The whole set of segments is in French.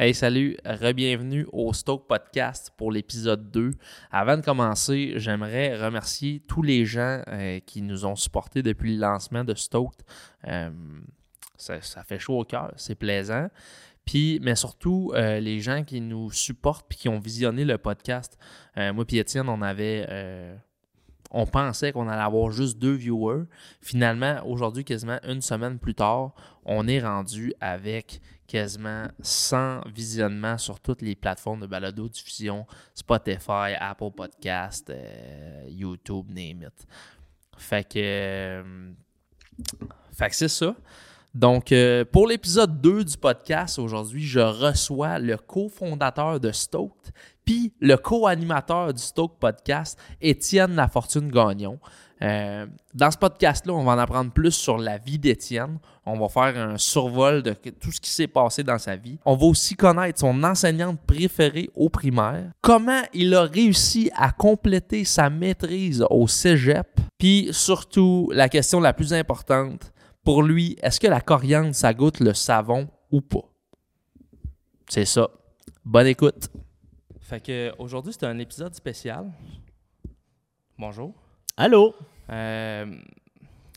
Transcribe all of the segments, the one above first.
Hey, salut, re-bienvenue au Stoke Podcast pour l'épisode 2. Avant de commencer, j'aimerais remercier tous les gens euh, qui nous ont supportés depuis le lancement de Stoke. Euh, ça, fait chaud au cœur, c'est plaisant. Puis, mais surtout, euh, les gens qui nous supportent puis qui ont visionné le podcast. Moi et Étienne, on avait... on pensait qu'on allait avoir juste deux viewers. Finalement, aujourd'hui, quasiment une semaine plus tard, on est rendu avec quasiment 100 visionnements sur toutes les plateformes de balado-diffusion, Spotify, Apple Podcast, euh, YouTube, name it. Fait que, euh, fait c'est ça. Donc, euh, pour l'épisode 2 du podcast, aujourd'hui, je reçois le cofondateur de Stoked, puis le co-animateur du Stoke Podcast, Étienne Lafortune Gagnon. Euh, dans ce podcast-là, on va en apprendre plus sur la vie d'Étienne. On va faire un survol de tout ce qui s'est passé dans sa vie. On va aussi connaître son enseignante préférée au primaire, comment il a réussi à compléter sa maîtrise au cégep, puis surtout, la question la plus importante, pour lui, est-ce que la coriandre, ça goûte le savon ou pas? C'est ça. Bonne écoute. Fait que aujourd'hui, c'est un épisode spécial. Bonjour. Allô? Euh,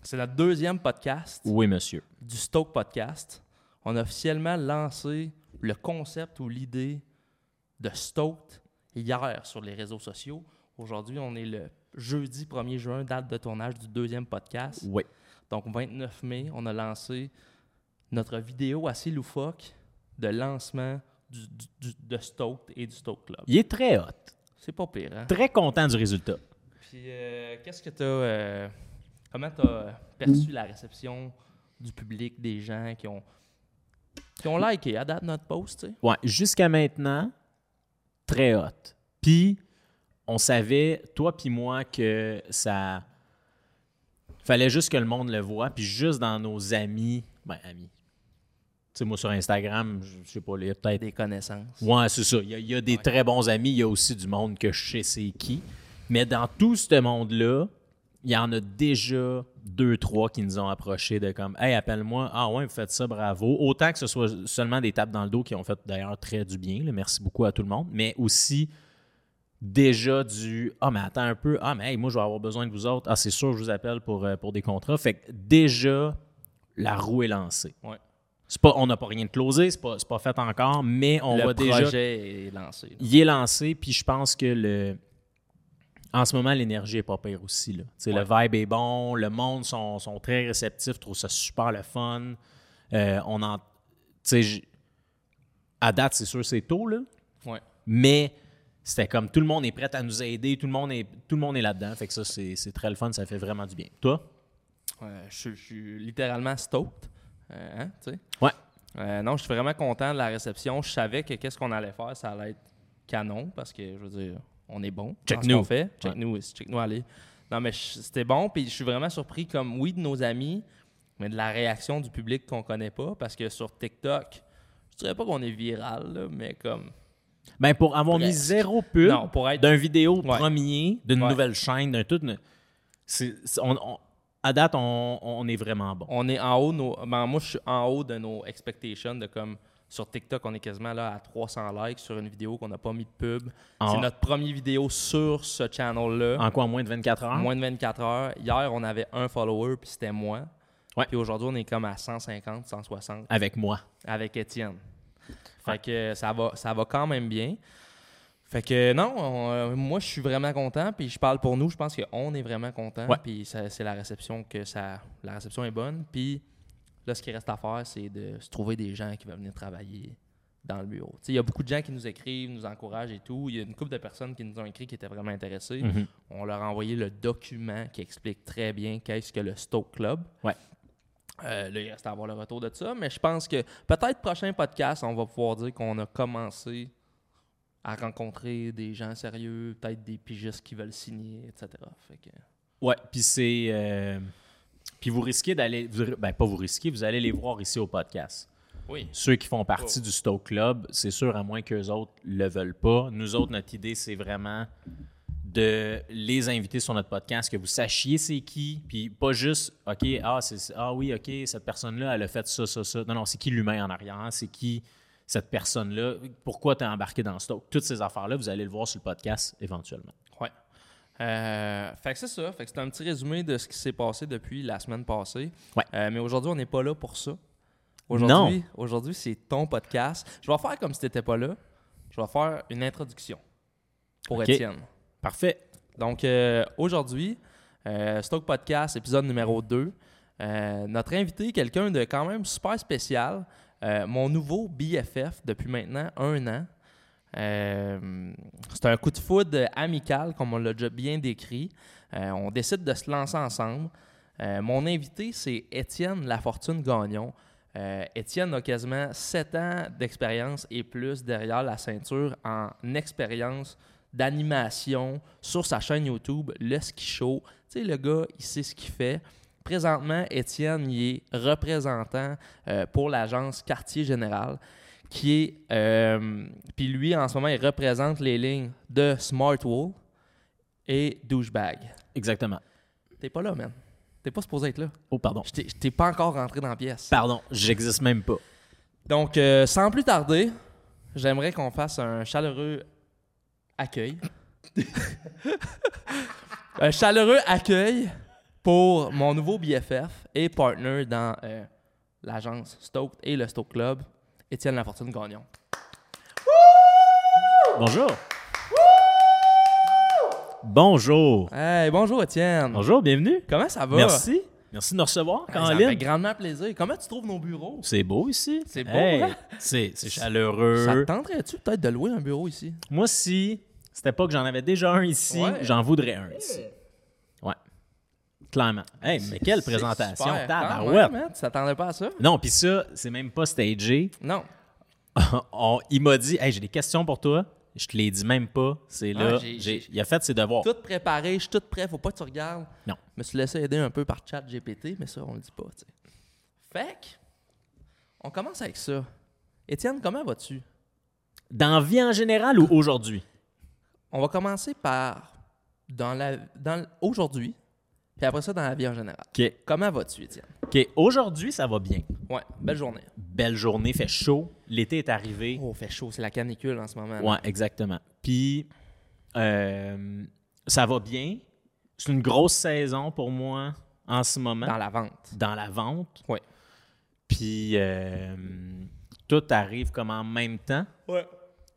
c'est notre deuxième podcast Oui, monsieur. du Stoke Podcast. On a officiellement lancé le concept ou l'idée de Stoke hier sur les réseaux sociaux. Aujourd'hui, on est le jeudi 1er juin, date de tournage du deuxième podcast. Oui. Donc, 29 mai, on a lancé notre vidéo assez loufoque de lancement du, du- du- de Stoke et du Stoke Club. Il est très hot. C'est pas pire, hein? Très content du résultat. Puis, euh, qu'est-ce que tu as. comment tu as perçu la réception du public, des gens qui ont, qui ont liké à date notre post, tu sais? Ouais, jusqu'à maintenant, très hot. Puis, on savait, toi puis moi, que ça. Fallait juste que le monde le voit. Puis, juste dans nos amis. Ben, amis. Tu sais, moi, sur Instagram, je je sais pas, il y a peut-être. Des connaissances. Ouais, c'est ça. Il y a, il y a des Ouais. très bons amis. Il y a aussi du monde que je sais c'est qui. Mais dans tout ce monde-là, il y en a déjà deux, trois qui nous ont approchés de comme Hey, appelle-moi. Ah ouais, vous faites ça, bravo. Autant que ce soit seulement des tapes dans le dos qui ont fait d'ailleurs très du bien. là. Merci beaucoup à tout le monde. Mais aussi déjà du Ah, mais attends un peu. Ah, mais hey, moi, je vais avoir besoin de vous autres. Ah, c'est sûr, je vous appelle pour, euh, pour des contrats. Fait que déjà, la roue est lancée. Ouais. Pas, on n'a pas rien de closé, c'est pas, pas fait encore, mais on le va déjà projet est lancé. là. il est lancé, puis je pense que le. En ce moment, l'énergie est pas pire aussi. Là. Le vibe est bon, le monde sont, sont très réceptifs, trouvent ça super le fun. Euh, on en. À date, c'est sûr, c'est tôt, là, Ouais. mais c'était comme tout le monde est prêt à nous aider, tout le monde est, tout le monde est là-dedans. Fait que ça, c'est très le fun, ça fait vraiment du bien. Toi? Ouais, je, suis- je suis littéralement stoked. Euh, hein, tu sais? Ouais. Euh, non, je suis vraiment content de la réception. Je savais que qu'est-ce qu'on allait faire, ça allait être canon parce que, je veux dire, on est bon. Check nous. fait. Check Ouais. nous, check nous aller. Non, mais c'était bon. Puis je suis vraiment surpris, comme, oui, de nos amis, mais de la réaction du public qu'on connaît pas parce que sur TikTok, je dirais pas qu'on est viral, là, mais comme. Ben, pour avoir mis zéro pub pour être. d'un vidéo Ouais. premier, d'une Ouais. nouvelle chaîne, d'un tout. une- c'est- c'est- on- on- à date, on, on est vraiment bon. On est en haut, nos, ben, moi je suis en haut de nos expectations de comme sur TikTok, on est quasiment là à 300 likes sur une vidéo qu'on n'a pas mis de pub. C'est notre première vidéo sur ce channel-là. En quoi, en moins de 24 heures? Moins de 24 heures. Hier, on avait un follower, puis c'était moi. Ouais. Puis aujourd'hui, on est comme à 150, 160 Avec moi. avec Étienne. Fait que ça va, ça va quand même bien. Fait que non, on- euh, moi je suis vraiment content, puis je parle pour nous, je pense qu'on est vraiment content, Ouais. puis c'est la réception que ça, la réception est bonne, puis là ce qui reste à faire c'est de se trouver des gens qui veulent venir travailler dans le bureau. Il y a beaucoup de gens qui nous écrivent, nous encouragent et tout. Il y a une couple de personnes qui nous ont écrit qui étaient vraiment intéressées. Mhm. On leur a envoyé le document qui explique très bien qu'est-ce que le Stoke Club. Ouais. Euh, là, il reste à avoir le retour de ça, mais je pense que peut-être prochain podcast, on va pouvoir dire qu'on a commencé à rencontrer des gens sérieux, peut-être des pigistes qui veulent signer, etc. Fait que, Ouais, puis c'est. euh, Puis vous risquez d'aller. Ben, pas vous risquez, vous allez les voir ici au podcast. oui. Ceux qui font partie Oh. du Stoke Club, c'est sûr, à moins qu'eux autres le veulent pas. Nous autres, notre idée, c'est vraiment de les inviter sur notre podcast, que vous sachiez c'est qui, puis pas juste, OK, ah, c'est, ah oui, OK, cette personne-là, elle a fait ça, ça, ça. Non, non, c'est qui l'humain en arrière, c'est qui, cette personne-là, pourquoi tu es embarqué dans Stoke? Toutes ces affaires-là, vous allez le voir sur le podcast éventuellement. Ouais. Euh, fait que c'est ça. Fait que c'est un petit résumé de ce qui s'est passé depuis la semaine passée. Ouais. Euh, mais aujourd'hui, on n'est pas là pour ça. Aujourd'hui, aujourd'hui, c'est ton podcast. Je vais faire comme si tu n'étais pas là. Je vais faire une introduction pour. Étienne. Parfait. Donc, euh, aujourd'hui, Stoke Podcast, épisode numéro 2. Euh, notre invité, quelqu'un de quand même super spécial. Euh, mon nouveau BFF depuis maintenant un an. Euh, c'est un coup de foudre amical, comme on l'a déjà bien décrit. Euh, on décide de se lancer ensemble. Mon invité, c'est Étienne Lafortune Gagnon. Étienne a quasiment 7 ans d'expérience et plus derrière la ceinture en expérience d'animation sur sa chaîne YouTube, Le Ski Show. Tu sais, le gars, il sait ce qu'il fait. Présentement, Étienne, il est représentant euh, pour l'agence Quartier Général, qui est. euh, Puis lui, en ce moment, il représente les lignes de Smartwool et Douchebag. Exactement. T'es pas là, man. T'es pas supposé être là. Oh, pardon. Je t'ai- je t'ai pas encore rentré dans la pièce. Pardon, j'existe même pas. Donc, euh, sans plus tarder, j'aimerais qu'on fasse un chaleureux accueil. un chaleureux accueil pour mon nouveau BFF et partner dans euh, l'agence Stoke et le Stoke Club, Étienne Lafortune Gagnon. Bonjour. Bonjour. Hey, bonjour Étienne. Bonjour, bienvenue. Comment ça va? Merci. Merci de nous recevoir, Hey, ça me fait Caroline. grandement plaisir. Comment tu trouves nos bureaux? C'est beau ici. C'est beau, Hey, hein? C'est c'est Ça chaleureux. te tenterait-tu peut-être de louer un bureau ici? Moi, si c'était pas que j'en avais déjà un ici, Ouais. j'en voudrais un ici. Ouais. Clairement. Hey, mais quelle présentation. Super. Ah, ouais, man, tu t'attendais pas à ça? Non, puis ça, c'est même pas stagé. Non. On- il m'a dit, hey, j'ai des questions pour toi. Je te les dis même pas. C'est là. Ah, il a fait ses devoirs. Tout préparé, je suis tout prêt, faut pas que tu regardes. Non. Je me suis laissé aider un peu par chat GPT, mais ça, on le dit pas, tu sais. Fait que, on commence avec ça. Étienne, comment vas-tu? Dans vie en général ou aujourd'hui? On va commencer par dans la dans aujourd'hui, puis après ça dans la vie en général. OK. Comment vas-tu, Étienne? OK. Aujourd'hui, ça va bien. Ouais, belle journée. Belle journée, fait chaud. L'été est arrivé. Oh, fait chaud, c'est la canicule en ce moment. Ouais, exactement. Puis, euh, ça va bien. C'est une grosse saison pour moi en ce moment. Dans la vente. dans la vente. Ouais. Puis, euh, tout arrive comme en même temps. Ouais.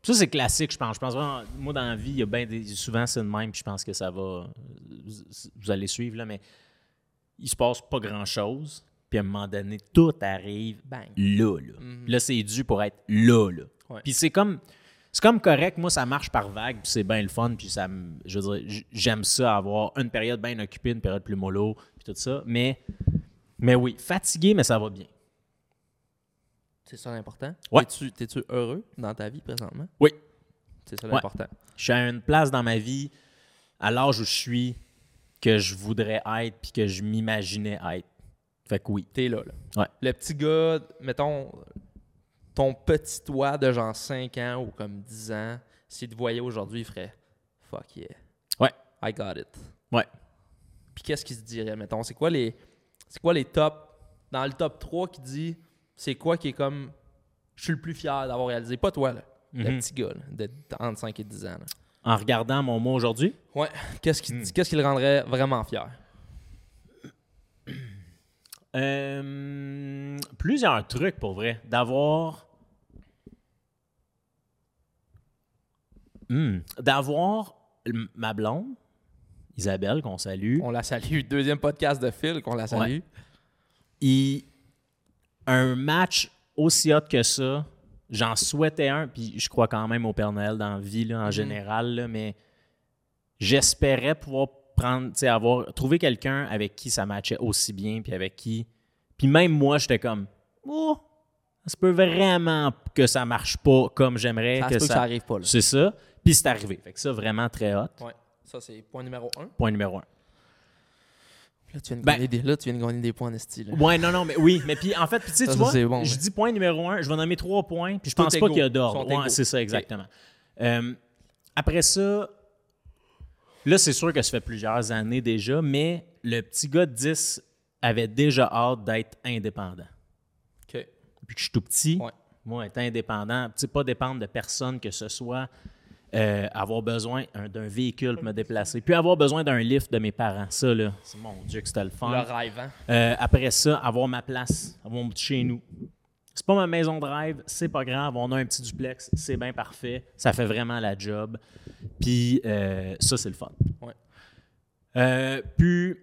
Ça, c'est classique, je pense. Je pense vraiment, moi, dans la vie, il y a bien des. Souvent, c'est le même, puis je pense que ça va. Vous allez suivre, là, mais il se passe pas grand-chose. Puis à un moment donné, tout arrive Bang. là, là. Puis Là, c'est dû pour être là, là. Ouais. Puis c'est comme. C'est comme correct, moi ça marche par vague, puis c'est bien le fun, puis ça je veux dire, j'aime ça avoir une période bien occupée, une période plus mollo, puis tout ça, mais mais oui, fatigué mais ça va bien. C'est ça l'important. Ouais. T'es-tu, t'es-tu heureux dans ta vie présentement? Oui. C'est ça Ouais. l'important. Je suis à une place dans ma vie à l'âge où je suis que je voudrais être puis que je m'imaginais être. Fait que oui. T'es là, là. Ouais. Le petit gars, mettons, ton petit toi de genre 5 ans ou comme 10 ans, s'il te voyait aujourd'hui, il ferait Fuck yeah. Ouais. I got it. Ouais. Puis qu'est-ce qu'il se dirait, mettons? C'est quoi les. C'est quoi les top. Dans le top 3 qui dit c'est quoi qui est comme. Je suis le plus fier d'avoir réalisé? Pas toi, là. Le Mhm. petit gars, là, de entre 5 et 10 ans. là. En regardant mon mot aujourd'hui, Ouais. Qu'est-ce qui, Hmm. qu'est-ce qui le rendrait vraiment fier? Euh, plusieurs trucs pour vrai. D'avoir. Hmm. D'avoir ma blonde, Isabelle, qu'on salue. On la salue. Deuxième podcast de Phil qu'on la salue. Il- Un match aussi hot que ça, j'en souhaitais un, puis je crois quand même au Père Noël dans la vie là, en général, là, mais j'espérais pouvoir prendre, tu sais, avoir trouver quelqu'un avec qui ça matchait aussi bien, puis avec qui. Puis même moi, j'étais comme, oh, ça peut vraiment que ça marche pas comme j'aimerais Ça que peut que ça. ça arrive pas. C'est ça. Puis c'est arrivé. Fait que ça, vraiment très hot. Ouais. Ça, c'est point numéro 1. Point numéro un. Là, tu viens de Ben- gagner des, là, tu viens de gagner des points en style. Ouais, non, non, mais oui. Mais puis, en fait, puis tu Ça, vois, bon, je dis point numéro un, je vais nommer trois points, puis je pense pas qu'il y a d'ordre. Ouais, c'est ça, exactement. Euh, après ça, là, c'est sûr que ça fait plusieurs années déjà, mais le petit gars de 10 avait déjà hâte d'être indépendant. OK. Depuis que je suis tout petit, Ouais. Moi, être indépendant, tu sais, pas dépendre de personne que ce soit, euh, avoir besoin un- d'un véhicule pour me déplacer, puis avoir besoin d'un lift de mes parents. Ça, là, c'est mon Dieu que c'était le fun. Le rêve, hein? Euh, après ça, avoir ma place, avoir mon petit chez nous. C'est pas ma maison de rêve, c'est pas grave. On a un petit duplex, c'est bien parfait. Ça fait vraiment la job. Puis euh, ça, c'est le fun. Ouais. Euh, puis, tu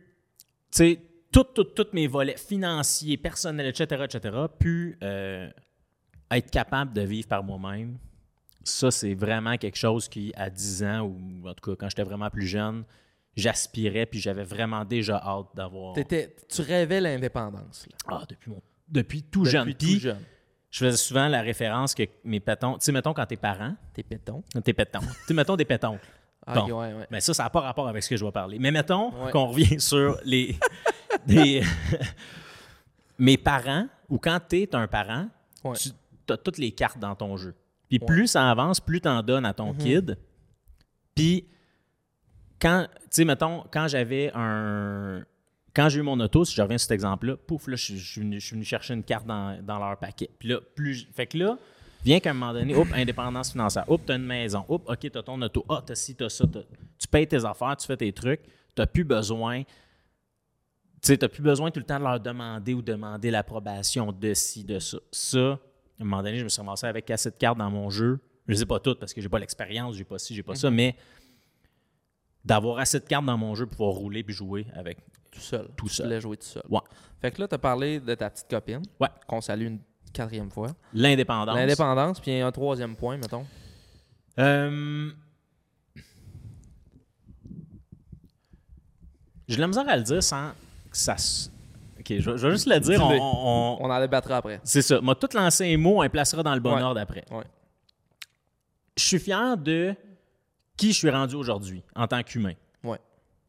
sais, tous tout, mes volets financiers, personnels, etc., etc., puis euh, être capable de vivre par moi-même, ça, c'est vraiment quelque chose qui, à 10 ans, ou en tout cas quand j'étais vraiment plus jeune, j'aspirais, puis j'avais vraiment déjà hâte d'avoir. T'étais- tu rêvais l'indépendance. là. Ah, depuis, mon, depuis tout jeune. Depuis Puis, tout jeune. je faisais souvent la référence que mes pétons, tu sais, mettons quand t'es parent, T'es péton. t'es pétons. tu sais, mettons des pétons. Ah, Bon. ok, ouais, ouais. Mais ça, ça n'a pas rapport avec ce que je vais parler. Mais mettons Ouais. qu'on revient sur les. des- mes parents, ou quand tu es un parent, Ouais. tu as toutes les cartes dans ton jeu. Puis plus ça avance, plus tu en donnes à Mhm. ton kid. Puis quand, tu sais, mettons, quand j'avais un. Quand j'ai eu mon auto, si je reviens sur cet exemple-là, pouf, là, je, je suis venu, je suis venu chercher une carte dans, dans leur paquet. Puis là, plus. Fait que là, vient qu'à un moment donné, hop, indépendance financière. Hop, t'as une maison. Hop, OK, t'as ton auto. Ah, t'as ci, t'as ça. Tu payes tes affaires, tu fais tes trucs. T'as plus besoin. Tu sais, t'as plus besoin tout le temps de leur demander ou demander l'approbation de ci, de ça. Ça, à un moment donné, je me suis ramassé avec assez de cartes dans mon jeu. Je ne sais pas toutes parce que j'ai pas l'expérience, j'ai pas ci, j'ai pas ça, mais d'avoir assez de cartes dans mon jeu pour pouvoir rouler puis jouer avec. Tout seul. Tout Tu seul. voulais jouer tout seul. Ouais. Fait que là, t'as parlé de ta petite copine. Ouais. Qu'on salue une quatrième fois. L'indépendance. L'indépendance, puis un troisième point, mettons. Euh, J'ai de la misère à le dire sans que ça se. Ok, je vais, je vais juste le dire. Dis-le. on- on- On en débattra après. C'est ça. M'a tout lancé un mot, on les placera dans le bon Ouais. ordre après. Ouais. Je suis fier de qui je suis rendu aujourd'hui en tant qu'humain. Ouais.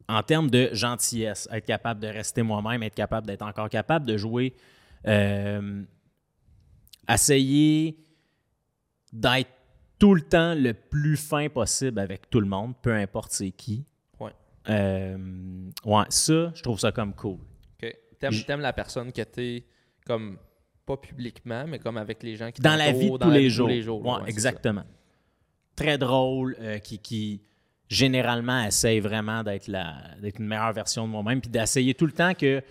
En termes de gentillesse, être capable de rester moi-même, être capable d'être encore capable de jouer, euh, essayer d'être tout le temps le plus fin possible avec tout le monde, peu importe c'est qui. Ouais. Euh, ouais, ça, je trouve ça comme cool. T'aimes, la personne que t'es comme pas publiquement, mais comme avec les gens qui dans la vie de tous dans la les jours. tous les jours. Ouais, là, ouais, c'est exactement. Très drôle, euh, qui, qui généralement essaye vraiment d'être la d'être une meilleure version de moi-même, puis d'essayer tout le temps que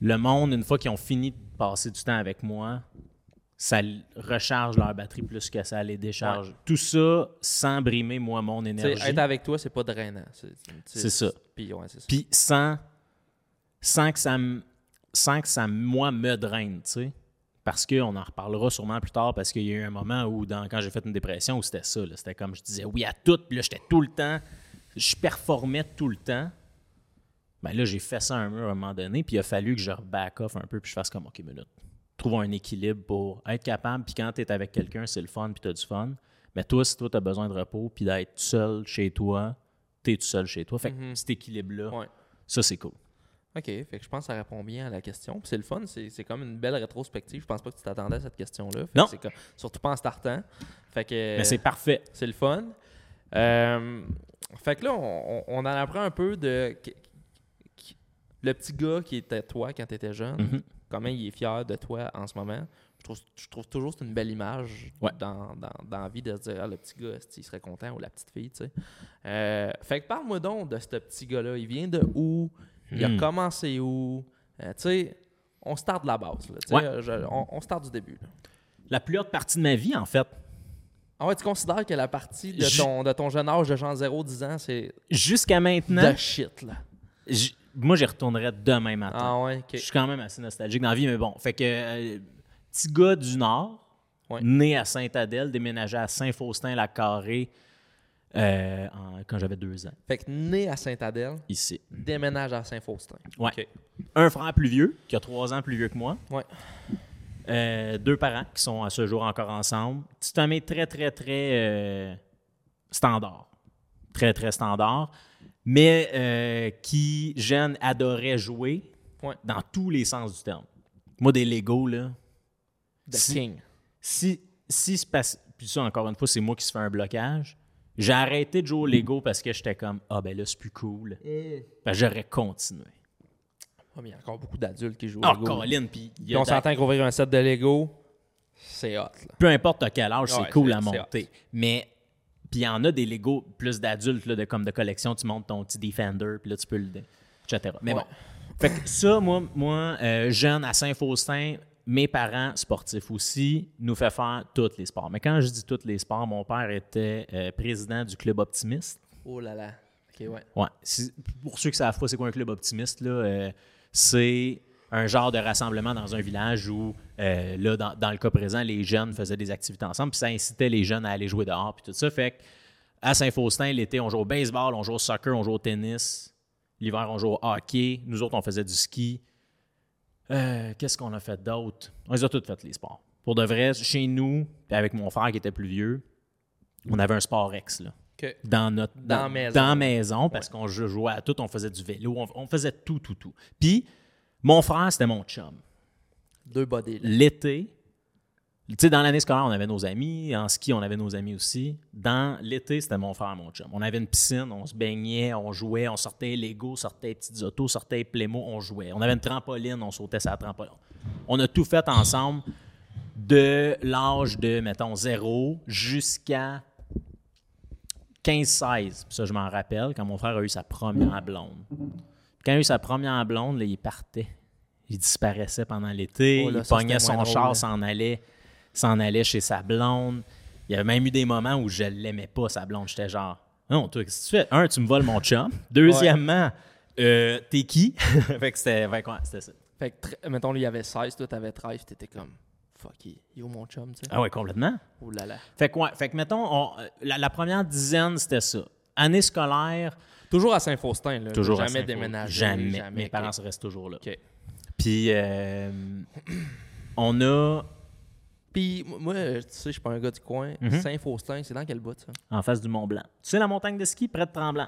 le monde, une fois qu'ils ont fini de passer du temps avec moi, ça recharge leur batterie plus que ça les décharge. Tout ça sans brimer, moi, mon énergie. être avec toi, c'est pas drainant. C'est, C'est ça. Puis, ouais, c'est ça. Puis sans, sans que ça me, sans que ça, moi, me draine, tu sais. Parce qu'on en reparlera sûrement plus tard, parce qu'il y a eu un moment où, dans, quand j'ai fait une dépression, où c'était ça. là. C'était comme je disais oui à tout, puis là, j'étais tout le temps, je performais tout le temps. Ben là, j'ai fait ça un mur à un moment donné, puis il a fallu que je back off un peu, puis je fasse comme, OK, minute. Trouve un équilibre pour être capable, puis quand tu es avec quelqu'un, c'est le fun, puis tu as du fun. Mais toi, si toi, tu as besoin de repos, puis d'être seul chez toi, tu es tout seul chez toi. Fait que cet équilibre-là, Ouais. ça, c'est cool. OK. Fait que je pense que ça répond bien à la question. Puis c'est le fun. C'est, c'est comme une belle rétrospective. Je pense pas que tu t'attendais à cette question-là. Fait que Non. c'est comme- surtout pas en startant. Fait que Mais c'est parfait. c'est le fun. Euh, fait que là, on, on- en apprend un peu de le petit gars qui était toi quand tu étais jeune. Mhm. Comment il est fier de toi en ce moment. Je trouve, je trouve toujours que c'est une belle image Ouais. dans, dans, dans la vie de se dire ah, le petit gars, il serait content ou la petite fille. tu sais. Euh, fait que parle-moi donc de ce petit gars-là. Il vient de où? Il a Hmm. commencé où? Euh, Tu sais, on start de la base. là, Ouais. euh, je- on, on start du début. là. La plus haute partie de ma vie, en fait, Ah ouais, tu considères que la partie de Je- ton, de ton jeune âge de genre 0-10 ans, c'est jusqu'à maintenant, de shit, là. moi, j'y retournerais demain matin. Ah ouais, ok. Je suis quand même assez nostalgique dans la vie, mais bon. Fait que, euh, petit gars du Nord, Ouais. né à Saint-Adèle, déménagé à Saint-Faustin-la-Carré euh, en- quand j'avais deux ans, Fait que né à Saint-Adèle, ici. déménage à Saint-Faustin. Ouais. Ok. Un frère plus vieux, qui a trois ans plus vieux que moi. Ouais. Euh, deux parents qui sont à ce jour encore ensemble. Petite famille très, très, très euh, standard. Très, très standard. Mais euh, qui, jeune, adorait jouer Ouais. dans tous les sens du terme. Moi, des Lego, là. The Si- King. Si, si se passe. Puis ça, encore une fois, c'est moi qui se fais un blocage. J'ai arrêté de jouer au Lego parce que j'étais comme, ah ben là, c'est plus cool. Ben, j'aurais continué. Ah, mais il y a encore beaucoup d'adultes qui jouent au Lego. Colin, puis il y Puis a on s'entend qu'ouvrir un set de Lego, C'est hot, là. Peu importe à quel âge, c'est cool à monter. Mais, puis il y en a des Lego plus d'adultes, là, de, comme de collection, tu montes ton petit Defender, puis là, tu peux le. etc. Mais Ouais. bon. Fait que ça, moi, moi euh, jeune à Saint-Faustin, mes parents, sportifs aussi, nous fait faire tous les sports. Mais quand je dis tous les sports, mon père était euh, président du club optimiste. Oh là là. OK, ouais. Ouais. Pour ceux qui savent pas c'est quoi un club optimiste, là, euh, c'est un genre de rassemblement dans un village où, euh, là, dans, dans le cas présent, les jeunes faisaient des activités ensemble, puis ça incitait les jeunes à aller jouer dehors, puis tout ça. Fait que à Saint-Faustin, l'été, on joue au baseball, on joue au soccer, on joue au tennis. L'hiver, on joue au hockey. Nous autres, on faisait du ski. Euh, Qu'est-ce qu'on a fait d'autre? On les a tous fait, les sports. Pour de vrai, chez nous, avec mon frère qui était plus vieux, on avait un sport ex, là dans notre Dans la maison. dans la maison, parce qu'on jou- jouait à tout, on faisait du vélo, on, on faisait tout, tout, tout. Puis mon frère, c'était mon chum. Deux bodies. L'été, tu sais, dans l'année scolaire, on avait nos amis, en ski, on avait nos amis aussi. Dans l'été, c'était mon frère, mon chum. On avait une piscine, on se baignait, on jouait, on sortait Lego, sortait petites autos, sortait Playmo, on jouait. On avait une trampoline, on sautait sur la trampoline. On a tout fait ensemble de l'âge de, mettons, zéro jusqu'à 15-16. Puis Ça, je m'en rappelle, quand mon frère a eu sa première blonde. Quand il a eu sa première blonde, là, il partait. Il disparaissait pendant l'été. Oh il pognait son drôle, char, s'en allait, s'en allait chez sa blonde. Il y avait même eu des moments où je l'aimais pas, sa blonde. J'étais genre, non, toi, qu'est-ce que tu fais? Un, tu me voles mon chum. Deuxièmement, euh, t'es qui? fait que c'était fait que ouais, c'était ça. Fait que, mettons, lui, il avait 16, toi, t'avais 13, t'étais comme, fuck, est où mon chum, tu sais? Ah ouais, complètement. Oh là là. Fait que, ouais, fait que mettons, on- euh, la, la première dizaine, c'était ça. Année scolaire, Toujours à Saint-Faustin, là. toujours Jamais déménagé. Jamais. Mes parents restent toujours là. OK. Puis, euh, on a, Puis, moi, euh, tu sais, je suis pas un gars du coin. Mhm. Saint-Faustin, c'est dans quel bout, ça? en face du Mont Blanc. Tu sais la montagne de ski près de Tremblant?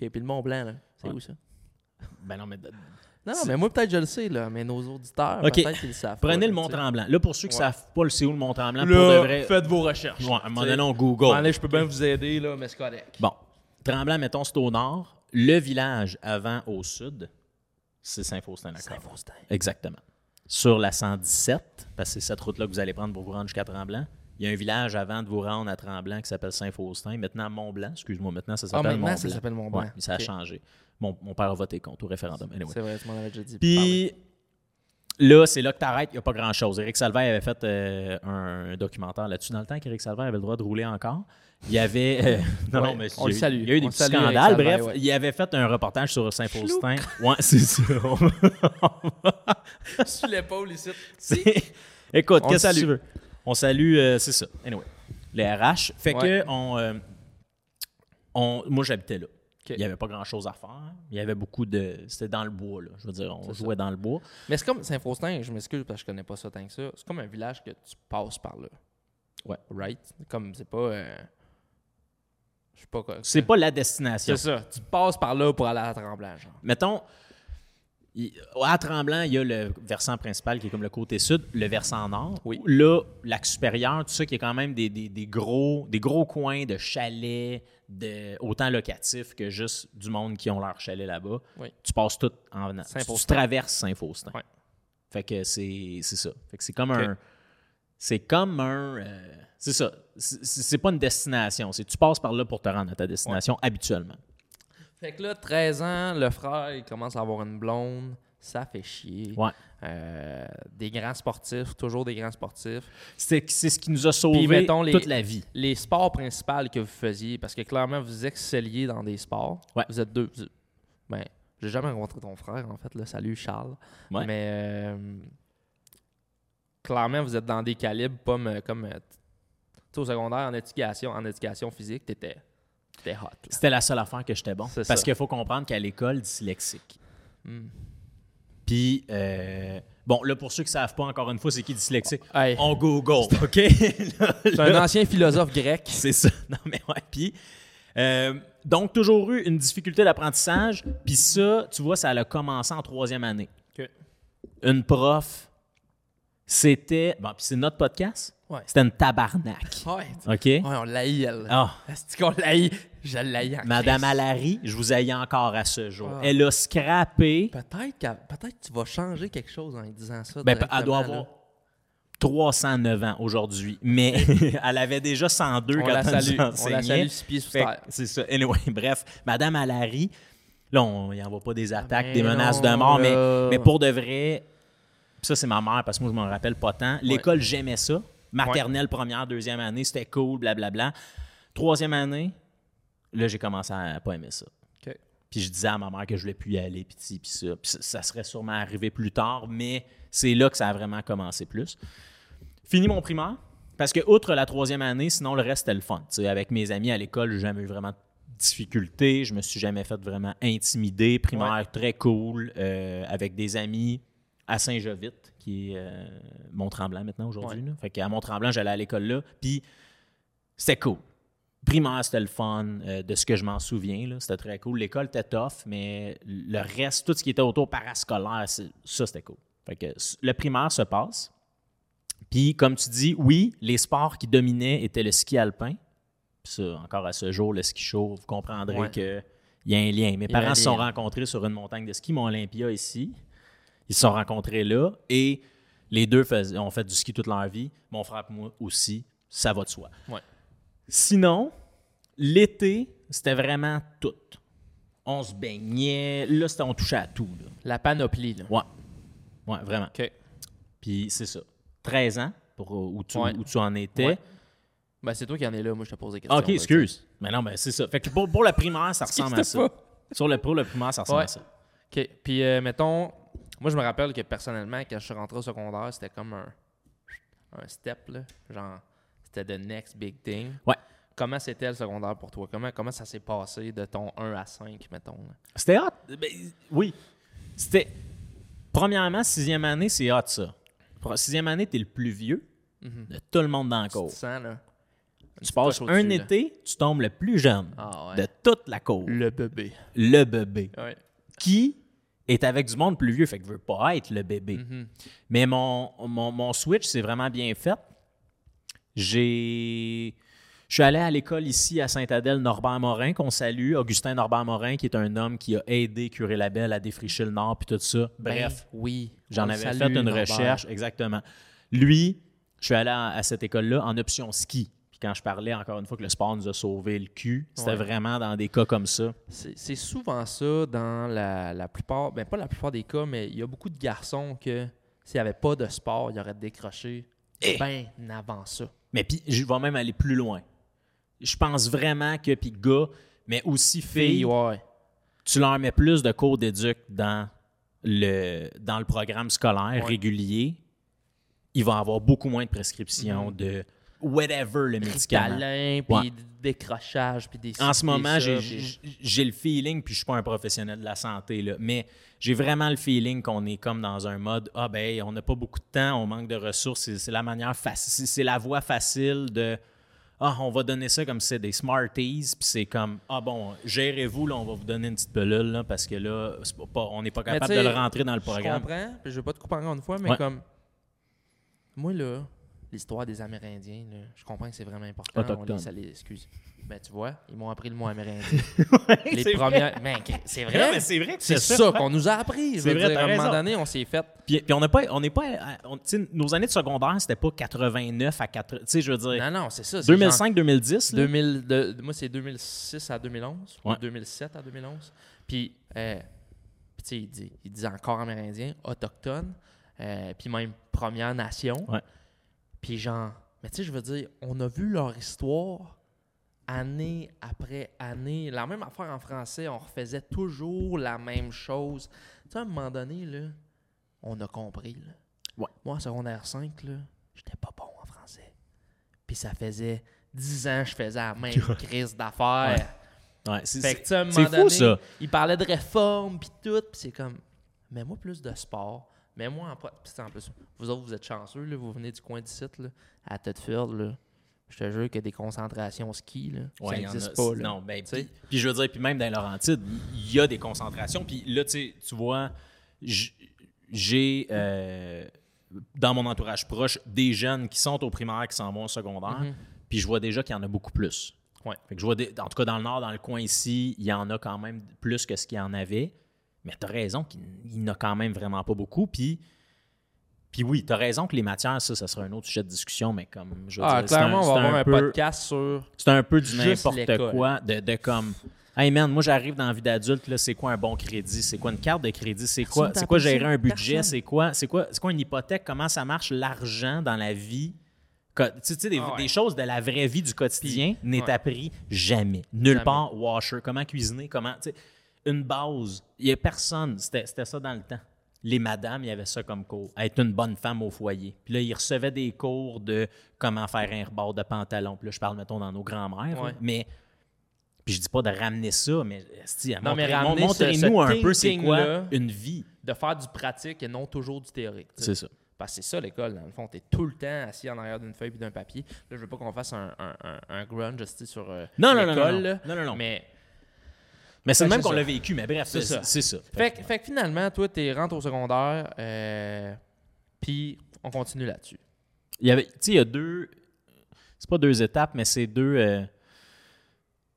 OK, puis le Mont-Blanc, là, c'est Ouais. où, ça? Ben non, mais Non, mais moi, peut-être, je le sais, là, mais nos auditeurs, OK. peut-être qu'ils le savent prenez le tu Mont sais. Tremblant. Là, pour ceux qui ne Ouais. savent pas le c'est où le Mont Tremblant, Là, pour de vrai. faites vos recherches. Ouais, à un moment donné, on Google. allez, je peux bien vous aider, là, mais c'est correct. Bon, Tremblant, mettons, c'est au nord. Le village avant au sud, c'est Saint-Faustin-la-Corne. Saint-Faustin. Exactement. Sur la 117, parce que c'est cette route-là que vous allez prendre pour vous rendre jusqu'à Tremblant. Il y a un village avant de vous rendre à Tremblant qui s'appelle Saint-Faustin. Maintenant, Mont-Blanc. Excuse-moi, maintenant, ça Ah, s'appelle maintenant, Mont-Blanc. ça s'appelle Mont-Blanc. Ouais, mais ça a changé. Mon, mon père a voté contre au référendum. Anyway. C'est vrai, tu m'en avais déjà dit. Puis là, c'est là que t'arrêtes, il n'y a pas grand-chose. Éric Salvaire avait fait euh, un documentaire là-dessus dans le temps qu'Éric Salvaire avait le droit de rouler encore. Il y avait. euh, non, Ouais, non, mais on il y a le eu- salue. Il y a eu des On petits scandales. Bref, ouais. il avait fait un reportage sur Saint-Faustin. Ouais, c'est ça. Sur l'épaule, ici. Écoute, qu'est-ce que tu veux? On salue, euh, c'est ça. Anyway, les RH. Fait Ouais. que on, euh, on- moi, j'habitais là. Il n'y avait pas grand-chose à faire. Il y avait beaucoup de... C'était dans le bois, là. Je veux dire, on jouait dans le bois. Mais c'est comme Saint-Faustin, je m'excuse parce que je connais pas ça tant que ça. C'est comme un village que tu passes par là. Ouais. Right? Comme c'est pas. euh, Je sais pas quoi. C'est pas la destination. C'est ça. Tu passes par là pour aller à Tremblant, genre. Mettons, il- à Tremblant, il y a le versant principal qui est comme le côté sud, le versant nord. Oui. Là, lac supérieur, tout ça, qui est quand même des, des- des gros, des gros coins de chalets, de, autant locatifs que juste du monde qui ont leur chalet là-bas. Oui. Tu passes tout en venant. Tu, traverses Saint-Faustin. Fait que c'est c'est ça. Fait que c'est comme un. C'est comme un. euh, c'est ça. C'est pas une destination. C'est tu passes par là pour te rendre à ta destination habituellement. Fait que là, 13 ans, le frère, il commence à avoir une blonde. Ça fait chier. Ouais. Euh, des grands sportifs, toujours des grands sportifs. C'est ce qui nous a sauvés mettons, les- toute la vie. Les sports principaux que vous faisiez, parce que clairement, vous excelliez dans des sports. Ouais. Vous êtes deux. vous- ben, j'ai jamais rencontré ton frère, en fait. Là. Salut, Charles. Ouais. Mais euh, clairement, vous êtes dans des calibres pas me- comme. Au secondaire, en éducation, en éducation physique, t'étais étais hot. là. C'était la seule affaire que j'étais bon. C'est Parce ça. qu'il faut comprendre qu'à l'école, dyslexique. Hmm. Puis, euh, bon, là, pour ceux qui ne savent pas, encore une fois, c'est qui dyslexique? Hey, On Google, OK? c'est un ancien philosophe grec. C'est ça. Non, mais ouais. Puis, euh, donc, toujours eu une difficulté d'apprentissage. Puis ça, tu vois, ça a commencé en troisième année. Une prof, c'était... Bon, puis c'est notre podcast? Ouais. C'était une tabarnak. Ouais. OK? Ouais, on l'haït, elle. Ah, Est-ce qu'on l'haït? Je l'haïs en Madame Christ. Alary, je vous haïs encore à ce jour. Ah. Elle a scrappé... Peut-être que tu vas changer quelque chose en disant ça. Ben, elle doit là. avoir. 309 ans aujourd'hui, mais elle avait déjà 102 On quand la salue. On la salue six pieds sous terre. C'est ça. Anyway, bref, Madame Alary, là, on n'y envoie pas des attaques, Mais des menaces non, de mort, mais, là. mais pour de vrai, ça, c'est ma mère, parce que moi, je m'en rappelle pas tant. L'école, j'aimais ça. Maternelle, première, deuxième année, c'était cool, blablabla. Troisième année, là, j'ai commencé à pas aimer ça. Puis je disais à ma mère que je voulais plus y aller, puis ci, puis ça. Puis ça, serait sûrement arrivé plus tard, mais c'est là que ça a vraiment commencé plus. Fini mon primaire, parce que outre la troisième année, sinon le reste c'était le fun. Avec mes amis à l'école, j'ai jamais eu vraiment de difficultés. Je me suis jamais fait vraiment intimider. Primaire très cool, euh, avec des amis à Saint-Jovite, qui est euh, Mont-Tremblant maintenant aujourd'hui. Ouais. Fait qu'à Mont-Tremblant, j'allais à l'école là, puis c'était cool. Primaire, c'était le fun, euh, de ce que je m'en souviens. C'était très cool. L'école était tough, mais le reste, tout ce qui était autour parascolaire, ça, c'était cool. Fait que le primaire se passe. Puis, comme tu dis, oui, les sports qui dominaient étaient le ski alpin. Puis ça, encore à ce jour, le ski chaud, vous comprendrez Ouais. qu'il y a un lien. Mes parents se sont rencontrés sur une montagne de ski, Mont Olympia, ici. Ils se sont rencontrés là et les deux fais- ont fait du ski toute leur vie. Mon frère et moi aussi, ça va de soi. Ouais. Sinon, l'été, c'était vraiment tout. On se baignait. Là, c'était- on touchait à tout. Là. La panoplie, là. Ouais. Ouais, vraiment. OK. Puis c'est ça. 13 ans pour euh, où tu, Ouais. où tu en étais. Ouais. Ben, c'est toi qui en es là. Moi, je te pose des questions. Ah, ok, là, excuse. Mais non, mais c'est ça. Fait que pour, pour le primaire, ça ressemble à ça. Sur le, pour le primaire, ça ressemble Ouais. à ça. OK. Puis, euh, mettons, moi, je me rappelle que personnellement, quand je suis rentré au secondaire, c'était comme un, un step, là. Genre, c'était the next big thing. Ouais. Comment c'était le secondaire pour toi? Comment, comment ça s'est passé de ton 1 à 5, mettons? C'était hot. Ben, oui. C'était. Premièrement, sixième année, c'est hot, ça. Sixième année, t'es le plus vieux de tout le monde dans le Tu te cours. sens, là? Tu passes un là. été, tu tombes le plus jeune Ah, ouais. de toute la cour. Le bébé. Le bébé. Ouais. Qui est avec du monde plus vieux, fait que veut pas être le bébé. Mhm. Mais mon, mon, mon switch, c'est vraiment bien fait. J'ai. Je suis allé à l'école ici à Saint-Adèle, Norbert Morin, qu'on salue. Augustin Norbert Morin, qui est un homme qui a aidé Curé Labelle à défricher le Nord, puis tout ça. Bref, Ben, oui. j'en avais fait une Norbert. recherche, exactement. Lui, je suis allé à, à cette école-là en option ski. Puis quand je parlais, encore une fois, que le sport nous a sauvé le cul, c'était Ouais. vraiment dans des cas comme ça. C'est souvent ça dans la, la plupart, ben pas la plupart des cas, mais il y a beaucoup de garçons que s'il n'y avait pas de sport, ils auraient décroché Eh! bien avant ça. Mais puis, je vais même aller plus loin. Je pense vraiment que, puis gars, mais aussi filles, ouais. tu leur mets plus de cours d'éduc dans le, dans le programme scolaire Ouais. régulier, il va avoir beaucoup moins de prescriptions de whatever le médicament. Puis Ouais. des décrochages, puis des En ce moment, j'ai- le feeling, puis je suis pas un professionnel de la santé, là, mais j'ai vraiment le feeling qu'on est comme dans un mode Ah ben, on n'a pas beaucoup de temps, on manque de ressources, c'est la manière facile, c'est la voie facile de Ah, on va donner ça comme si c'est des Smarties, puis c'est comme Ah bon, gérez-vous, là, on va vous donner une petite pelule, là, parce que là, pas- on n'est pas capable de le rentrer dans le Je programme. comprends, puis je veux pas te couper encore une fois, mais Ouais. comme. Moi, là, l'histoire des Amérindiens, là, je comprends que c'est vraiment important. Autochtone. On les salue, excuse. Ben, tu vois, ils m'ont appris le mot amérindien. les c'est premières. Ben, c'est vrai. mais c'est vrai C'est ça qu'on nous a appris. C'est vrai, dire, à un moment donné, on s'est fait. Puis, puis on n'est pas, on pas, on- nos années de secondaire, c'était pas 89 à 4, tu sais, je veux dire, Non, non, c'est ça. c'est genre 2005-2010, là. 2000, de- moi, c'est 2006 à 2011 ou Ouais. 2007 à 2011. Puis, euh, puis tu sais, il dit, il dit encore amérindien, autochtone, euh, puis même Première Nation. Ouais. Puis genre, mais tu sais, je veux dire, on a vu leur histoire année après année. La même affaire en français, on refaisait toujours la même chose. Tu sais, à un moment donné, là, on a compris. Là. Ouais. Moi, en secondaire 5, là, j'étais pas bon en français. Puis ça faisait 10 ans que je faisais la même crise d'affaires. Ouais, c'est, Fait que, tu sais, à un moment fou, donné, ça. il parlait de réforme, puis tout, puis c'est comme, mets-moi plus de sport, en... pro- Puis c'est en plus, vous autres, vous êtes chanceux, là, vous venez du coin du site, là, à Thetford, là, je te jure qu'il y a des concentrations ski, là, Ouais, ça en n'existe a- pas, là. Non, ben, Tu sais? puis, je veux dire, puis même dans Laurentide, il y a des concentrations. Puis là, tu sais, tu vois, j'ai euh, dans mon entourage proche des jeunes qui sont au primaire, qui s'en vont au secondaire, Mhm. puis je vois déjà qu'il y en a beaucoup plus. Ouais. Fait que je vois, des- en tout cas dans le nord, dans le coin ici, il y en a quand même plus que ce qu'il y en avait. Mais tu as raison qu'il il n'y en a quand même vraiment pas beaucoup. Puis Puis oui, tu as raison que les matières, ça, ça sera un autre sujet de discussion, mais comme je veux Ah, dire, c'est clairement, un- on va avoir un, peu- podcast sur. C'est un peu du n'importe quoi, de, de comme. Hey man, moi j'arrive dans la vie d'adulte, là, c'est quoi un bon crédit? C'est quoi une carte de crédit? C'est quoi, c'est quoi gérer un budget? C'est quoi, c'est quoi, c'est quoi une hypothèque? Comment ça marche l'argent dans la vie? Tu sais, des, Ah ouais. des choses de la vraie vie du quotidien n'est ouais. appris jamais. Nulle Jamais. part, washer, comment cuisiner, comment. Une base. Il n'y a personne. C'était ça dans le temps. Les madames, il y avait ça comme cours. Être une bonne femme au foyer. Puis là, ils recevaient des cours de comment faire un rebord de pantalon. Puis là, je parle, mettons, dans nos grands-mères. Ouais. Mais. Puis je dis pas de ramener ça, mais Non, mais montrez-nous un peu c'est quoi une vie. de faire du pratique et non toujours du théorique. C'est ça. Parce que c'est ça l'école, dans le fond. Tu es tout le temps assis en arrière d'une feuille et d'un papier. Là, je veux pas qu'on fasse un, un, un, un grunge sur euh, Non, non, non, l'école. non, non. Non, non, non. Mais Mais c'est le même qu'on l'a vécu, mais bref, C'est ça. c'est ça. Fait, que- fait que finalement, toi, tu rentres au secondaire, euh, puis on continue là-dessus. Il y avait, tu sais, il y a deux. C'est pas deux étapes, mais c'est deux. euh,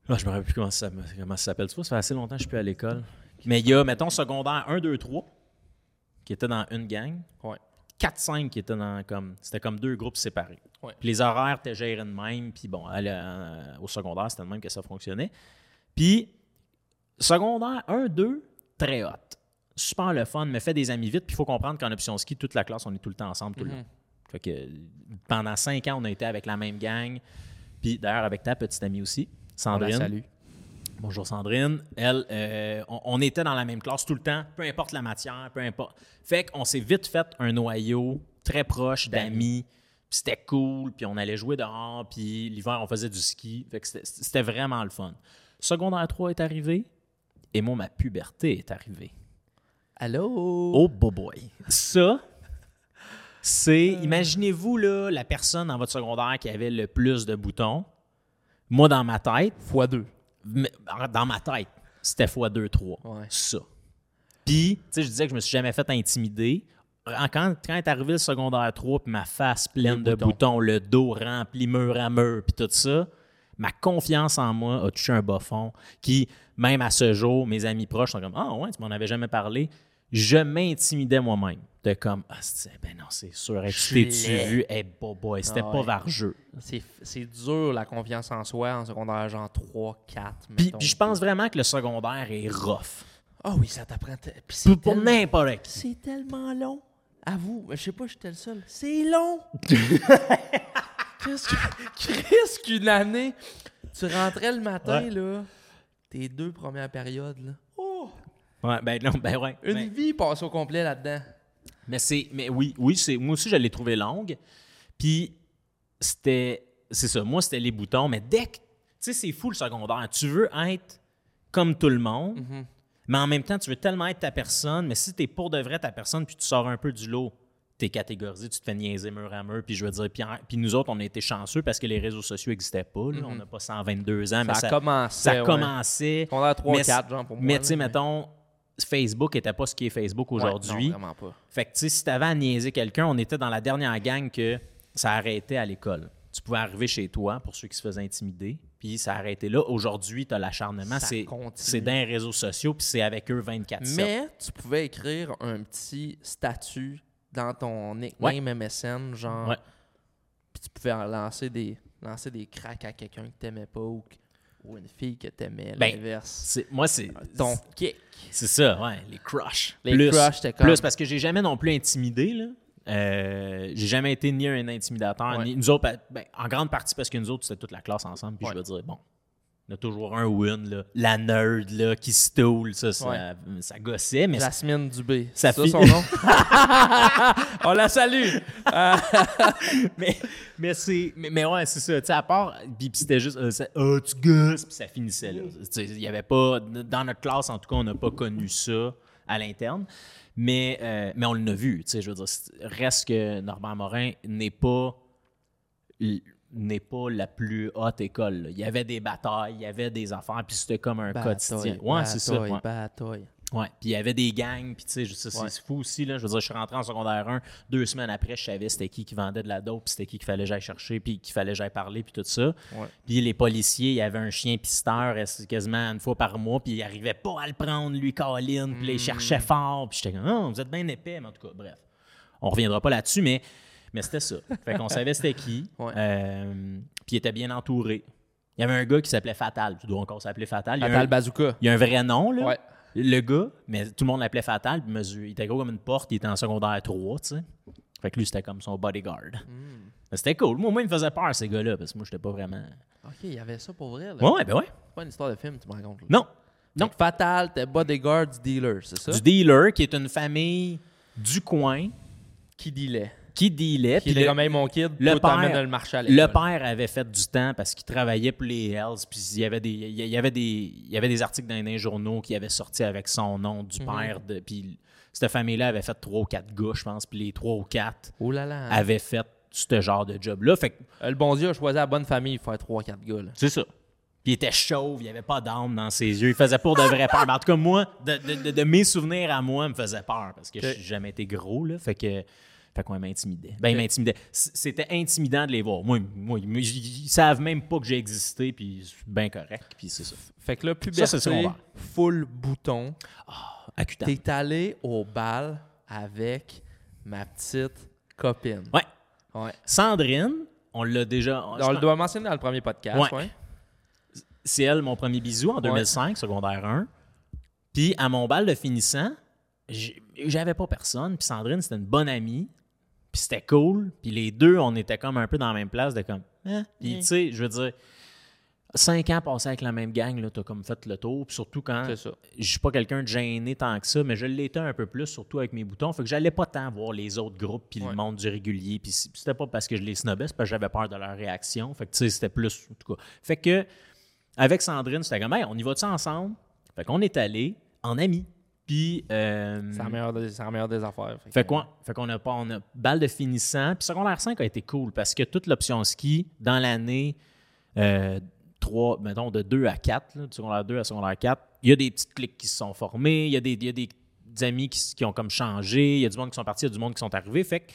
Là, je me rappelle plus comment ça, comment ça s'appelle. Tu vois, ça fait assez longtemps que je suis plus à l'école. Mais il y a, mettons, secondaire 1, 2, 3, qui était dans une gang. Ouais. 4, 5 qui étaient dans comme. C'était comme deux groupes séparés. Ouais. Puis les horaires étaient gérés de même. Puis bon, à la- euh, au secondaire, c'était de même que ça fonctionnait. Puis secondaire 1, 2, très hot. Super le fun, me fait des amis vite. Puis il faut comprendre qu'en option ski, toute la classe, on est tout le temps ensemble, tout le Mhm. long. Fait que pendant cinq ans, on a été avec la même gang. Puis d'ailleurs, avec ta petite amie aussi, Sandrine. salue. Bonjour Sandrine. Elle, euh, on, on était dans la même classe tout le temps, peu importe la matière, peu importe. Fait qu'on s'est vite fait un noyau très proche d'amis. Puis c'était cool, puis on allait jouer dehors, puis l'hiver, on faisait du ski. Fait que c'était vraiment le fun. Secondaire 3 est arrivé, et moi, ma puberté est arrivée. Allô? Oh boy. Ça, c'est. Imaginez-vous là, la personne dans votre secondaire qui avait le plus de boutons. Moi, dans ma tête, Fois deux. dans ma tête, c'était fois 2, 3. Ouais. Ça. Puis, tu sais, je disais que je me suis jamais fait intimider. Quand, quand est arrivé le secondaire 3, puis ma face pleine Les de boutons. boutons, le dos rempli mur à mur, puis tout ça, ma confiance en moi a touché un bas fond qui, même à ce jour, mes amis proches sont comme Ah ouais, tu m'en avais jamais parlé. Je m'intimidais moi-même. De comme Ah, ben non, c'est sûr. T'es-tu vu? Hey, boy, boy, c'était Ah pas ouais. vargeux. C'est dur la confiance en soi en secondaire genre 3, 4. Puis, puis je pense vraiment que le secondaire est rough. Ah oui, ça t'apprend. Pour, tellement- n'importe qui. C'est tellement long. Avoue, je sais pas, j'étais le seul. C'est long. Qu'est-ce que- Qu'est-ce qu'une année? Tu rentrais le matin, Ouais. là, tes deux premières périodes, là. Oh! Ouais, ben non, ben ouais. Une Mais- vie passée au complet là-dedans. Mais c'est, mais oui, oui, c'est, moi aussi je l'ai trouvé longue. Puis c'était, c'est ça, moi c'était les boutons. Mais dès que, tu sais, c'est fou le secondaire. Tu veux être comme tout le monde, Mhm. mais en même temps tu veux tellement être ta personne. Mais si t'es pour de vrai ta personne, puis tu sors un peu du lot, t'es catégorisé, tu te fais niaiser mur à mur. Puis je veux dire, puis, puis nous autres on a été chanceux parce que les réseaux sociaux n'existaient pas. là. On n'a pas 122 ans, mais. Ça ça, a commencé. ça ouais. commençait. Secondaire 3, Mais- 4, genre, pour moi. Mais tu sais, mettons, Facebook n'était pas ce qui est Facebook aujourd'hui. vraiment pas. Fait que, tu sais, si t'avais à niaiser quelqu'un, on était dans la dernière gang que ça arrêtait à l'école. Tu pouvais arriver chez toi, pour ceux qui se faisaient intimider, puis ça arrêtait là. Aujourd'hui, t'as l'acharnement, Ça c'est dans les réseaux sociaux, puis c'est avec eux 24-7. Mais tu pouvais écrire un petit statut dans ton nickname MSN, genre. Ouais. Puis tu pouvais lancer des, lancer des cracks à quelqu'un que t'aimais pas ou, une fille que t'aimais, Ben, l'inverse. Moi, c'est Ton kick. c'est ça, ouais, les crushs. Les plus, crushs, c'était comme- Plus, parce que j'ai jamais non plus intimidé, là. Euh, j'ai jamais été ni un intimidateur, Ouais. ni nous autres, ben, en grande partie parce que nous autres, c'était toute la classe ensemble, puis je veux dire, bon, il y a toujours un win, là. La nerd, là, qui stoule, ça, ça, Ouais. ça gossait, mais Jasmine Dubé. Ça ça son nom? On la salue. mais, mais c'est mais, mais ouais c'est ça tu sais à part puis c'était juste euh, ça- Ah, tu gosses puis ça finissait là il y avait pas dans notre classe en tout cas on n'a pas connu ça à l'interne mais euh, mais on l'a vu tu sais je veux dire reste que Normand Morin n'est pas n'est pas la plus haute école là. il y avait des batailles il y avait des affaires puis c'était comme un quotidien ouais c'est ça ouais. bataille. Ouais, puis il y avait des gangs, puis tu sais, c'est Ouais. fou aussi, là. Je veux dire, je suis rentré en secondaire 1, deux semaines après, je savais c'était qui qui vendait de la dope, puis c'était qui qu'il fallait que j'aille chercher, puis qu'il fallait que j'aille parler, puis tout ça. Puis les policiers, il y avait un chien pisteur c'est quasiment une fois par mois, puis il arrivait pas à le prendre, lui, Colin, puis là, il cherchait fort, puis j'étais comme, oh, vous êtes bien épais, mais en tout cas, bref. on reviendra pas là-dessus, mais, mais c'était ça. Fait qu'on savait c'était qui. Ouais. Euh, puis il était bien entouré. Il y avait un gars qui s'appelait Fatal. Tu dois encore s'appeler Fatal. Il y, a Fatal un, Bazooka. il y a un vrai nom, là. Ouais. Le gars, mais tout le monde l'appelait Fatal. Puis mesure, il était gros comme une porte. Il était en secondaire 3, tu sais. Fait que lui, c'était comme son bodyguard. Hmm. C'était cool. Moi, moi, il me faisait peur, ces gars-là, parce que moi, j'étais pas vraiment. Ok, il y avait ça pour vrai. Là. Ouais, ouais, ben ouais. C'est pas une histoire de film, tu me racontes. là. Non. Donc, Fatal, t'es bodyguard du dealer, c'est ça? Du dealer, qui est une famille du coin, Qui dealait. Qui dealait. Qui était comme, hey, mon kid, le père- le marché à le l'école. père avait fait du temps parce qu'il travaillait pour les Hells. Puis il y avait des, il y avait des, il y avait des articles dans les journaux qui avaient sorti avec son nom Mhm. du père. De, puis cette famille-là avait fait trois ou quatre gars, je pense. Puis les trois ou quatre Oh là là. avaient fait ce genre de job-là. Fait que Euh, Le bon Dieu a choisi la bonne famille pour faire 3-4 gars. Là. C'est ça. Puis il était chauve, il n'y avait pas d'âme dans ses yeux. Il faisait pour de vrai peur. Mais en tout cas, moi, de, de- de- de mes souvenirs à moi, il me faisait peur parce que je n'ai jamais été gros. Là, fait que. Fait qu'on m'intimidait. Ben, il Ok. m'intimidait. C- C'était intimidant de les voir. Moi, moi ils, ils- ils savent même pas que j'ai existé, puis c'est bien correct, puis c'est ça. Fait que là, Ça, puberté, secondaire. full bouton. Accutant. T'es allé au bal avec ma petite copine. Ouais. Ouais. Sandrine, on l'a déjà. On le doit mentionner dans le premier podcast. Ouais. Ouais. C'est elle, mon premier bisou, en 2005, secondaire 1. Puis à mon bal de finissant, j'avais pas personne. Puis Sandrine, c'était une bonne amie. Puis c'était cool. Puis les deux, on était comme un peu dans la même place de comme. Hein? Puis tu sais, je veux dire, cinq ans passés avec la même gang, là, t'as comme fait le tour. Puis surtout quand. Je suis pas quelqu'un de gêné tant que ça, mais je l'étais un peu plus, surtout avec mes boutons. Fait que j'allais pas tant voir les autres groupes puis le monde du régulier. Puis c'était pas parce que je les snobais, c'est parce que j'avais peur de leur réaction. Fait que tu sais, c'était plus. En tout cas. Fait que avec Sandrine, c'était comme, hey, on y va-tu ensemble? Fait qu'on est allé en amis. Puis. euh, C'est la meilleure des, c'est la meilleure des affaires. Fait, fait qu'on fait qu'on a pas on a balle de finissant. Puis secondaire 5 a été cool parce que toute l'option ski dans l'année euh, 3, mettons de 2 à 4, là, de secondaire 2 à secondaire 4, il y a des petites cliques qui se sont formées, il y a des, il y a des amis qui, qui ont comme changé, il y a du monde qui sont partis, il y a du monde qui sont arrivés. Fait que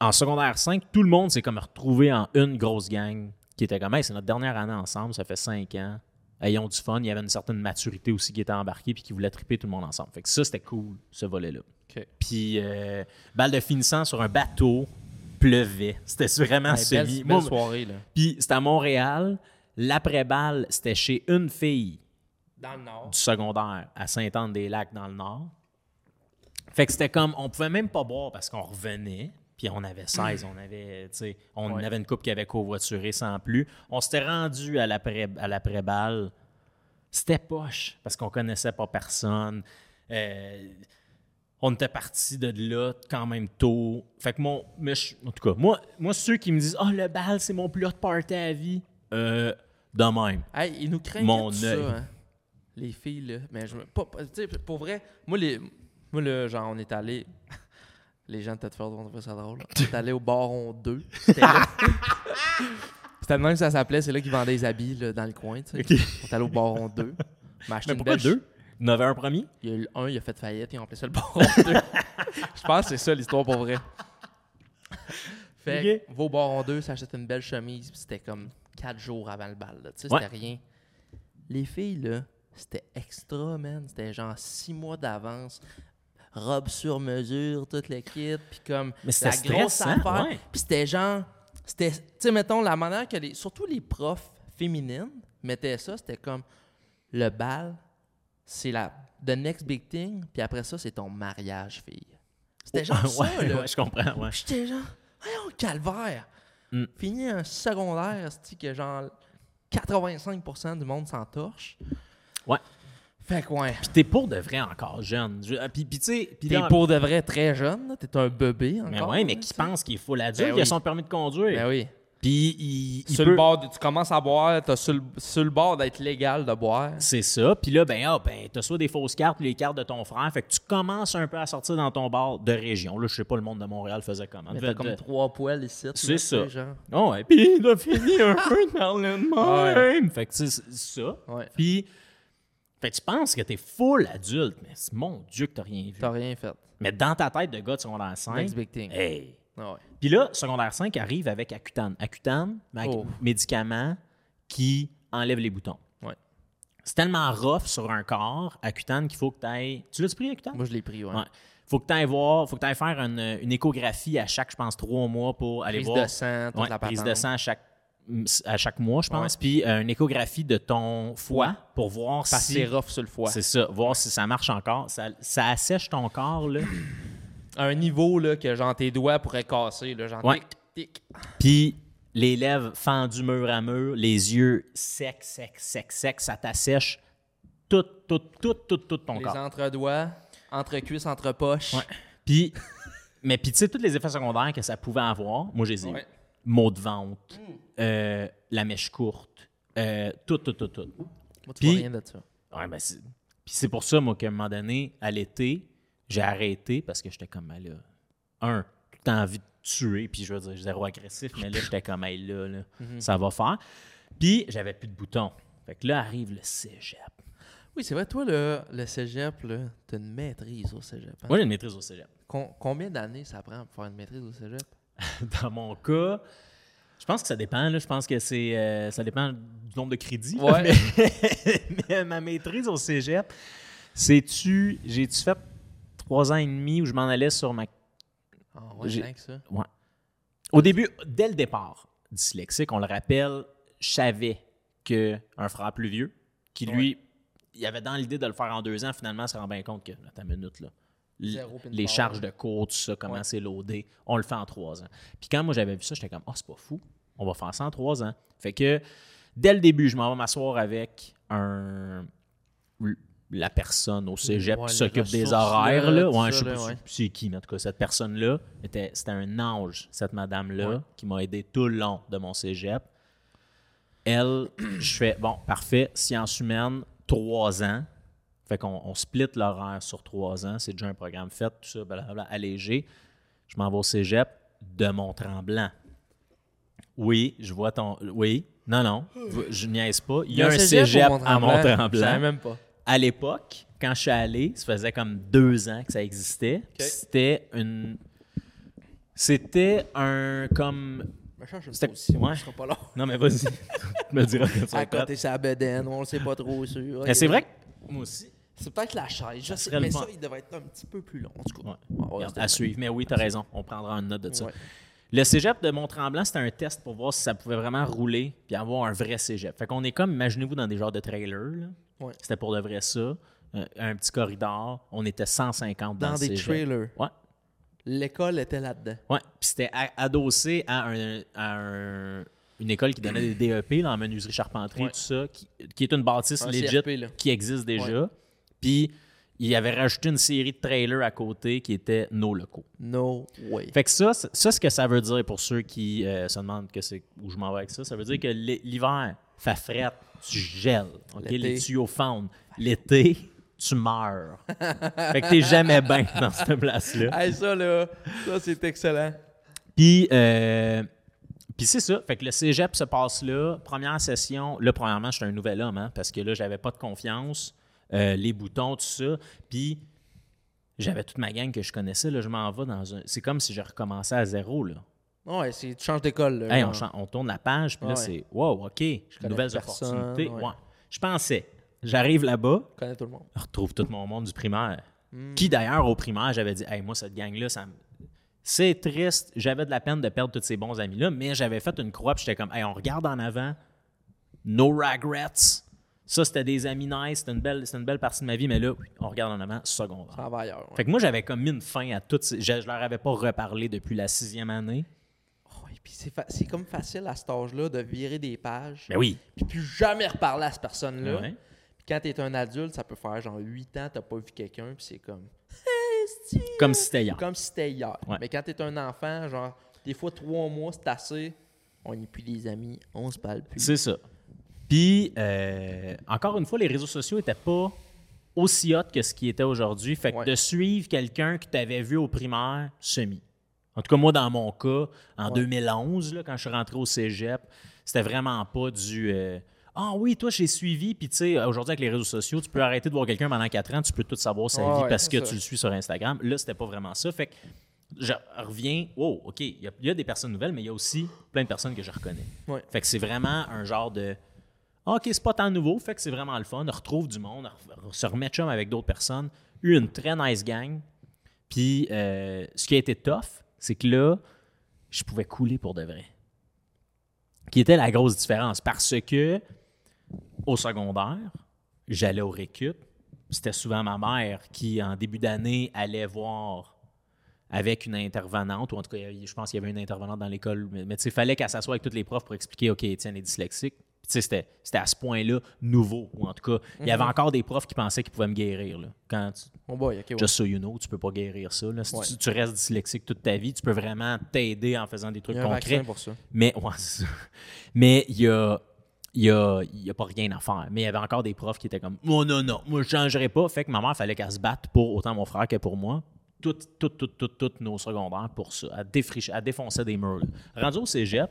en secondaire 5, tout le monde s'est comme retrouvé en une grosse gang qui était comme hey, c'est notre dernière année ensemble, ça fait 5 ans. Ayons du fun. Il y avait une certaine maturité aussi qui était embarquée puis qui voulait triper tout le monde ensemble. Fait que ça, c'était cool, ce volet-là. Puis, euh, balle de finissant sur un bateau, pleuvait. C'était vraiment belle, semi. belle Moi, soirée. Là. Puis, c'était à Montréal. L'après-balle, c'était chez une fille Dans le nord. du secondaire à Sainte-Anne-des-Lacs, dans le Nord. Fait que c'était comme, on pouvait même pas boire parce qu'on revenait. Puis on avait 16, on avait, tu sais, on Ouais. avait une coupe qui avait covoituré sans plus. On s'était rendu à l'après- à l'après-balle. C'était poche parce qu'on connaissait pas personne. Euh, on était parti de là quand même tôt. Fait que mon. mais je- en tout cas, moi, moi, ceux qui me disent Oh, le bal, c'est mon plus hot party à vie. Euh, de même. Hey, ils nous craignent Mon tout ça, hein. Les filles, là. Mais je me- pas, pas- tu sais, pour vrai, moi, les, moi, le, genre, on est allé. Les gens de Tedford vont trouver ça drôle. Est allé au Baron 2. C'était de même que ça s'appelait. C'est là qu'ils vendaient les habits là, dans le coin. tu sais. On est allé au Baron 2. m'a acheté Mais pourquoi deux? Il y en avait un premier? Il y a eu le 1, il a fait faillite, ont appelé ça le Baron 2. Je pense que c'est ça l'histoire pour vrai. Fait que, va au Baron 2, s'achète une belle chemise, puis c'était comme 4 jours avant le bal. là. Tu sais, Ouais. c'était rien. Les filles, là, c'était extra, man. C'était genre 6 mois d'avance. Robe sur mesure, toute kit, puis comme Mais la grosse stressant, affaire. ouais. Puis c'était genre, c'était, tu sais, mettons, la manière que les, surtout les profs féminines mettaient ça, c'était comme le bal, c'est la the next big thing, puis après ça, c'est ton mariage, fille. C'était genre ça, ouais, là. ouais, je comprends. Ouais. J'étais genre, voyons, calvaire. Mm. Fini un secondaire, c'est que genre 85% du monde s'entorche. Ouais. Fait que ouais. Puis t'es pour de vrai encore jeune. Je- ah, Puis, puis tu sais. T'es là- pour de vrai très jeune, là. t'es un bébé encore. Mais ouais, mais qui pense qu'il faut l'adulte, Ben il a son permis de conduire. Ben oui. Puis il, il sur peut- le bord, de- tu commences à boire, t'as sur le, sur le bord d'être légal de boire. C'est ça. Puis là, ben, ah, ben, t'as soit des fausses cartes ou les cartes de ton frère. Fait que tu commences un peu à sortir dans ton bar de région. Là, je sais pas, le monde de Montréal faisait comment. Mais t'as comme de- trois poils ici. C'est ça. Oh, ouais. Puis il a fini un peu dans le même. Fait que tu sais, c'est ça. Ouais. Puis, fait que tu penses que t'es full adulte, mais c'est- mon Dieu que t'as rien vu. T'as rien fait. Mais dans ta tête de gars de secondaire 5, Next big thing. hey, Ah ouais. Puis là, secondaire 5 arrive avec Accutane. Accutane, ma- Oh. médicament qui enlève les boutons. Ouais. C'est tellement rough sur un corps, Accutane, qu'il faut que tu ailles. Tu l'as pris, Accutane? Moi, je l'ai pris, ouais. Ouais. faut que tu ailles voir, faut que tu ailles faire une, une échographie à chaque, je pense, trois mois pour aller Prise voir. de sang, toute Ouais, la prise de sang à chaque, à chaque mois, je pense. Puis euh, une échographie de ton foie pour voir Parce si. c'est rough sur le foie. C'est ça, voir si ça marche encore. Ça, ça assèche ton corps, là. À un niveau là, que genre tes doigts pourraient casser. Là, genre Ouais. tic, tic. Puis les lèvres fendues mur à mur, les yeux secs, secs, secs, secs, ça t'assèche tout, tout, tout, tout, tout ton Les corps. entre-doigts, entre-cuisses, entre-poches. Ouais. Puis, mais puis tu sais, tous les effets secondaires que ça pouvait avoir, moi, je les ai Ouais. Maux de ventre, euh, la mèche courte, euh, tout, tout, tout, tout. Moi, tu Puis- vois rien de ça. Ouais, ben c'est- Puis c'est pour ça, moi, qu'à un moment donné, à l'été, j'ai arrêté parce que j'étais comme, ben là, un, tout envie de tuer, puis je veux dire, zéro agressif, mais là, j'étais comme, hey, là, là, Mhm. ça va faire. Puis j'avais plus de boutons. Fait que là arrive le cégep. Oui, c'est vrai, toi, le, le cégep, là, t'as une maîtrise au cégep. hein? Moi, j'ai une maîtrise au cégep. Com- combien d'années ça prend pour faire une maîtrise au cégep? Dans mon cas, je pense que ça dépend. Là. Je pense que c'est euh, ça dépend du nombre de crédits. Ouais. Mais, mais ma maîtrise au cégep, c'est-tu. J'ai-tu fait trois ans et demi où je m'en allais sur ma. Ah ouais, J'ai- rien que ça. Ouais. Au début, dès le départ, dyslexique, on le rappelle, je savais qu'un frère plus vieux, qui lui, il avait dans l'idée de le faire en deux ans, finalement, se rend bien compte que, attends une minute, là. Les charges de cours, tout ça, comment Ouais. c'est loadé, on le fait en trois ans. Puis quand moi j'avais vu ça, j'étais comme, oh, c'est pas fou, on va faire ça en trois ans. Fait que dès le début, je m'en vais m'asseoir avec un la personne au cégep Ouais, qui s'occupe des horaires. là, Ouais, je sais pas ouais. c'est qui, mais en tout cas, cette personne-là, était, c'était un ange, cette madame-là, qui m'a aidé tout le long de mon cégep. Elle, je fais, bon, parfait, sciences humaines, trois ans. Fait qu'on on split l'horaire sur trois ans. C'est déjà un programme fait, tout ça, blablabla, allégé. Je m'en vais au cégep de Mont-Tremblant. Oui, je vois ton. Oui, non, non, je niaise pas. Il y a un cégep, au à Je Mont-Tremblant même pas. à l'époque, quand je suis allé, ça faisait comme deux ans que ça existait. C'était une. C'était un comme. Mais change une position, ouais. sera pas long. Non, mais vas-y. me diras ça À côté sa bedaine, on le sait pas trop sûr. Mais c'est vrai que moi aussi. C'est peut-être la chaise, je sais, mais ça, il devrait être un petit peu plus long, en tout cas. Ouais. Regarde, à suivre. Mais oui, tu as raison. On prendra une note de ça. Ouais. Le cégep de Mont-Tremblant, c'était un test pour voir si ça pouvait vraiment rouler puis avoir un vrai cégep. Fait qu'on est comme, imaginez-vous, dans des genres de trailers. Ouais. C'était pour de vrai ça. Un, un petit corridor. On était 150 dans, Dans le des cégep. trailers. Ouais. L'école était là-dedans. Ouais, puis c'était adossé à, un- à un- une école qui donnait des DEP dans la menuiserie charpenterie, Ouais. tout ça, qui, qui est une bâtisse Un CRP, qui existe déjà. Puis il avait rajouté une série de trailers à côté qui étaient nos locaux. No way. Fait que ça, c'est- ça, ce que ça veut dire pour ceux qui euh, se demandent que c'est où je m'en vais avec ça, ça veut dire que l'hi- l'hiver, fait fret, tu gèles. ok? L'été. Les tuyaux fondent. L'été, tu meurs. fait que t'es jamais bien dans cette place-là. Hey, ça, là, ça, c'est excellent. Puis, euh, puis c'est ça. Fait que le cégep se passe là. Première session. Là, premièrement, j'étais un nouvel homme, hein, parce que là, j'avais pas de confiance. Euh, les boutons, tout ça. Puis, j'avais toute ma gang que je connaissais. Là, je m'en vais dans un. C'est comme si je recommençais à zéro. Là. Ouais, c'est, tu changes d'école. là, Hey, genre. on, on tourne la page, puis là, Ouais. c'est wow, OK, connais nouvelles personne, opportunités. ouais. Ouais. Je pensais. J'arrive là-bas, Je connais tout le monde. je retrouve tout mon monde du primaire. Hmm. Qui d'ailleurs, au primaire, j'avais dit, hey, moi, cette gang-là, ça me. C'est triste. J'avais de la peine de perdre tous ces bons amis-là, mais j'avais fait une croix, puis j'étais comme, hey, on regarde en avant. No regrets. Ça, c'était des amis nice. C'était une, belle, c'était une belle partie de ma vie, mais là, on regarde en avant, secondaire. Ça va ailleurs. ouais. Fait que moi, j'avais comme mis une fin à toutes ces. Je, je leur avais pas reparlé depuis la sixième année. Ouais, puis c'est, fa- c'est comme facile à cet âge-là de virer des pages. Mais oui. Puis plus jamais reparler à cette personne-là. Ouais. Puis quand t'es un adulte, ça peut faire genre 8 ans, t'as pas vu quelqu'un, puis c'est comme. Comme si c'était hier. Comme si c'était hier. Ouais. Mais quand t'es un enfant, genre, des fois trois mois, c'est assez. On n'est plus les amis, on se parle plus. C'est ça. Puis, euh, encore une fois, les réseaux sociaux n'étaient pas aussi hot que ce qui était aujourd'hui. Fait que Ouais. de suivre quelqu'un que tu avais vu au primaire, semi. En tout cas, moi, dans mon cas, en Ouais. 2011, là, quand je suis rentré au cégep, c'était vraiment pas du. euh, ah oui, toi, j'ai suivi. Puis, tu sais, aujourd'hui, avec les réseaux sociaux, tu peux arrêter de voir quelqu'un pendant 4 ans, tu peux tout savoir sa Ouais, vie parce que ça. tu le suis sur Instagram. Là, c'était pas vraiment ça. Fait que je reviens, oh, OK, il y, y a des personnes nouvelles, mais il y a aussi plein de personnes que je reconnais. Fait que c'est vraiment un genre de. OK, c'est pas tant nouveau, fait que c'est vraiment le fun. On retrouve du monde, on se remet chum avec d'autres personnes. Eu une très nice gang. Puis, euh, ce qui a été tough, c'est que là, je pouvais couler pour de vrai. Qui était la grosse différence. Parce que, au secondaire, j'allais au récup. C'était souvent ma mère qui, en début d'année, allait voir avec une intervenante, ou en tout cas, je pense qu'il y avait une intervenante dans l'école, mais, il fallait qu'elle s'assoie avec tous les profs pour expliquer, OK, Étienne est dyslexique. Puis, tu sais, c'était, c'était à ce point-là nouveau, ou en tout cas, il y avait encore des profs qui pensaient qu'ils pouvaient me guérir. Là. Quand tu, Oh boy, ok, ouais. Just so you know, tu peux pas guérir ça. là. Si Ouais. tu, tu restes dyslexique toute ta vie, tu peux vraiment t'aider en faisant des Il trucs y a un concrets. pour ça. Mais ouais, c'est ça. Mais il y a, il y, a, il y a pas rien à faire. Mais il y avait encore des profs qui étaient comme Oh non, non, moi je changerais pas. Fait que ma mère, fallait qu'elle se batte pour autant mon frère que pour moi. Toutes, toutes, toutes, toutes, toutes nos secondaires pour ça. Elle, défrichait, elle défonçait des murs. Rendu au cégep,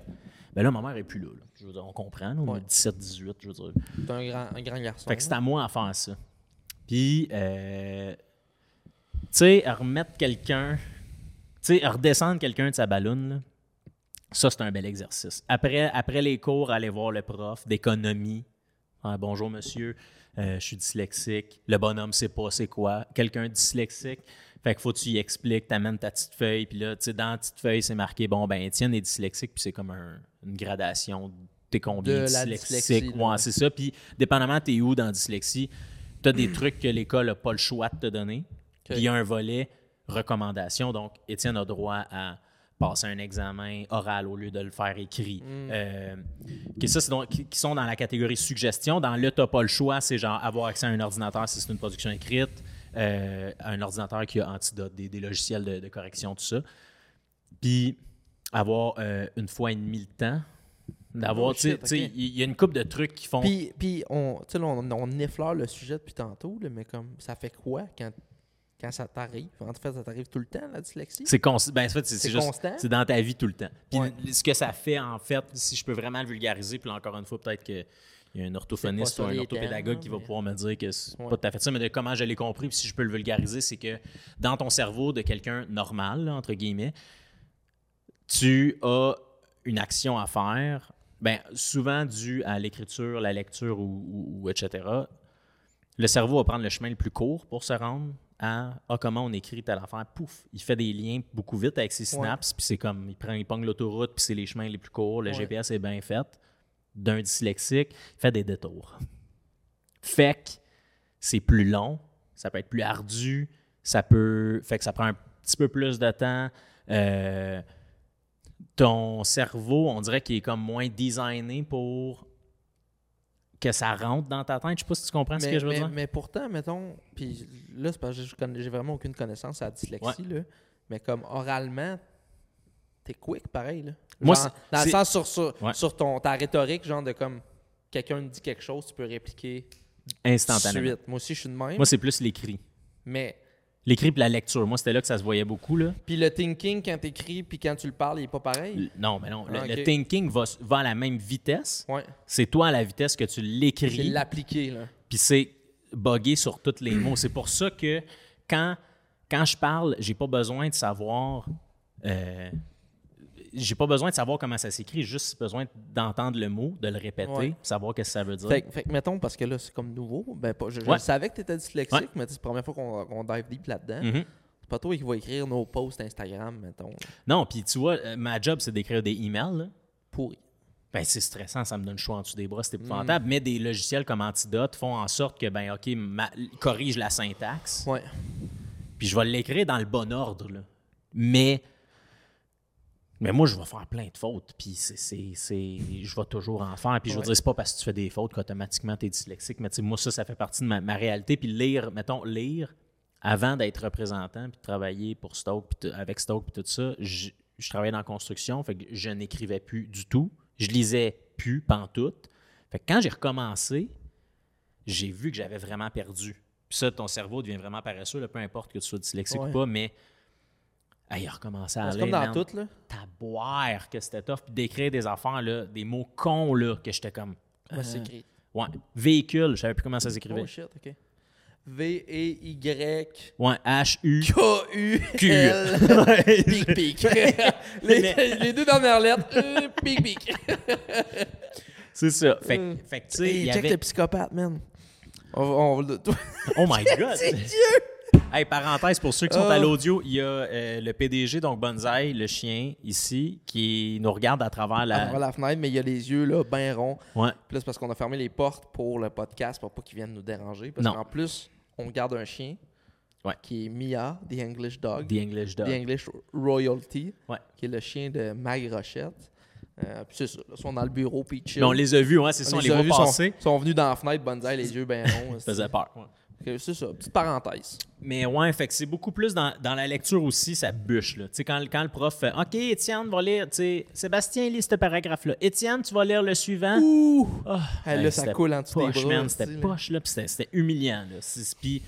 ben là, ma mère est plus là. là. Je veux dire, on comprend. on Ouais. 17, 18, je veux dire. C'est un grand, un grand garçon. Fait que c'est à moi à faire ça. Puis, euh, tu sais, remettre quelqu'un, tu sais, redescendre quelqu'un de sa balloune, là, ça, c'est un bel exercice. Après, après les cours, aller voir le prof d'économie. Ah, bonjour, monsieur, euh, je suis dyslexique. Le bonhomme sait pas c'est quoi? Quelqu'un dyslexique. Fait qu'il faut que tu y expliques, t'amènes ta petite feuille, puis là, tu sais, dans la petite feuille, c'est marqué, bon, ben, Étienne est dyslexique, puis c'est comme un- une gradation. T'es combien De dyslexique? Ouais, c'est ça. Puis, dépendamment, t'es où dans la dyslexie, t'as des trucs que l'école n'a pas le choix de te donner. Puis, il y a un volet recommandation. Donc, Étienne a droit à passer un examen oral au lieu de le faire écrit. Euh, ça, donc- qui qui sont dans la catégorie suggestion. Dans le t'as pas le choix, c'est genre avoir accès à un ordinateur si c'est une production écrite, euh, un ordinateur qui a antidote, des, des logiciels de, de correction, tout ça. Puis avoir euh, une fois et demi le temps. D'avoir, Oh, tu sais, il y a une couple de trucs qui font. Puis, puis on, là, on, on effleure le sujet depuis tantôt, là, mais comme ça fait quoi quand, quand ça t'arrive? En fait, ça t'arrive tout le temps, la dyslexie? C'est const- ben, en fait, c'est- constant? Dans ta vie tout le temps. Puis Ouais. ce que ça fait, en fait, si je peux vraiment le vulgariser, puis là, encore une fois, peut-être qu'il y a un orthophoniste ou un orthopédagogue termes, qui va mais- pouvoir me dire que c'est Ouais. pas tout à fait ça, mais de comment je l'ai compris, puis si je peux le vulgariser, c'est que dans ton cerveau de quelqu'un normal, là, entre guillemets, tu as une action à faire, ben, souvent due à l'écriture, la lecture ou, ou- ou etc. Le cerveau va prendre le chemin le plus court pour se rendre à ah, comment on écrit telle affaire. Pouf, il fait des liens beaucoup vite avec ses synapses, puis c'est comme il prend, il pogne l'autoroute, puis c'est les chemins les plus courts. Le Ouais. GPS est bien fait. D'un dyslexique, fait des détours. Fait que c'est plus long, ça peut être plus ardu, ça peut. Fait que ça prend un petit peu plus de temps. Euh, ton cerveau, on dirait qu'il est comme moins designé pour que ça rentre dans ta tête. Je sais pas si tu comprends ce que je veux mais- dire. mais pourtant, mettons, puis là, c'est parce que je j'ai vraiment aucune connaissance à la dyslexie, là, mais comme oralement, t'es quick pareil. Là. Moi, Genre, c'est- dans le c'est- sens sur, sur, Ouais. sur ton, ta rhétorique, genre de comme quelqu'un dit quelque chose, tu peux répliquer Instantanément. suite. Moi aussi, je suis de même. Moi, c'est plus l'écrit. mais L'écrit puis la lecture. Moi, c'était là que ça se voyait beaucoup. Là. puis le thinking quand t'écris puis quand tu le parles, il est pas pareil? L- Non, mais non. Le, Ah, le thinking va, va à la même vitesse. Ouais. C'est toi à la vitesse que tu C'est l'écris. l'appliquer là. Puis c'est buggé sur tous les mots. C'est pour ça que quand, quand je parle, j'ai pas besoin de savoir. euh, j'ai pas besoin de savoir comment ça s'écrit, j'ai juste besoin d'entendre le mot, de le répéter, Ouais. savoir ce que ça veut dire. Fait, que- fait mettons, parce que là, c'est comme nouveau, ben, pas, je, je Ouais. savais que tu étais dyslexique, Ouais. mais c'est la première fois qu'on dive deep là-dedans. Mhm. C'est pas toi qui va écrire nos posts Instagram, mettons. Non, puis tu vois, euh, ma job, c'est d'écrire des emails. là. Pourri. Ben, c'est stressant, ça me donne chaud en dessous des bras, c'est Mm. épouvantable. Mais des logiciels comme Antidote font en sorte que, ben, OK, ma- corrige la syntaxe, Ouais. puis je vais l'écrire dans le bon ordre. là. Mais, mais moi, je vais faire plein de fautes, puis c'est, c'est, c'est- je vais toujours en faire. Puis je veux Ouais. dire, c'est pas parce que tu fais des fautes qu'automatiquement tu es dyslexique, mais tu sais, moi, ça, ça fait partie de ma, ma réalité. Puis lire, mettons, lire, avant d'être représentant, puis de travailler pour Stoke, puis avec Stoke, puis tout ça, je, je travaillais dans la construction, fait que je n'écrivais plus du tout. Je lisais plus, pantoute. Fait que quand j'ai recommencé, j'ai vu que j'avais vraiment perdu. Puis ça, ton cerveau devient vraiment paresseux, là, peu importe que tu sois dyslexique Ouais. ou pas, mais hey, il a recommencé à C'est aller. comme dans man. tout, là. Taboire que c'était tough. Puis d'écrire des affaires, là, des mots cons, là, que j'étais comme... Comment euh, c'est écrit? Ouais. Véhicule, je savais plus comment ça s'écrivait. Oh shit, ok. V-E-Y. Ouais, H-U. K-U-L. Ouais. Pic, pic. les, les deux dernières lettres. euh, pic, pic. C'est ça. Fait, que- Euh. fait que, tu sais, il Hey, check avait... le psychopathe, man. On, va- on va le- Oh my God! C'est Dieu! Hey, parenthèse, pour ceux qui sont Ah. à l'audio, il y a euh, le PDG, donc Bonsaï, le chien, ici, qui nous regarde à travers à la. travers la fenêtre, mais il y a les yeux là, bien ronds. Ouais. C'est parce qu'on a fermé les portes pour le podcast pour pas qu'ils viennent nous déranger. Parce Non. qu'en plus, on garde un chien Ouais. qui est Mia, The English Dog. The English Dog. The English Royalty, Ouais. qui est le chien de Mag Rochette. Euh, puis c'est ça, ils sont dans le bureau, puis ils. Mais on les a vus, ouais, c'est ça, on les a voit vus, sont- passer. sont, venus dans la fenêtre, Bonsaï, les yeux bien ronds. Ça faisait peur. ouais. C'est ça, petite parenthèse. Mais ouais, fait que c'est beaucoup plus dans, dans la lecture aussi, ça bûche. Là. Tu sais, Quand, quand le prof fait OK, Étienne va lire, tu sais, Sébastien lit ce paragraphe-là. Étienne, tu vas lire le suivant. Ouh! Ah, Hey, hey, là, ça coule en dessous des poche, bras. esti, C'était poche, là, puis c'était humiliant. Là. Puis,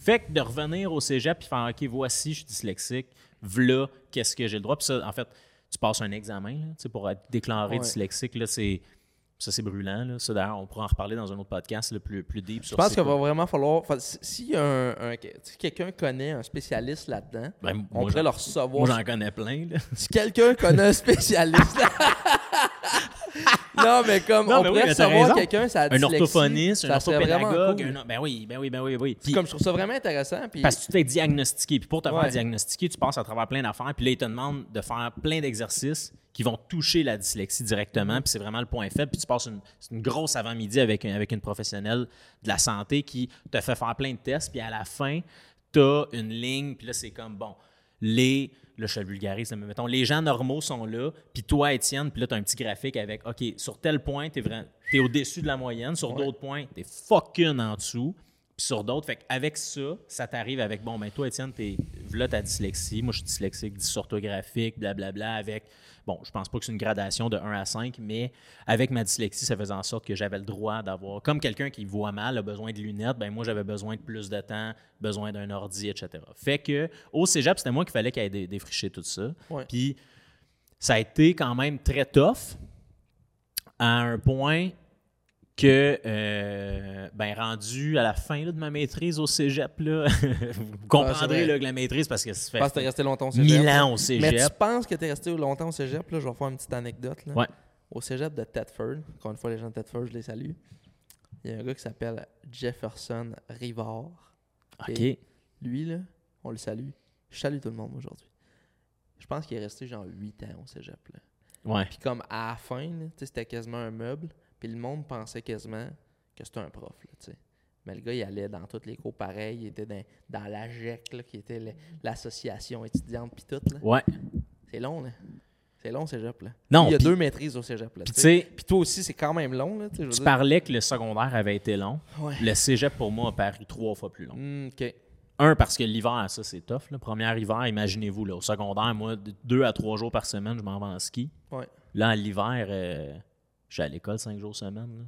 fait que de revenir au cégep puis faire OK, voici, je suis dyslexique, v'là, qu'est-ce que j'ai le droit? Puis ça, en fait, tu passes un examen là, pour être déclaré Ouais. dyslexique. Là, c'est, ça, c'est brûlant. Là. Ça, d'ailleurs, on pourra en reparler dans un autre podcast le plus, plus deep. Je sur pense qu'il va vraiment falloir. si un, un- si quelqu'un connaît un spécialiste là-dedans, Ben, on pourrait le recevoir. Moi, j'en connais plein. Là. Si quelqu'un connaît un spécialiste. non, mais comme Non, on mais oui, pourrait recevoir raison. quelqu'un, ça a Un orthophoniste, un vraiment orthopédagogue. cool. un- Ben oui, ben oui, ben oui, ben oui. Puis- Comme je trouve ça vraiment intéressant. Puis Parce que tu t'es diagnostiqué. Puis pour te Ouais. faire diagnostiquer, tu passes à travers plein d'affaires. Puis là, ils te demandent de faire plein d'exercices qui vont toucher la dyslexie directement. Puis c'est vraiment le point faible. Puis tu passes une, grosse avant-midi avec, avec une professionnelle de la santé qui te fait faire plein de tests. Puis à la fin, tu as une ligne. Puis là, c'est comme, bon, les... Là, je le vulgarise, mais mettons, les gens normaux sont là, puis toi, Étienne, puis là, tu as un petit graphique avec, OK, sur tel point, tu es, au-dessus de la moyenne, sur d'autres points, tu es fucking en dessous, puis sur d'autres. Fait avec ça, ça t'arrive avec, bon, ben toi, Étienne, t'es, là, ta dyslexie. Moi, je suis dyslexique, dysorthographique, blablabla, avec, bon, je pense pas que c'est une gradation de 1 à 5, mais avec ma dyslexie, ça faisait en sorte que j'avais le droit d'avoir, comme quelqu'un qui voit mal, a besoin de lunettes, ben moi, j'avais besoin de plus de temps, besoin d'un ordi, etc. Fait que, au cégep, c'était moi qu'il fallait qu'il aille dé- défricher tout ça. Ouais. Puis, ça a été quand même très tough à un point que, euh, ben, rendu à la fin là, de ma maîtrise au cégep, là, vous comprendrez vrai. là, que la maîtrise, parce que ça fait je pense que t'es resté longtemps au cégep. 1000 ans au Mais cégep. tu penses que t'es resté longtemps au cégep? Là, je vais faire une petite anecdote. Là. Ouais. Au cégep de Thetford, encore une fois, les gens de Thetford, je les salue. Il y a un gars qui s'appelle Jefferson Rivard. OK. Et Lui, là, on le salue. Je salue tout le monde aujourd'hui. Je pense qu'il est resté genre 8 ans au cégep. Là. Ouais. Puis comme à la fin, c'était quasiment un meuble. Puis le monde pensait quasiment que c'était un prof. Là, tu sais. Mais le gars, il allait dans toutes les cours pareils. Il était dans, dans la GEC, là, qui était l'association étudiante, puis tout. Là. Ouais. C'est long, là. C'est long, cégep, là. Non, il y a deux maîtrises au cégep, là. Puis toi aussi, c'est quand même long, là. tu dire. parlais que le secondaire avait été long. Ouais. Le cégep, pour moi, a paru trois fois plus long. Hmm, OK. Un, parce que l'hiver, ça, c'est tough. Le premier hiver, imaginez-vous, là, au secondaire, moi, de- deux à trois jours par semaine, je m'en vais en ski. Ouais. Là, l'hiver, euh, je suis à l'école cinq jours semaine. là.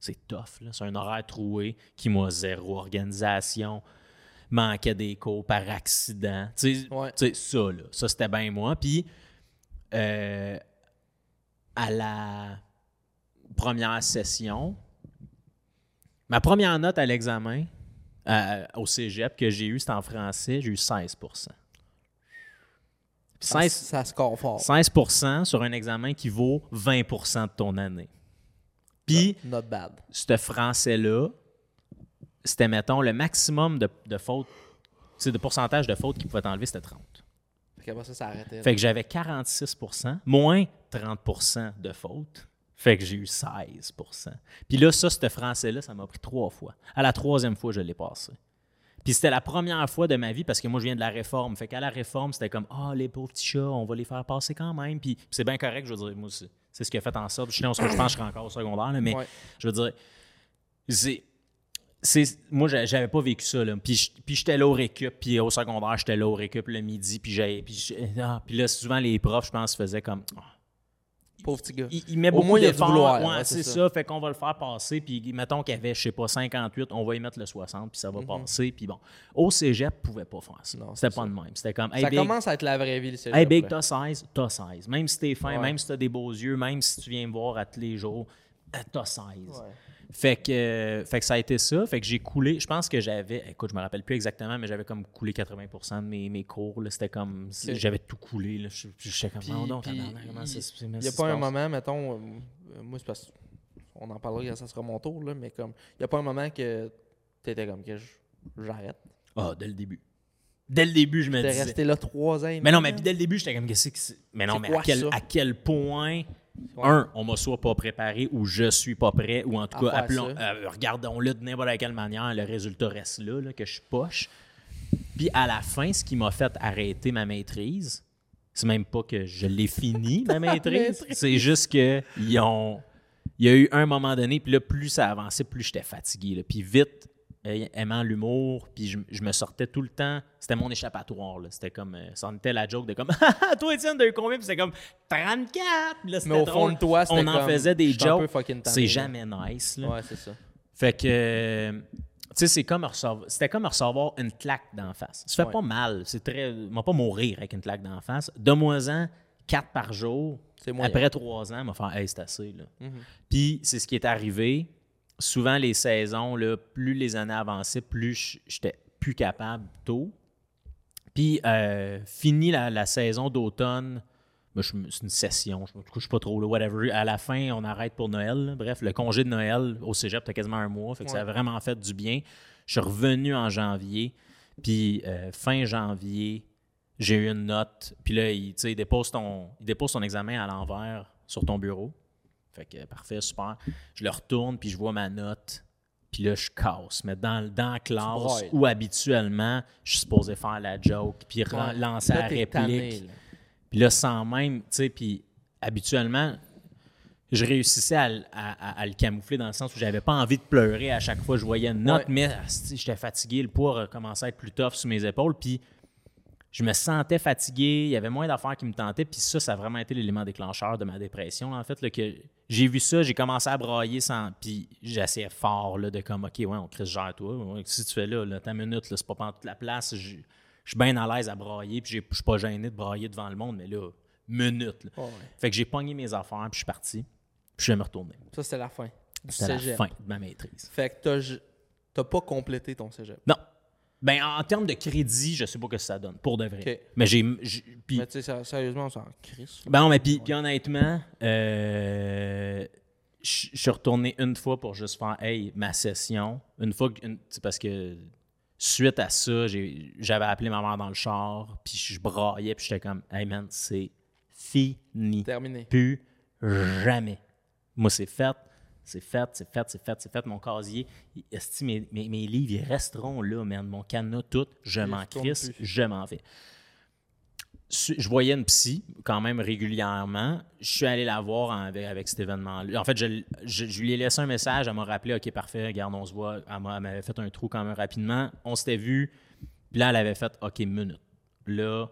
C'est tough. là. C'est un horaire troué qui m'a zéro organisation, manquait des cours par accident. Tu sais, Ouais. ça, là, ça, c'était bien moi. Puis, euh, à la première session, ma première note à l'examen euh, au cégep que j'ai eu, c'était en français, j'ai eu 16 Puis Ça, 16, ça score fort. 16% sur un examen qui vaut 20% de ton année. Puis, Not bad. ce français-là, c'était, mettons, le maximum de, de fautes, de pourcentage de fautes qu'il pouvait enlever, c'était 30. Fait qu'après ça, ça arrêtait. Fait que j'avais 46% moins 30% de fautes. Fait que j'ai eu 16% Puis là, ça, ce français-là, ça m'a pris trois fois. À la troisième fois, je l'ai passé. Puis c'était la première fois de ma vie parce que moi, je viens de la réforme. Fait qu'à la réforme, c'était comme Ah, les pauvres petits chats, on va les faire passer quand même. Puis puis c'est bien correct, je veux dire, moi, c'est, c'est ce qui a fait en sorte. Je, pense que je serais encore au secondaire, là, mais Ouais. je veux dire, c'est. c'est- moi, j'a- j'avais pas vécu ça. Là. Puis, puis j'étais là au récup, puis au secondaire, j'étais là au récup le midi, puis j'ai, puis, ah, puis là, souvent, les profs, je pense, faisaient comme. ah, Pauvre petit gars. il, il met Au beaucoup moins, il a vouloir, Ouais, c'est ça. Fait qu'on va le faire passer. Puis mettons qu'il y avait, je sais pas, 58, on va y mettre le 60, puis ça va passer. Puis bon, au cégep, pouvait pas faire ça. Mhm. C'était pas ça. de même. C'était comme, hey, ça big, commence à être la vraie vie, le cégep. hey, big, t'as 16, t'as 16. Même si t'es fin, Ouais. même si t'as des beaux yeux, même si tu viens me voir à tous les jours, euh, t'as 16. Ouais. Fait que, euh, fait que ça a été ça. Fait que j'ai coulé. Je pense que j'avais. Écoute, je me rappelle plus exactement, mais j'avais comme coulé 80% de mes, mes cours. C'était comme. J'avais tout coulé. Là. Je, je, sais comme. Non, non, comment ça Il n'y a pas un moment, mettons, euh, moi c'est parce on en parlera quand ça sera mon tour, là, mais comme, il n'y a pas un moment que tu étais comme que je- j'arrête. Ah, dès le début. Dès le début, je me disais. resté là trois ans. Mais non, mais dès le début, j'étais comme, que c'est? Mais non, mais à quel, à quel point, Ouais. un, on m'a soit pas préparé ou je suis pas prêt, ou en tout cas, appelons, euh, regardons-le de n'importe quelle manière, le résultat reste là, là, que je suis poche. Puis à la fin, ce qui m'a fait arrêter ma maîtrise, c'est même pas que je l'ai fini, ma maîtrise, c'est juste que ils ont. Il y a eu un moment donné, puis là, plus ça avançait, plus j'étais fatigué. là. Puis vite, aimant l'humour, puis je, je me sortais tout le temps. C'était mon échappatoire. C'était comme. euh, ça en était la joke de comme. Ah, toi, Étienne, t'as eu combien? Puis c'était comme 34. Puis là, Mais au fond de toi, On en faisait des jokes. C'est jamais nice. là. Ouais, c'est ça. Fait que, euh, tu sais, c'est comme recevoir, c'était comme recevoir une claque d'en face. Ça fait Ouais. pas mal. C'est très, m'a pas mourir avec une claque d'en face. Donne-moi-en quatre par jour. Après trois ans, m'a fait, hey, c'est assez, là. Mhm. Puis, c'est ce qui est arrivé. Souvent, les saisons, là, plus les années avançaient, plus j'étais plus capable tôt. Puis, euh, fini la, la saison d'automne, ben, c'est une session, je me couche pas trop, là, whatever. À la fin, on arrête pour Noël. là. Bref, le congé de Noël au cégep, t'as quasiment un mois, fait que ça a vraiment fait du bien. Je suis revenu en janvier, puis euh, fin janvier, j'ai eu une note. Puis là, il, tu sais, il dépose ton, il dépose ton examen à l'envers sur ton bureau. Fait que parfait, super. Je le retourne, puis je vois ma note. Puis là, je casse. Mais dans, dans la classe où habituellement, je suis supposé faire la joke, puis Ouais. lancer Là, la réplique. tanné, là. Puis là, sans même, tu sais, puis habituellement, je réussissais à, l- à- à- à le camoufler dans le sens où j'avais pas envie de pleurer à chaque fois que je voyais une note, Ouais. mais asti, j'étais fatigué, le poids recommençait à être plus tough sur mes épaules, puis je me sentais fatigué, il y avait moins d'affaires qui me tentaient, puis ça, ça a vraiment été l'élément déclencheur de ma dépression, en fait, là, que j'ai vu ça, j'ai commencé à brailler sans, puis j'essayais fort, là, de comme, OK, ouais, on crie gère toi, Ouais, si tu fais là, là ta minute, là, c'est pas pendant toute la place, je je suis bien à l'aise à brailler, puis je suis pas gêné de brailler devant le monde, mais là, minute, là. Ouais, ouais. Fait que j'ai pogné mes affaires, puis je suis parti. Puis je vais me retourner. Ça, c'était la fin. Du C'était la fin de ma maîtrise. Fait que t'as t'as pas complété ton cégep? Non. Ben, en termes de crédit, je sais pas ce que ça donne, pour de vrai. Mais j'ai. puis- Mais tu sais, sérieusement, on s'en crisse. ben non, mais puis, puis honnêtement, euh, je suis retourné une fois pour juste faire, hey, ma session. Une fois une- parce que suite à ça, j'avais appelé ma mère dans le char, puis je braillais, puis j'étais comme, hey man, c'est fini. Terminé. plus jamais. Moi, c'est fait, c'est fait, c'est fait, c'est fait, c'est fait. Mon casier, mes, mes, mes livres, ils resteront là, man. Mon cadenas, tout, je m'en crisse, je m'en vais. Je voyais une psy quand même régulièrement. Je suis allé la voir avec, avec cet événement-là. En fait, je, je- je lui ai laissé un message. Elle m'a rappelé OK, parfait, regarde, on se voit. Elle m'avait fait un trou quand même rapidement. On s'était vu. Puis là, elle avait fait OK, minute. Là,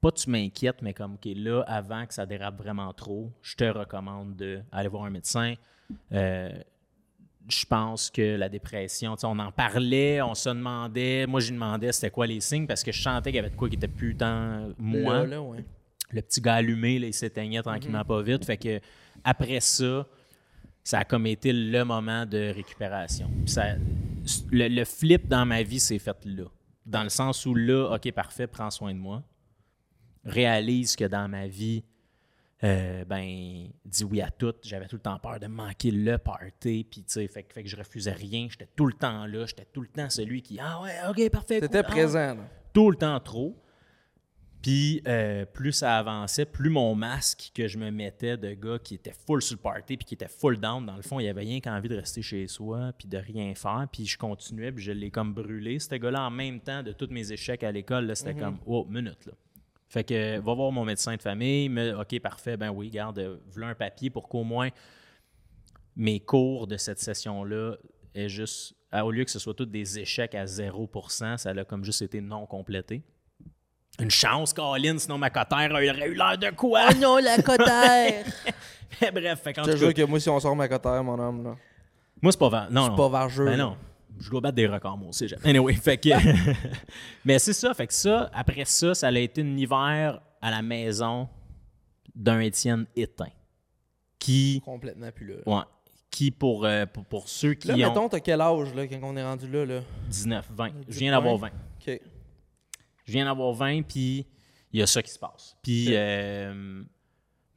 pas tu m'inquiètes, mais comme, OK, là, avant que ça dérape vraiment trop, je te recommande d'aller voir un médecin. Euh, je pense que la dépression, on en parlait, on se demandait, moi, je demandais c'était quoi les signes parce que je sentais qu'il y avait de quoi qui était plus tant moi. Là, là, ouais. Le petit gars allumé, là, il s'éteignait tranquillement pas vite. Fait que après ça, ça a comme été le moment de récupération. Puis ça- le, le flip dans ma vie s'est fait là. Dans le sens où là, OK, parfait, prends soin de moi. Réalise que dans ma vie, euh, ben, dis oui à tout. J'avais tout le temps peur de manquer le party. Puis, tu sais, fait, que- fait que je refusais rien. J'étais tout le temps là. J'étais tout le temps celui qui, ah ouais, OK, parfait. T'étais cool, ah présent, tout le temps trop. Puis euh, plus ça avançait, plus mon masque que je me mettais de gars qui était full sur le party puis qui était full down, dans le fond, il avait rien qu'envie de rester chez soi puis de rien faire. Puis je continuais, puis je l'ai comme brûlé. Ce gars-là, en même temps de tous mes échecs à l'école, c'était comme, oh, minute, là. Fait que, va voir mon médecin de famille. Mais, OK, parfait, ben oui, garde, voilà un papier pour qu'au moins mes cours de cette session-là aient juste, au lieu que ce soit tous des échecs à 0%, ça a comme juste été non complété. Une chance, Colin, sinon ma cotère aurait eu l'air de quoi? Oh non, la cotère! Mais bref, fait qu'en Je te jure que moi, si on sort ma cotère, mon homme, là. moi, c'est pas vent. Non, C'est non. pas vargeux. Ben non. Je dois battre des records, moi aussi. j'aime. Anyway, fait que. Mais c'est ça. Fait que ça, après ça, ça a été un hiver à la maison d'un Étienne éteint. Qui. Complètement plus là. Ouais. Qui, pour, euh, pour, pour ceux qui Là, ont mettons, t'as quel âge, là, quand on est rendu là, là? 19, 20. Je viens d'avoir point. 20. OK. Je viens d'avoir 20, puis il y a ça qui se passe. Puis euh,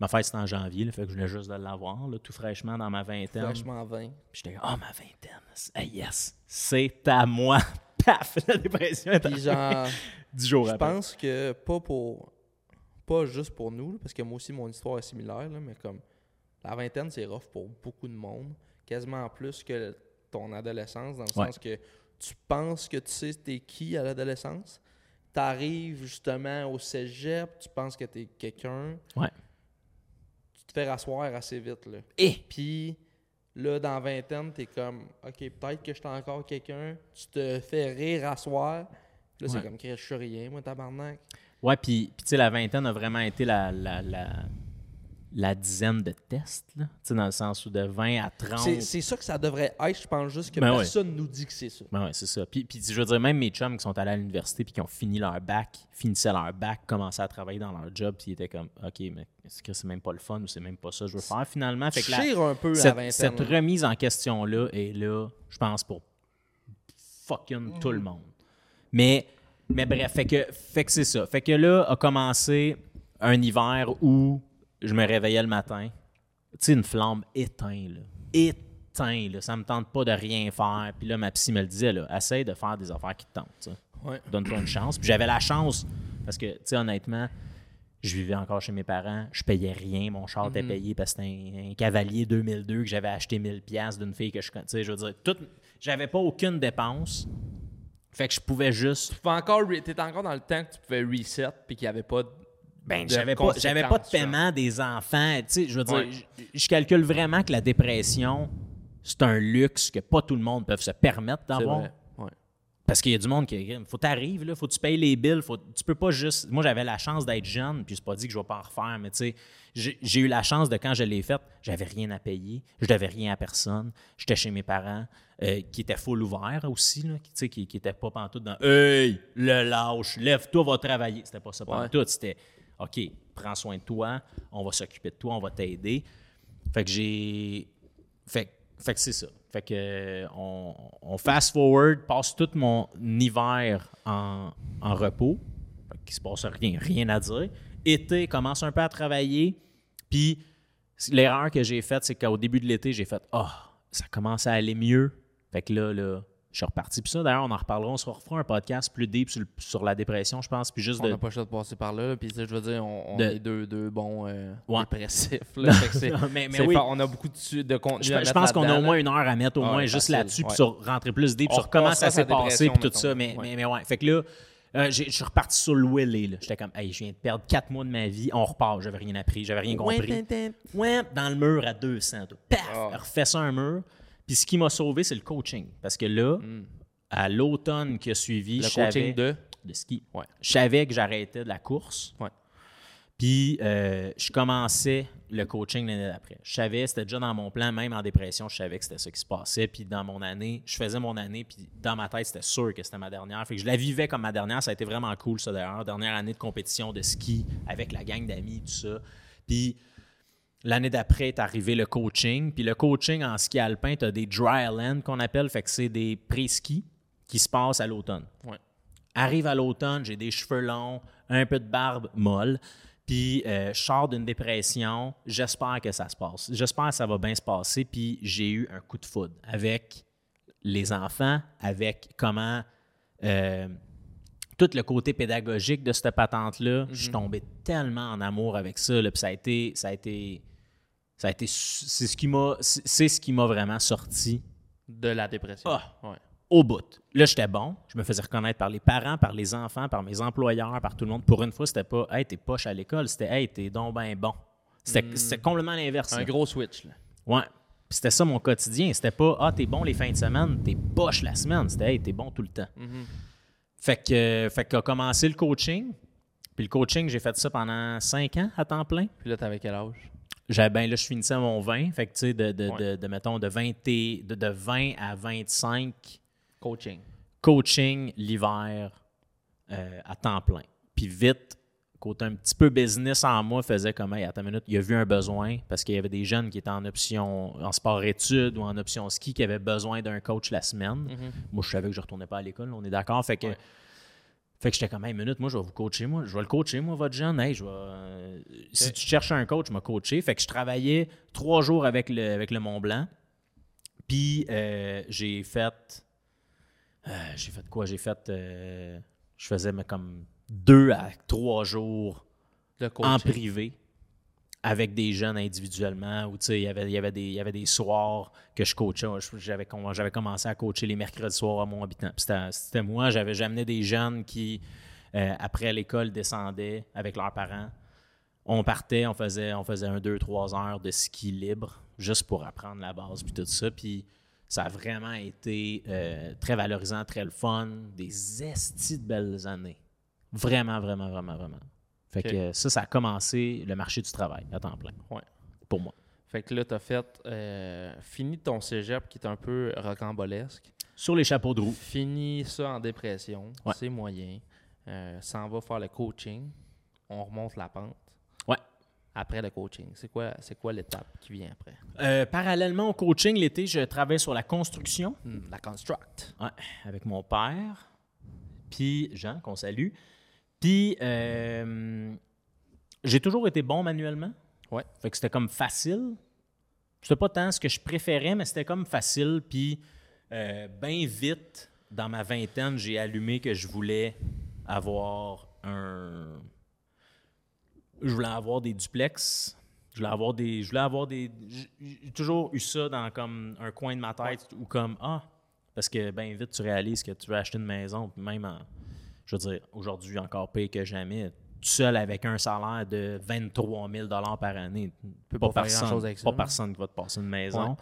ma fête, c'est en janvier, là, fait que je venais juste de l'avoir, là, tout fraîchement dans ma vingtaine. Franchement, 20. Puis j'étais comme, oh, ma vingtaine, hey, yes, c'est à moi. paf, la dépression est Puis genre, jours je pense que pas pour. Pas juste pour nous, parce que moi aussi, mon histoire est similaire, là, mais comme. La vingtaine, c'est rough pour beaucoup de monde. Quasiment plus que ton adolescence, dans le Ouais. sens que tu penses que tu sais t'es qui à l'adolescence. T'arrives justement au cégep, tu penses que t'es quelqu'un. Ouais. Tu te fais rasseoir assez vite, là. Et? Puis là, dans vingtaine, t'es comme, OK, peut-être que je suis encore quelqu'un. Tu te fais rire à soir. Là, c'est comme, Chris, je suis rien, moi, tabarnak. Ouais, puis, puis tu sais, la vingtaine a vraiment été la, la, la, la dizaine de tests, là. Tu sais, dans le sens où de 20 à 30. C'est ça que ça devrait être. Je pense juste que Ben ouais. personne nous dit que c'est ça. Ben ouais, c'est ça. Puis, puis je veux dire, même mes chums qui sont allés à l'université puis qui ont fini leur bac, finissaient leur bac, commençaient à travailler dans leur job, puis ils étaient comme, OK, mais est-ce que c'est même pas le fun ou c'est même pas ça que je veux faire finalement? Fait que la- Chire un peu à cette, vingtaine. cette remise en question-là est là, je pense, pour fucking tout le Mm. monde. Mais, mais bref, fait que, fait que c'est ça. Fait que là, a commencé un hiver où je me réveillais le matin. Tu sais, une flamme éteinte, là. Éteinte, là. Ça me tente pas de rien faire. Puis là, ma psy me le disait, là. Essaye de faire des affaires qui te tentent. Ouais. Donne-toi une chance. Puis j'avais la chance, parce que, tu sais, honnêtement, je vivais encore chez mes parents, je payais rien, mon char était payé parce que c'était un, un Cavalier 2002 que j'avais acheté 1000 pièces d'une fille que je connais. Tu sais, je veux dire, tout, j'avais pas aucune dépense. Fait que je pouvais juste Tu pouvais encore, t'étais encore dans le temps que tu pouvais reset puis qu'il n'y avait pas de. Ben, j'avais pas, j'avais pas de paiement des enfants. Tu sais, je veux dire, Ouais. je, je calcule vraiment que la dépression, c'est un luxe que pas tout le monde peut se permettre d'avoir. Ouais. Parce qu'il y a du monde qui. Faut t'arriver, là, faut que tu payes les bills. Faut, tu peux pas juste. Moi, j'avais la chance d'être jeune, puis c'est pas dit que je vais pas en refaire, mais tu sais, j'ai eu la chance de quand je l'ai faite, j'avais rien à payer, je devais rien à personne. J'étais chez mes parents, euh, qui étaient full ouverts aussi, là, qui, tu sais, qui, qui étaient pas pantoute dans Hey, le lâche, lève-toi, va travailler. C'était pas ça pantoute, c'était OK, prends soin de toi, on va s'occuper de toi, on va t'aider. Fait que j'ai. Fait, que c'est ça. Fait que on, on fast forward, passe tout mon hiver en, en repos. Fait qu'il se passe rien, rien à dire. Été, commence un peu à travailler. Puis l'erreur que j'ai faite, c'est qu'au début de l'été, j'ai fait Ah, ça commence à aller mieux. Fait que là, là, je suis reparti. Puis ça, d'ailleurs, on en reparlera. On se refera un podcast plus deep sur, le- sur la dépression, je pense. Puis juste On de. n'a pas le choix de passer par là. Puis, je veux dire, on, on De- est deux, deux bons euh, Ouais. dépressifs. Là, mais oui. on a beaucoup de, de contenu. Je, à je mettre pense qu'on a au moins une heure à mettre au Ouais, moins juste là-dessus, puis sur rentrer plus deep, On sur comment ça s'est passé, puis tout mettons. ça. Mais, Ouais. mais, mais ouais. Fait que là, euh, je suis reparti sur le Willy. J'étais comme, hey, je viens de perdre quatre mois de ma vie, on repart. J'avais rien appris, j'avais rien compris. Ouais, dans le mur à 200. toi. Paf! Ah. Refais ça un mur. Puis ce qui m'a sauvé, c'est le coaching. Parce que là, à l'automne qui a suivi, Hmm. Le je savais- coaching de? de ski. Ouais. Je savais que j'arrêtais de la course. Ouais. Puis euh, je commençais le coaching l'année d'après. Je savais, c'était déjà dans mon plan, même en dépression, je savais que c'était ça qui se passait. Puis dans mon année, je faisais mon année, puis dans ma tête, c'était sûr que c'était ma dernière. Fait que je la vivais comme ma dernière. Ça a été vraiment cool, ça d'ailleurs. Dernière année de compétition de ski avec la gang d'amis, tout ça. Puis l'année d'après est arrivé le coaching. Puis le coaching en ski alpin, tu as des dry land qu'on appelle. Fait que c'est des pré-ski qui se passent à l'automne. Ouais. Arrive à l'automne, j'ai des cheveux longs, un peu de barbe molle, puis euh, je sors d'une dépression. J'espère que ça se passe. J'espère que ça va bien se passer. Puis j'ai eu un coup de foudre avec les enfants, avec comment euh, tout le côté pédagogique de cette patente-là. Je suis tombé tellement en amour avec ça. là, puis ça a été, ça a été, ça a été, c'est ce qui m'a, c'est ce qui m'a vraiment sorti De la dépression. Ah. Ouais. au bout. Là, j'étais bon. Je me faisais reconnaître par les parents, par les enfants, par mes employeurs, par tout le monde. Pour une fois, c'était pas Hey, t'es poche à l'école, c'était Hey, t'es donc ben bon. C'était c'était complètement l'inverse. Un là. gros switch. Là. Ouais. Puis c'était ça mon quotidien. C'était pas Ah, t'es bon les fins de semaine, t'es poche la semaine. C'était Hey, t'es bon tout le temps. Fait que fait qu'a commencé le coaching. Puis le coaching, j'ai fait ça pendant cinq ans à temps plein. Puis là, t'avais quel âge? J'avais ben là, je finissais mon 20. Fait que tu sais, de, de, Ouais. de, de, mettons, de 20, et- de, de 20 à 25 Coaching. coaching l'hiver euh, à temps plein. Puis vite, côté un petit peu business en moi, faisait comme, hey, attends une minute, il a vu un besoin parce qu'il y avait des jeunes qui étaient en option, en sport-études ou en option ski qui avaient besoin d'un coach la semaine. Moi, je savais que je ne retournais pas à l'école, on est d'accord. Fait que, Ouais. Fait que j'étais comme, hey, minute, moi, je vais vous coacher, moi. Je vais le coacher, moi, votre jeune. Hey, je vais, euh, Si tu cherches un coach, je vais coacher. Fait que je travaillais trois jours avec le, avec le Mont Blanc. Puis euh, j'ai fait Euh, j'ai fait quoi? J'ai fait. je faisais mais comme deux à trois jours en privé avec des jeunes individuellement où il y avait y avait des y avait des soirs que je coachais j'avais comm- j'avais commencé à coacher les mercredis soirs à mon habitant. C'était moi j'avais j'amenais des jeunes qui euh, après l'école descendaient avec leurs parents. On partait on faisait on faisait un deux trois heures de ski libre juste pour apprendre la base puis tout ça. Puis ça a vraiment été euh, très valorisant très le fun des estis de belles années. Vraiment vraiment vraiment vraiment fait que ça, ça a commencé le marché du travail à temps plein. Ouais. Pour moi. Fait que là, tu as fait euh, fini ton cégep qui est un peu rocambolesque. Sur les chapeaux de roue. Fini ça en dépression. Ouais. C'est moyen. Euh, S'en va faire le coaching. On remonte la pente. Ouais. Après le coaching. C'est quoi, c'est quoi l'étape qui vient après? Euh, parallèlement au coaching, l'été, je travaillais sur la construction Hmm, la construct. ouais, avec mon père. Puis Jean, qu'on salue. Puis euh, j'ai toujours été bon manuellement. Ouais. Fait que c'était comme facile. C'était pas tant ce que je préférais, mais c'était comme facile. Puis bien vite, dans ma vingtaine, j'ai allumé que je voulais avoir un. Je voulais avoir des duplex. Je voulais avoir des. Je voulais avoir des. J'ai j'ai toujours eu ça dans comme un coin de ma tête ou comme Ah, parce que bien vite, tu réalises que tu veux acheter une maison, puis même en. Je veux dire, aujourd'hui, encore pire que jamais, tout seul avec un salaire de 23 000 par année, peux pas, pas faire personne, grand-chose avec ça, pas personne qui va te passer une maison.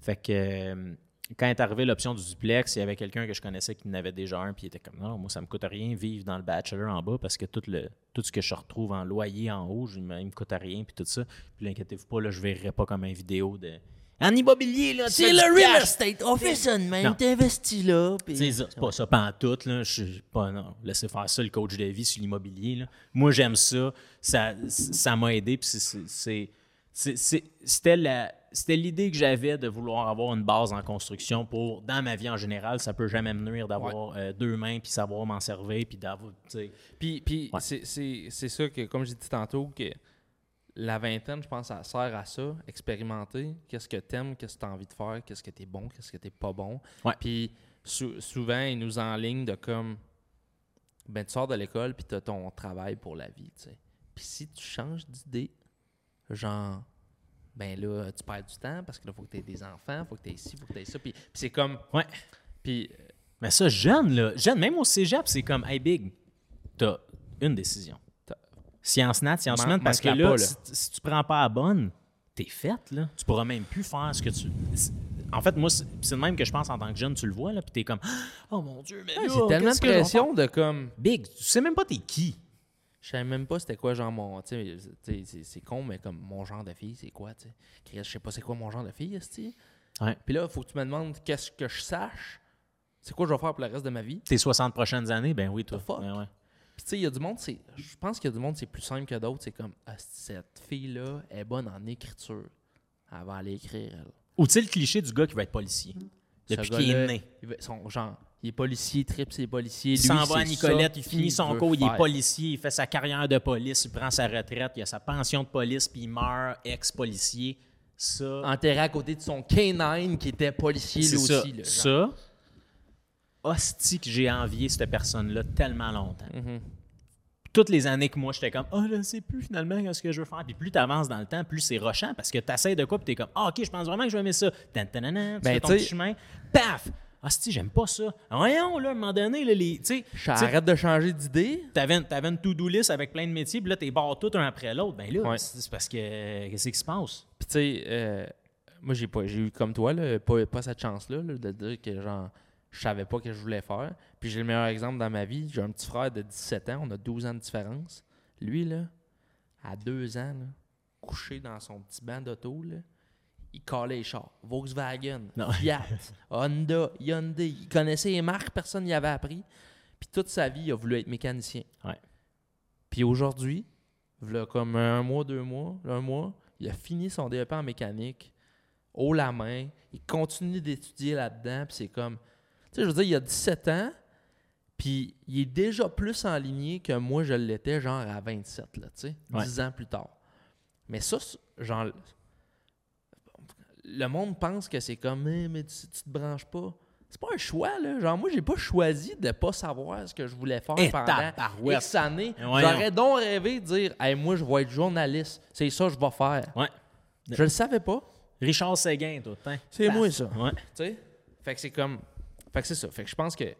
Fait que euh, quand est arrivée l'option du duplex, il y avait quelqu'un que je connaissais qui en avait déjà un, puis il était comme non, moi ça me coûte rien vivre dans le bachelor en bas parce que tout le tout ce que je retrouve en loyer en haut, je, il me coûte rien puis tout ça. Puis inquiétez-vous pas là, je verrai pas comme une vidéo de en immobilier là, C'est le real estate. On fait ça de même. T'investis là. puis- C'est ça, c'est pas ça pantoute, là. Je suis pas, non. Laissez faire ça, le coach de vie sur l'immobilier, là. Moi, j'aime ça. Ça ça m'a aidé, puis c'est- c'était la... C'était l'idée que j'avais de vouloir avoir une base en construction pour, dans ma vie en général, ça peut jamais me nuire d'avoir euh, deux mains puis savoir m'en servir puis d'avoir. Puis, puis Ouais. c'est- c'est c'est ça que, comme j'ai dit tantôt, que la vingtaine, je pense, ça sert à ça, expérimenter. Qu'est-ce que t'aimes, qu'est-ce que t'as envie de faire, qu'est-ce que t'es bon, qu'est-ce que t'es pas bon. Ouais. Puis sou- souvent, ils nous enlignent de comme, ben tu sors de l'école puis t'as ton travail pour la vie, tu sais. Puis si tu changes d'idée, genre, ben là, tu perds du temps parce que là, faut que t'aies des enfants, faut que t'aies ci, faut que t'aies ça. Puis, c'est comme, Ouais. puis Mais ça, jeune, là, jeune, même au cégep, c'est comme, hey, big, t'as une décision. Science nat, science Man- parce que là, pas, là. Si, si tu prends pas la bonne, t'es faite, là. Tu pourras même plus faire ce que tu... En fait, moi, c'est le même que je pense en tant que jeune, tu le vois, là, puis t'es comme, oh mon Dieu, mais là, c'est tellement de pression de comme? Big, tu sais même pas t'es qui. Je savais même pas c'était quoi genre mon. Tu sais, tu c'est- con, mais comme mon genre de fille, c'est quoi, tu sais? Chris, Je sais pas c'est quoi mon genre de fille, esti. Ouais. Puis là, faut que tu me demandes qu'est-ce que je sache. C'est quoi je vais faire pour le reste de ma vie? Tes 60 prochaines années, ben oui, toi. The fuck? Ouais. Puis tu sais, il y a du monde, c'est. Je pense qu'il y a du monde, c'est plus simple que d'autres. C'est comme, ah, cette fille-là est bonne en écriture. Elle va aller écrire, elle. Ou tu sais le cliché du gars qui va être policier. Depuis qu'il est né. il va- son, genre, il est policier, il tripe ses policiers. Il s'en va à c'est Nicolette, il finit son cours, il est policier, il fait sa carrière de police, il prend sa retraite, il a sa pension de police, puis il meurt ex-policier. Ça, Enterré à côté de son K9 qui était policier lui c'est ça. aussi. là, ça, hostie que j'ai envié cette personne-là tellement longtemps. Mhm. Toutes les années que moi, j'étais comme, ah, je sais plus finalement ce que je veux faire. Puis plus tu avances dans le temps, plus c'est rochant parce que tu essaies de quoi, puis tu es comme, ah, ok, je pense vraiment que je vais aimer ça. Tan, tu Ben, fais ton petit chemin, paf! Hostie, j'aime pas ça. Voyons, là, à un moment donné, là, les. Tu sais, tu sais, J'arrête de changer d'idée. T'avais une, t'avais une to-do list avec plein de métiers, puis là, t'es barres tout un après l'autre. Ben là, Ouais. c'est parce que. euh, Qu'est-ce qui se passe? Puis tu sais, euh, moi j'ai pas j'ai eu comme toi là, pas, pas cette chance-là là, de dire que genre je savais pas ce que je voulais faire. Puis j'ai le meilleur exemple dans ma vie. J'ai un petit frère de 17 ans, on a 12 ans de différence. Lui là, à 2 ans, là, couché dans son petit banc d'auto, là, il calait les chars. Volkswagen, Non. Fiat, Honda, Hyundai. Il connaissait les marques, personne n'y avait appris. Puis toute sa vie, il a voulu être mécanicien. Ouais. Puis aujourd'hui, voilà comme un mois, deux mois, un mois, il a fini son DEP en mécanique, haut la main, il continue d'étudier là-dedans, puis c'est comme, tu sais, je veux dire, il a 17 ans, puis il est déjà plus enligné que moi, je l'étais, genre à 27, là, tu sais, Ouais. 10 ans plus tard. Mais ça, genre, le monde pense que c'est comme, Eh, mais tu, tu te branches pas. c'est pas un choix, là. Genre, moi, j'ai pas choisi de pas savoir ce que je voulais faire Eh, pendant. X années. Voyons. J'aurais donc rêvé de dire, hey, moi, je vais être journaliste. C'est ça que je vais faire. Ouais. Je le savais pas. Richard Séguin, toi. hein. C'est moi, ça. Ouais. Tu sais? Fait que c'est comme. Fait que c'est ça. Fait que je pense que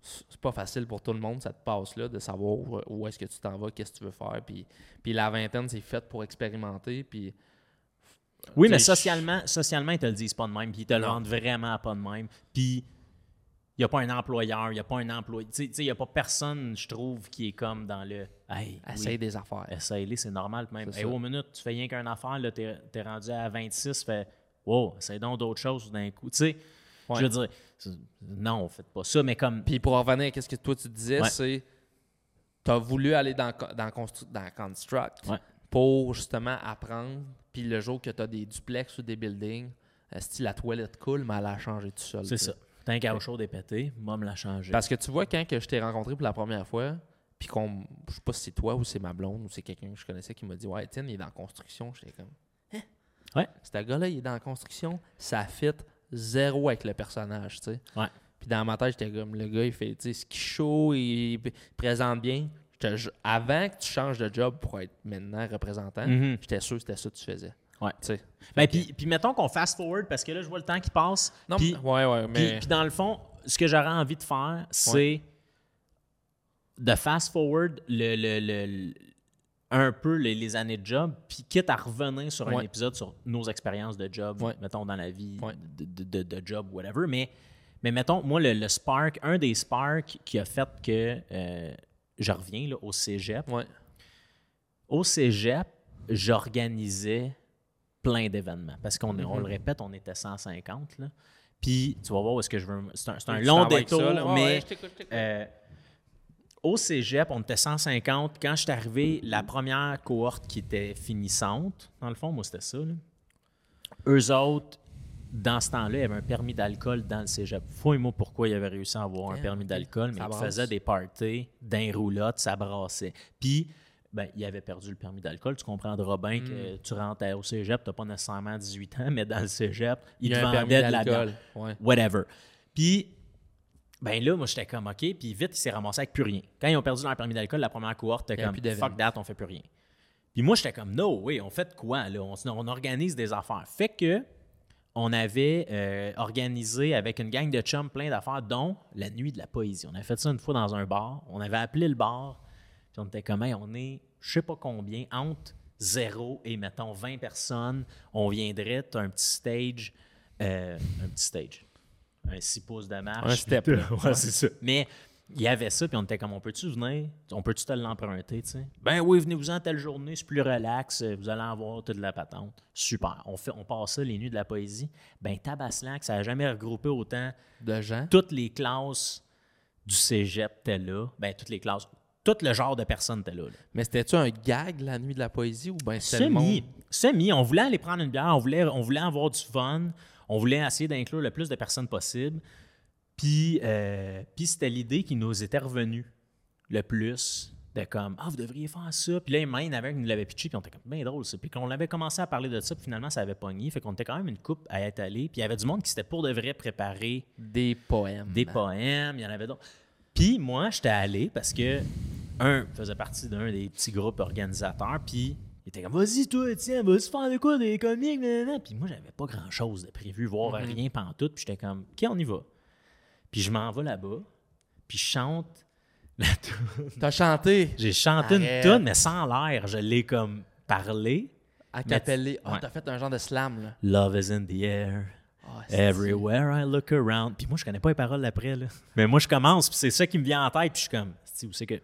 c'est pas facile pour tout le monde, cette passe-là, de savoir où, où est-ce que tu t'en vas, qu'est-ce que tu veux faire. Puis, puis la vingtaine, c'est fait pour expérimenter. Puis Oui, mais socialement, socialement, ils te le disent pas de même, puis ils te le Non. vendent vraiment pas de même. Puis, il n'y a pas un employeur, il n'y a pas un employé. Tu sais, il n'y a pas personne, je trouve, qui est comme dans le. Hey, essaye oui, des affaires. essaye-les, c'est normal. Même. Hey, ça. au minute, tu fais rien qu'une affaire, là, t'es, t'es rendu à 26, fais. Wow, essaye donc d'autres choses d'un coup. Tu sais, Ouais. je veux dire, non, faites pas ça, mais comme. Puis pour revenir à ce que toi tu disais, Ouais. c'est. Tu as voulu aller dans, dans, dans Construct Ouais. pour justement apprendre. Puis le jour que tu as des duplex ou des buildings, si la toilette coule, mais elle a changé tout seul. C'est ça. T'as un chaud dépété, moi, me l'a changé. Parce que tu vois, quand que je t'ai rencontré pour la première fois, puis qu'on. Je sais pas si c'est toi ou c'est ma blonde ou c'est quelqu'un que je connaissais qui m'a dit Ouais, Étienne, il est dans la construction. J'étais comme. Hein? Ouais. Ce gars-là, il est dans la construction. Ça fit zéro avec le personnage, tu sais. Ouais. Puis dans ma tête, j'étais comme le gars, il fait, tu sais, ce qui chaud, il présente bien. Avant que tu changes de job pour être maintenant représentant, Mhm. j'étais sûr que c'était ça que tu faisais. Ouais. Tu. Ben, puis, puis mettons qu'on fast forward parce que là, je vois le temps qui passe. Non, puis, mais- ouais, ouais, mais. puis dans le fond, ce que j'aurais envie de faire, c'est de fast forward le- le- le- un peu les, les années de job, puis quitte à revenir sur un épisode sur nos expériences de job, Ouais. mettons dans la vie Ouais. de, de- job, whatever. Mais, mais mettons, moi, le, le spark, un des sparks qui a fait que euh, je reviens là, au cégep, au cégep, j'organisais plein d'événements. Parce qu'on on Mhm. le répète, on était 150. Là. Puis, tu vas voir où est-ce que je veux. C'est un, c'est un long détour, ça, mais ouais, je t'écoute, je t'écoute. euh, au cégep, on était 150. Quand je suis arrivé, la première cohorte qui était finissante, dans le fond, moi, c'était ça. là. Eux autres, dans ce temps-là, il y avait un permis d'alcool dans le cégep. Fouille-moi pourquoi ils avaient réussi à avoir un Ah, permis ok. d'alcool, mais ils faisaient des parties d'un roulotte, ça brassait. Puis, ben, il avait perdu le permis d'alcool. Tu comprendras bien Hmm. que tu rentres au cégep, tu n'as pas nécessairement 18 ans, mais dans le cégep, ils Il te vendaient de la bière d'alcool. Ouais. whatever. Puis, ben là, moi, j'étais comme, OK. Puis vite, il s'est ramassé avec plus rien. Quand ils ont perdu leur permis d'alcool, la première cohorte, t'es comme, fuck that, on fait plus rien. Puis moi, j'étais comme, no, oui, on fait quoi, là? On, organise des affaires. Fait que, on avait euh, organisé avec une gang de chums plein d'affaires, dont la nuit de la poésie. On avait fait ça une fois dans un bar. On avait appelé le bar. Puis on était comme, Hey, on est, je sais pas combien, entre zéro et, mettons, 20 personnes. On viendrait, un petit stage, euh, un petit stage, un 6 pouces de marche. Un step. Ouais, c'est ça. Mais il y avait ça, puis on était comme, on peut-tu venir? On peut-tu te l'emprunter, tu sais? Ben oui, venez-vous-en telle journée, c'est plus relax, euh, vous allez avoir toute la patente. Super. On, fait, on passe ça, les nuits de la poésie. Ben Tabaslac, ça n'a jamais regroupé autant De gens? toutes les classes du cégep étaient là. Ben, toutes les classes. Tout le genre de personnes étaient là. là. Mais c'était-tu un gag la nuit de la poésie ou ben c'était? Semi. Semi. On voulait aller prendre une bière, on voulait, on voulait avoir du fun, on voulait essayer d'inclure le plus de personnes possible. Puis, euh, puis c'était l'idée qui nous était revenue le plus. De comme, ah, vous devriez faire ça. Puis là, il y avait qui nous l'avait pitché, puis on était comme, bien drôle ça. Puis qu'on avait commencé à parler de ça, puis finalement, ça avait pogné. Fait qu'on était quand même une coupe à être allé. Puis il y avait du monde qui s'était pour de vrai préparé Des poèmes. des poèmes, il y en avait d'autres. Puis moi, j'étais allé parce que, un, faisait partie d'un des petits groupes organisateurs, puis il était comme, vas-y, toi, tiens, vas-y faire de quoi, des comiques, nanana. Puis moi, j'avais pas grand-chose de prévu, voir rien pantoute, puis j'étais comme, OK, on y va. Puis je m'en vais là-bas, puis je chante la toune. T'as chanté? J'ai chanté Arrête. une tune, mais sans l'air. Je l'ai comme parlé. à capellé. Ah, Ouais. t'as fait un genre de slam, là. Love is in the air. Ah, Everywhere I look around. Puis moi, je connais pas les paroles après, là. Mais moi, je commence, puis c'est ça qui me vient en tête, puis je suis comme, c'est où c'est que.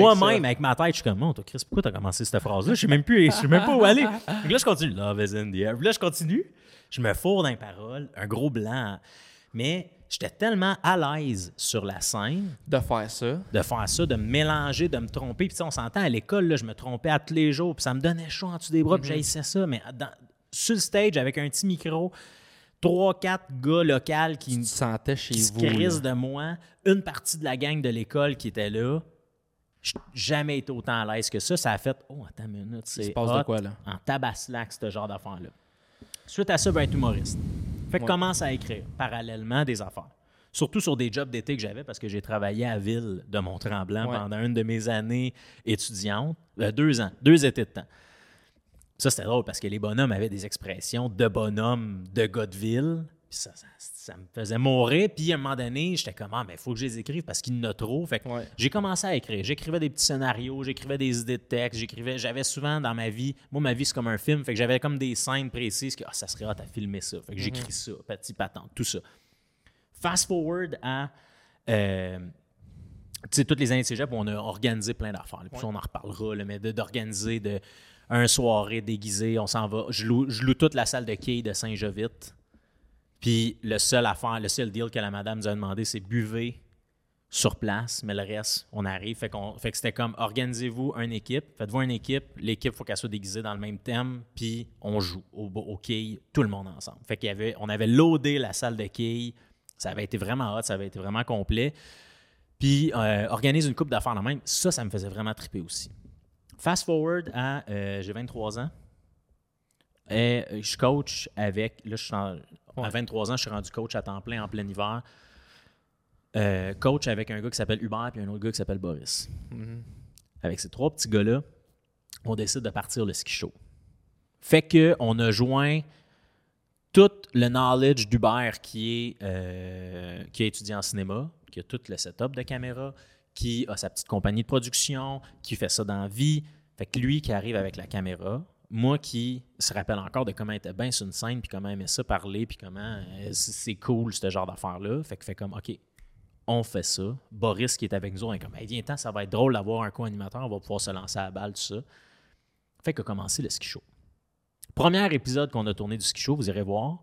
Moi-même, avec ma tête, je suis comme, non, toi, Chris, pourquoi t'as commencé cette phrase-là? Je sais même plus, je sais même pas où aller. Donc là, je continue. Love is in the air. Puis là, je continue. Je me fourre dans les paroles, un gros blanc. Mais j'étais tellement à l'aise sur la scène De faire ça. de faire ça, de me mélanger, de me tromper. Puis on s'entend à l'école, là, je me trompais à tous les jours, puis ça me donnait chaud en dessous des bras, puis j'haïssais ça. Mais dans- sur le stage, avec un petit micro, trois, quatre gars locaux qui, Tu te sentais chez qui vous. de moi, une partie de la gang de l'école qui était là. Jamais été autant à l'aise que ça. Ça a fait, oh, attends une minute, c'est passe de hot quoi, là? en tabaslac, ce genre d'affaires-là. Suite à ça, ben, être humoriste. Fait que Ouais. commence à écrire parallèlement des affaires. Surtout sur des jobs d'été que j'avais parce que j'ai travaillé à Ville de Mont-Tremblant Ouais. pendant une de mes années étudiantes. Euh, deux ans, deux étés de temps. Ça, c'était drôle parce que les bonhommes avaient des expressions de bonhommes de gars de ville. Puis ça, ça, ça me faisait mourir. Puis à un moment donné, j'étais comme, ah, mais il faut que je les écrive parce qu'il y en a trop. Fait que Ouais. j'ai commencé à écrire. J'écrivais des petits scénarios, j'écrivais des idées de texte, j'écrivais. J'avais souvent dans ma vie, moi, ma vie, c'est comme un film. Fait que j'avais comme des scènes précises que, ah, ça serait hâte à filmer ça. Fait que j'écris ça, petit patente, tout ça. Fast forward à. euh, tu sais, toutes les années de cégep, on a organisé plein d'affaires. Puis on en reparlera, là, mais d'organiser de, un soirée déguisée, on s'en va. Je loue, je loue toute la salle de quilles de Saint-Jovite. Puis le seul affaire, le seul deal que la madame nous a demandé, c'est buvez sur place, mais le reste, on arrive. Fait, qu'on, fait que c'était comme organisez-vous une équipe, faites-vous une équipe, l'équipe, faut qu'elle soit déguisée dans le même thème, puis on joue au, au tout le monde ensemble. Fait y avait, on avait loadé la salle de quilles, ça avait été vraiment hot, ça avait été vraiment complet. Puis euh, organise une coupe d'affaires la même, ça, ça me faisait vraiment triper aussi. Fast forward à, euh, j'ai 23 ans, et euh, je coach avec, là, je suis en- à 23 ans, je suis rendu coach à temps plein en plein hiver. Euh, coach avec un gars qui s'appelle Hubert puis un autre gars qui s'appelle Boris. Avec ces trois petits gars-là, on décide de partir le ski show. Fait que on a joint tout le knowledge d'Hubert qui est euh, qui a étudié en cinéma, qui a tout le setup de caméra, qui a sa petite compagnie de production, qui fait ça dans la vie. Fait que lui qui arrive avec la caméra, moi qui se rappelle encore de comment il était bien sur une scène, puis comment il aimait ça parler, puis comment euh, c'est cool ce genre d'affaires-là. Fait que fait comme, OK, on fait ça. Boris qui est avec nous, on est comme, hey, viens, temps, ça va être drôle d'avoir un co-animateur, on va pouvoir se lancer à la balle, tout ça. Fait que commencé le ski show. Premier épisode qu'on a tourné du ski show, vous irez voir.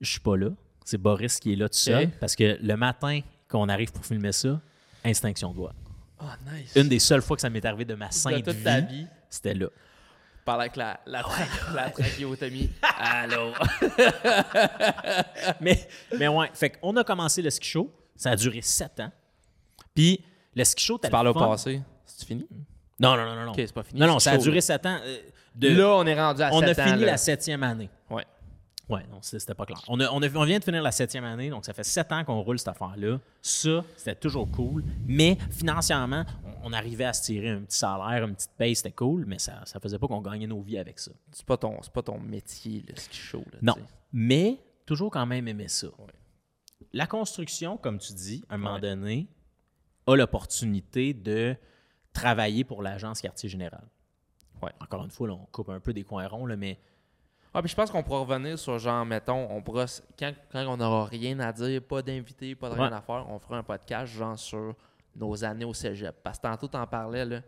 Je suis pas là. C'est Boris qui est là tout seul. Parce que le matin qu'on arrive pour filmer ça, instinction de voix. Oh, nice. Une des seules fois que ça m'est arrivé de ma de sainte vie, ta vie. c'était là. Parle avec la, la, tra- la trachéotomie. Allô? mais, mais ouais, fait qu'on a commencé le ski show. Ça a duré sept ans. Puis le ski show, t'as Tu parles le au passé? C'est fini? Non, non, non, non. non. Ok, c'est pas fini. Non, non, ça a duré sept ans. euh, de- Là, on est rendu à on a 7 ans, fini là. la septième année. Ouais. Ouais, non, c'était pas clair. On, a- on, a- on vient de finir la septième année, donc ça fait sept ans qu'on roule cette affaire-là. Ça, c'était toujours cool. Mais financièrement, on, on arrivait à se tirer un petit salaire, une petite paye, c'était cool, mais ça ne faisait pas qu'on gagnait nos vies avec ça. C'est pas ton, c'est pas ton métier, le ski show. Là, Non. Mais toujours quand même aimer ça. La construction, comme tu dis, à un moment donné, a l'opportunité de travailler pour l'agence quartier général. Ouais. Encore une fois, là, on coupe un peu des coins ronds, là, mais Ah, puis je pense qu'on pourra revenir sur genre, mettons, on pourra, quand, quand on n'aura rien à dire, pas d'invité, pas de rien Ouais. à faire, on fera un podcast genre sur nos années au cégep. Parce que tantôt, t'en parlais, là.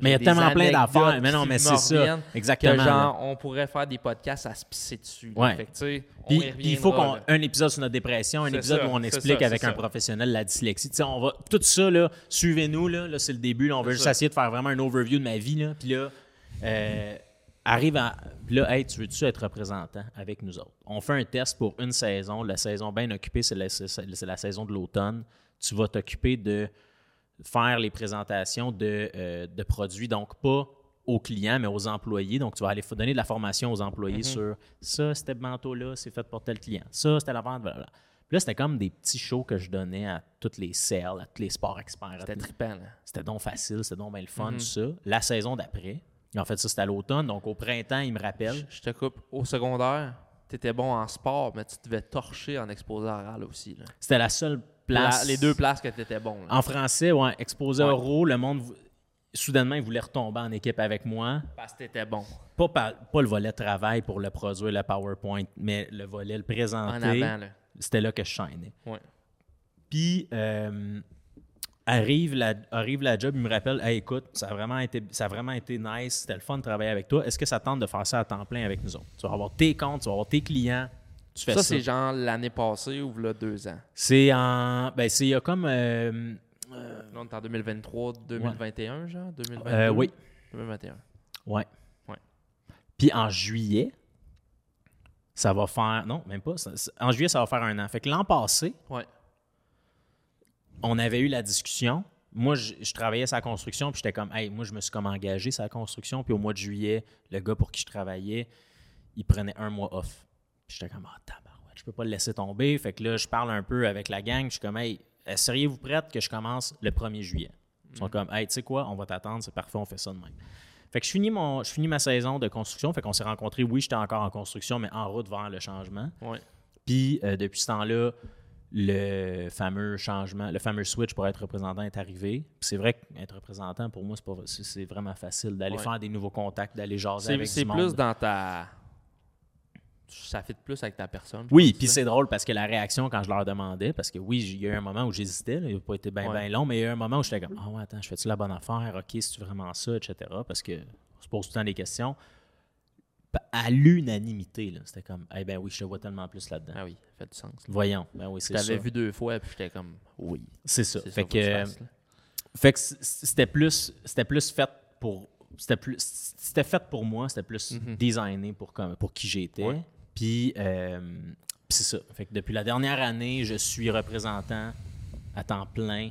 Mais il y a tellement plein d'affaires. Mais non, mais c'est ça. Exactement. Que genre, on pourrait faire des podcasts à se pisser dessus. Ouais. Fait que, Puis, il faut qu'on un épisode sur notre dépression, un épisode ça, où on explique ça, avec un ça. professionnel la dyslexie. Tu sais, on va tout ça là, suivez-nous là, là c'est le début, là, on veut C'est juste essayer de faire vraiment un overview de ma vie là, puis là euh, arrive à là hey, tu veux-tu être représentant avec nous autres? On fait un test pour une saison, la saison bien occupée, c'est la, saison de l'automne. Tu vas t'occuper de faire les présentations de, euh, de produits, donc pas aux clients, mais aux employés. Donc, tu vas aller donner de la formation aux employés sur ça, c'était manteau-là, c'est fait pour tel client. Ça, c'était la vente, voilà. Puis là, c'était comme des petits shows que je donnais à toutes les sales, à tous les sports experts. C'était trippant. C'était donc facile, c'était donc bien le fun, tout ça. La saison d'après, en fait, ça, c'était à l'automne. Donc, au printemps, il me rappelle. Je te coupe. Au secondaire, t'étais bon en sport, mais tu devais torcher en exposé oral aussi. Là. C'était la seule place. La- les deux places que t'étais bon. là. En français, ouais, exposé Ouais. oraux, le monde, soudainement, il voulait retomber en équipe avec moi. Parce que t'étais bon. Pas, par- pas le volet travail pour le produire, le PowerPoint, mais le volet le En présenter. avant, là. C'était là que je shinais. Ouais. Puis, euh, arrive, la, arrive la job, il me rappelle Hey, écoute, ça a, vraiment été, ça a vraiment été nice, c'était le fun de travailler avec toi. Est-ce que ça tente de faire ça à temps plein avec nous autres? Tu vas avoir tes comptes, tu vas avoir tes clients. Tu fais Ça, ça. c'est genre l'année passée ou là deux ans? C'est en. Ben, c'est il y a comme. euh, Là, on est en 2023, 2021, genre? 2022. euh, oui. 2021. Ouais. Ouais. Puis en juillet, ça va faire. Non, même pas. ça- en juillet, ça va faire un an. Fait que l'an passé, Ouais. On avait eu la discussion. Moi, je, je travaillais sa construction, puis j'étais comme, hey, moi, je me suis comme engagé sa construction. Puis au mois de juillet, le gars pour qui je travaillais, il prenait un mois off. Puis j'étais comme, ah, tabarouette. je peux pas le laisser tomber. Fait que là, je parle un peu avec la gang. Je suis comme, hey, euh, seriez-vous prête que je commence le 1er juillet? Ils sont comme, hey, tu sais quoi, on va t'attendre, c'est parfait, on fait ça de même. Fait que je finis, mon, je finis ma saison de construction. Fait qu'on s'est rencontrés. Oui, j'étais encore en construction, mais en route vers le changement. Ouais. Puis euh, depuis ce temps-là, le fameux changement, le fameux switch pour être représentant est arrivé. C'est vrai qu'être représentant, pour moi, c'est, vraiment facile d'aller Ouais. faire des nouveaux contacts, d'aller jaser C'est avec c'est plus dans ta. Ça fit plus avec ta personne. Oui, puis c'est drôle parce que la réaction quand je leur demandais, parce que oui, il y a eu un moment où j'hésitais, il n'a pas été bien Ouais. long, mais il y a eu un moment où j'étais comme Ah ouais, attends, je fais-tu la bonne affaire? OK, c'est-tu vraiment ça, etc. Parce que on se pose tout le temps des questions. À l'unanimité, c'était comme Eh ben oui, je te vois tellement plus là-dedans. Ah oui, ça fait du sens. là. Voyons, ben oui, Je c'est ça. t'avais vu deux fois, puis j'étais comme, oui. C'est ça. Fait ça que fasses, là. fait que c'était plus, c'était plus fait pour, c'était plus, c'était fait pour moi, c'était plus Mhm. designé pour comme, pour qui j'étais. Ouais. Puis, euh, puis c'est ça. Fait que depuis la dernière année, je suis représentant à temps plein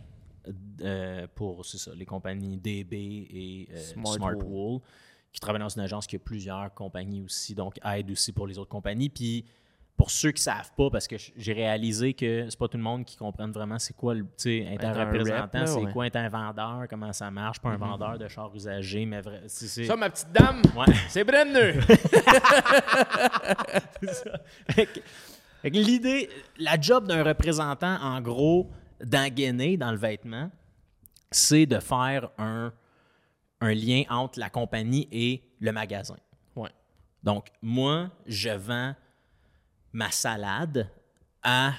euh, pour ça, les compagnies DB et euh, Smart Smartwool, qui travaillent dans une agence qui a plusieurs compagnies aussi, donc aide aussi pour les autres compagnies. Puis pour ceux qui savent pas, parce que j'ai réalisé que c'est pas tout le monde qui comprenne vraiment c'est quoi le, tu sais, être un représentant, c'est ouais. quoi être un vendeur, comment ça marche, pas un vendeur de chars usagés, mais vrai, Ça, ma petite dame, Ouais. c'est Brenneux. L'idée, la job d'un représentant, en gros, d'engainer dans le vêtement, c'est de faire un, un lien entre la compagnie et le magasin. ouais. Donc, moi, je vends ma salade à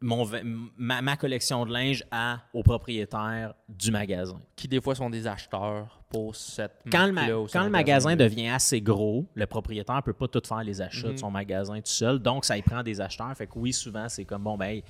mon, ma, ma collection de linge à, au propriétaire du magasin. Qui, des fois, sont des acheteurs pour cette Quand le, ma- quand le magasin devient assez gros, le propriétaire ne peut pas tout faire les achats de son magasin tout seul. Donc, ça y prend des acheteurs. Fait que oui, souvent, c'est comme, bon, ben, hey,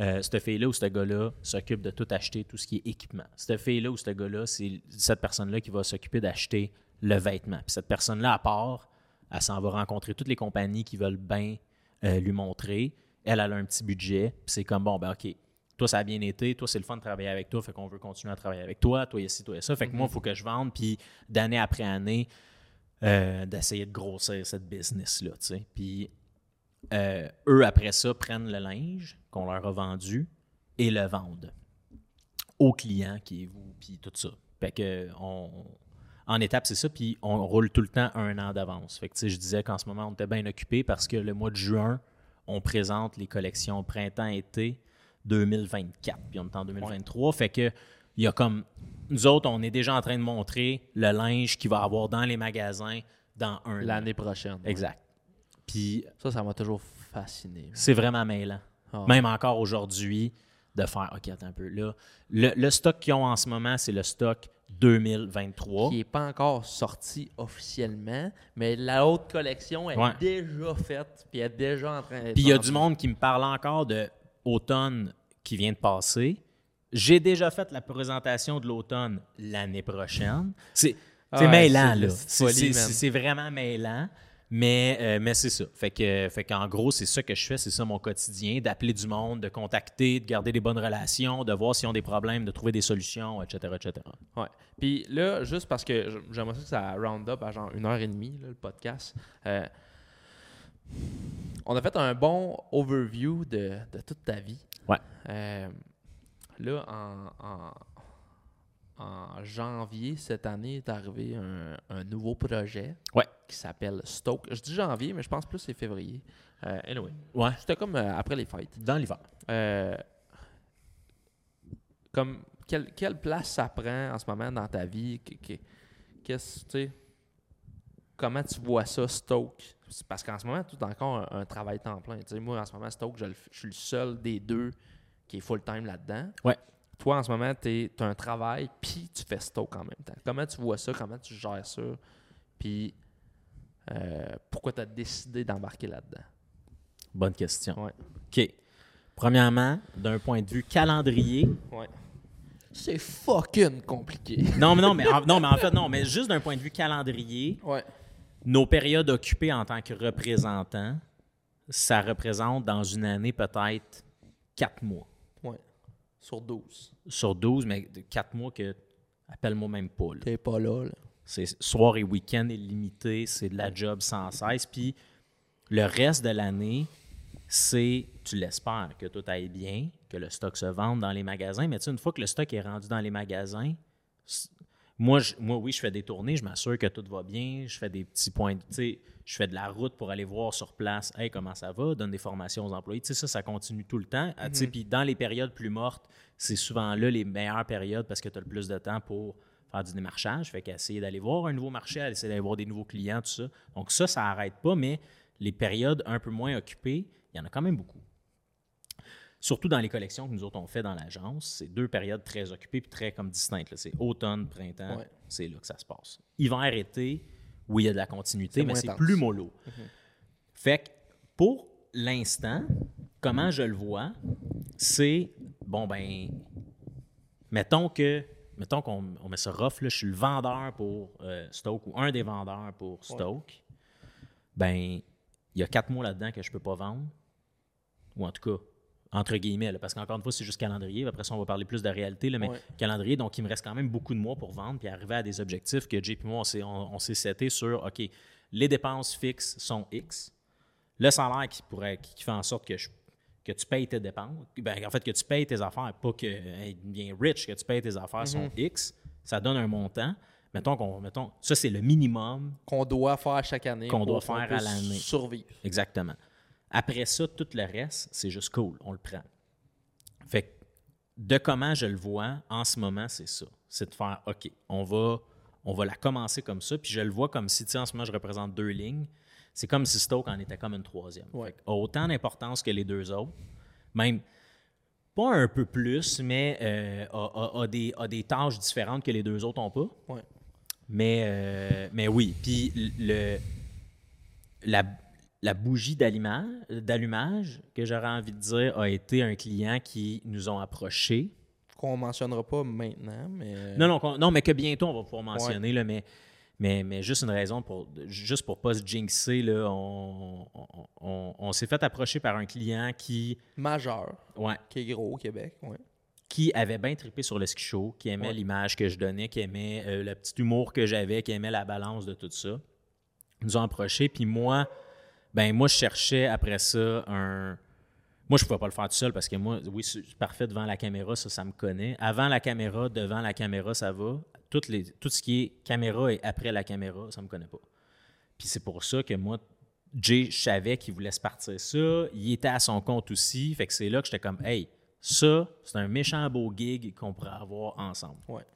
euh, cette fille-là ou ce gars-là s'occupe de tout acheter, tout ce qui est équipement. Cette fille-là ou ce gars-là, c'est cette personne-là qui va s'occuper d'acheter le vêtement. Puis cette personne-là, à part, elle s'en va rencontrer toutes les compagnies qui veulent bien euh, lui montrer. Elle, elle a un petit budget. Puis c'est comme, bon, ben, OK, toi, ça a bien été. Toi, c'est le fun de travailler avec toi. Fait qu'on veut continuer à travailler avec toi. Toi, ici, toi, et ça. Fait que moi, il faut que je vende. Puis d'année après année, euh, d'essayer de grossir cette business-là, tu sais. Puis euh, eux, après ça, prennent le linge qu'on leur a vendu et le vendent au client qui est vous, puis tout ça. Fait que on, en étape, c'est ça, puis on roule tout le temps un an d'avance. Fait que je disais qu'en ce moment, on était bien occupé parce que le mois de juin, on présente les collections printemps-été 2024, puis on est en 2023. Fait que il y a comme nous autres, on est déjà en train de montrer le linge qu'il va avoir dans les magasins dans un an. L'année prochaine. Exact. Puis Ça, ça m'a toujours fasciné. c'est vraiment mêlant. Ah. Même encore aujourd'hui, de faire OK, attends un peu. Là, le, le stock qu'ils ont en ce moment, c'est le stock 2023. Qui n'est pas encore sorti officiellement, mais la haute collection est Ouais. déjà faite, puis elle est déjà en train d'être Puis il y a du monde qui me parle encore de automne qui vient de passer. J'ai déjà fait la présentation de l'automne l'année prochaine. C'est Ah ouais, mêlant, là. c'est vraiment mêlant. Mais, euh, mais c'est ça. Fait que, fait qu'en gros, c'est ça que je fais, c'est ça mon quotidien, d'appeler du monde, de contacter, de garder des bonnes relations, de voir s'ils ont des problèmes, de trouver des solutions, etc., etc. Ouais. Puis là, juste parce que j'aimerais ça que ça round up à genre une heure et demie, là, le podcast. euh, on a fait un bon overview de, de toute ta vie. Ouais. Euh, là, en, en- en janvier cette année est arrivé un, un nouveau projet Ouais. qui s'appelle Stoke. Je dis janvier, mais je pense plus que c'est février. Euh, anyway, Ouais. c'était comme euh, après les fêtes. Dans l'hiver. Euh, comme quelle, quelle place ça prend en ce moment dans ta vie? Que- que- Qu'est-ce Comment tu vois ça, Stoke? Parce qu'en ce moment, as encore un, un travail temps plein. Tu sais, moi, en ce moment, Stoke, je, je suis le seul des deux qui est full-time là-dedans. Ouais. Toi, en ce moment, tu as un travail, puis tu fais Stoke en même temps. Comment tu vois ça? Comment tu gères ça? Puis euh, pourquoi tu as décidé d'embarquer là-dedans? Bonne question. Ouais. OK. Premièrement, d'un point de vue calendrier, Ouais. C'est fucking compliqué. non, mais non, mais en, non, mais en fait, non, mais juste d'un point de vue calendrier, Ouais. nos périodes occupées en tant que représentant, ça représente dans une année peut-être quatre mois. Sur 12. Sur 12, mais de quatre mois que, appelle-moi même pas. T'es pas là, là. C'est soir et week-end illimité, c'est de la job sans cesse. Puis le reste de l'année, c'est, tu l'espères, que tout aille bien, que le stock se vende dans les magasins, mais tu sais, une fois que le stock est rendu dans les magasins, moi, je- moi, oui, je fais des tournées, je m'assure que tout va bien, je fais des petits points, tu sais, je fais de la route pour aller voir sur place, hey, comment ça va, donne des formations aux employés, tu sais, ça, ça continue tout le temps. Ah, tu sais, Puis dans les périodes plus mortes, c'est souvent là les meilleures périodes parce que tu as le plus de temps pour faire du démarchage, fait qu'essayer d'aller voir un nouveau marché, essayer d'aller voir des nouveaux clients, tout ça. Donc ça, ça n'arrête pas, mais les périodes un peu moins occupées, il y en a quand même beaucoup. Surtout dans les collections que nous autres on fait dans l'agence, c'est deux périodes très occupées puis très comme distinctes. C'est automne, printemps, Ouais. c'est là que ça se passe. Hiver, été, oui, il y a de la continuité, mais c'est plus mollo. Fait que pour l'instant, comment je le vois, c'est bon ben, mettons que mettons qu'on on met ça rough, là, je suis le vendeur pour euh, Stoke ou un des vendeurs pour Stoke. Ben, il y a quatre mois là-dedans que je peux pas vendre. Ou en tout cas, entre guillemets, là, parce qu'encore une fois, c'est juste calendrier. Après ça, on va parler plus de réalité, là, mais Ouais. calendrier, donc il me reste quand même beaucoup de mois pour vendre puis arriver à des objectifs que JP et moi, on s'est, on, seté sur, OK, les dépenses fixes sont X. Le salaire qui, pourrait, qui, qui fait en sorte que, je- que tu payes tes dépenses, ben, en fait, que tu payes tes affaires, pas que hey, bien rich, que tu payes tes affaires sont X, ça donne un montant. Mettons qu'on, mettons, ça, c'est le minimum Qu'on doit faire chaque année. Qu'on doit faire à l'année. Survivre. Exactement. Après ça, tout le reste, c'est juste cool, on le prend. Fait que de comment je le vois en ce moment, c'est ça. C'est de faire, OK, on va, on va la commencer comme ça, puis je le vois comme si, tu sais, en ce moment, je représente deux lignes. C'est comme si Stoke en était comme une troisième. Ouais. Fait que a autant d'importance que les deux autres. Même pas un peu plus, mais euh, a, a- a des, a des tâches différentes que les deux autres n'ont pas. Ouais. Mais, euh, mais oui. Puis le, la, la bougie d'allumage, d'allumage, que j'aurais envie de dire, a été un client qui nous ont approchés. Qu'on mentionnera pas maintenant, mais. Non, non, non, mais que bientôt on va pouvoir mentionner, là, mais, mais, mais juste une raison pour juste pour pas se jinxer, là, on, on, on- on s'est fait approcher par un client qui, Majeur, ouais, qui est gros au Québec. Ouais. qui avait bien trippé sur le ski show, qui aimait Ouais. l'image que je donnais, qui aimait euh, le petit humour que j'avais, qui aimait la balance de tout ça. Ils nous ont approchés, puis moi, ben moi, je cherchais après ça un. Moi, je pouvais pas le faire tout seul parce que moi, oui, c'est parfait devant la caméra, ça, ça me connaît. Avant la caméra, devant la caméra, ça va. Toutes les, tout ce qui est caméra et après la caméra, ça me connaît pas. Puis c'est pour ça que moi, Jay, je savais qu'il voulait se partir ça. Il était à son compte aussi. Fait que c'est là que j'étais comme, hey, ça, c'est un méchant beau gig qu'on pourrait avoir ensemble. Ouais.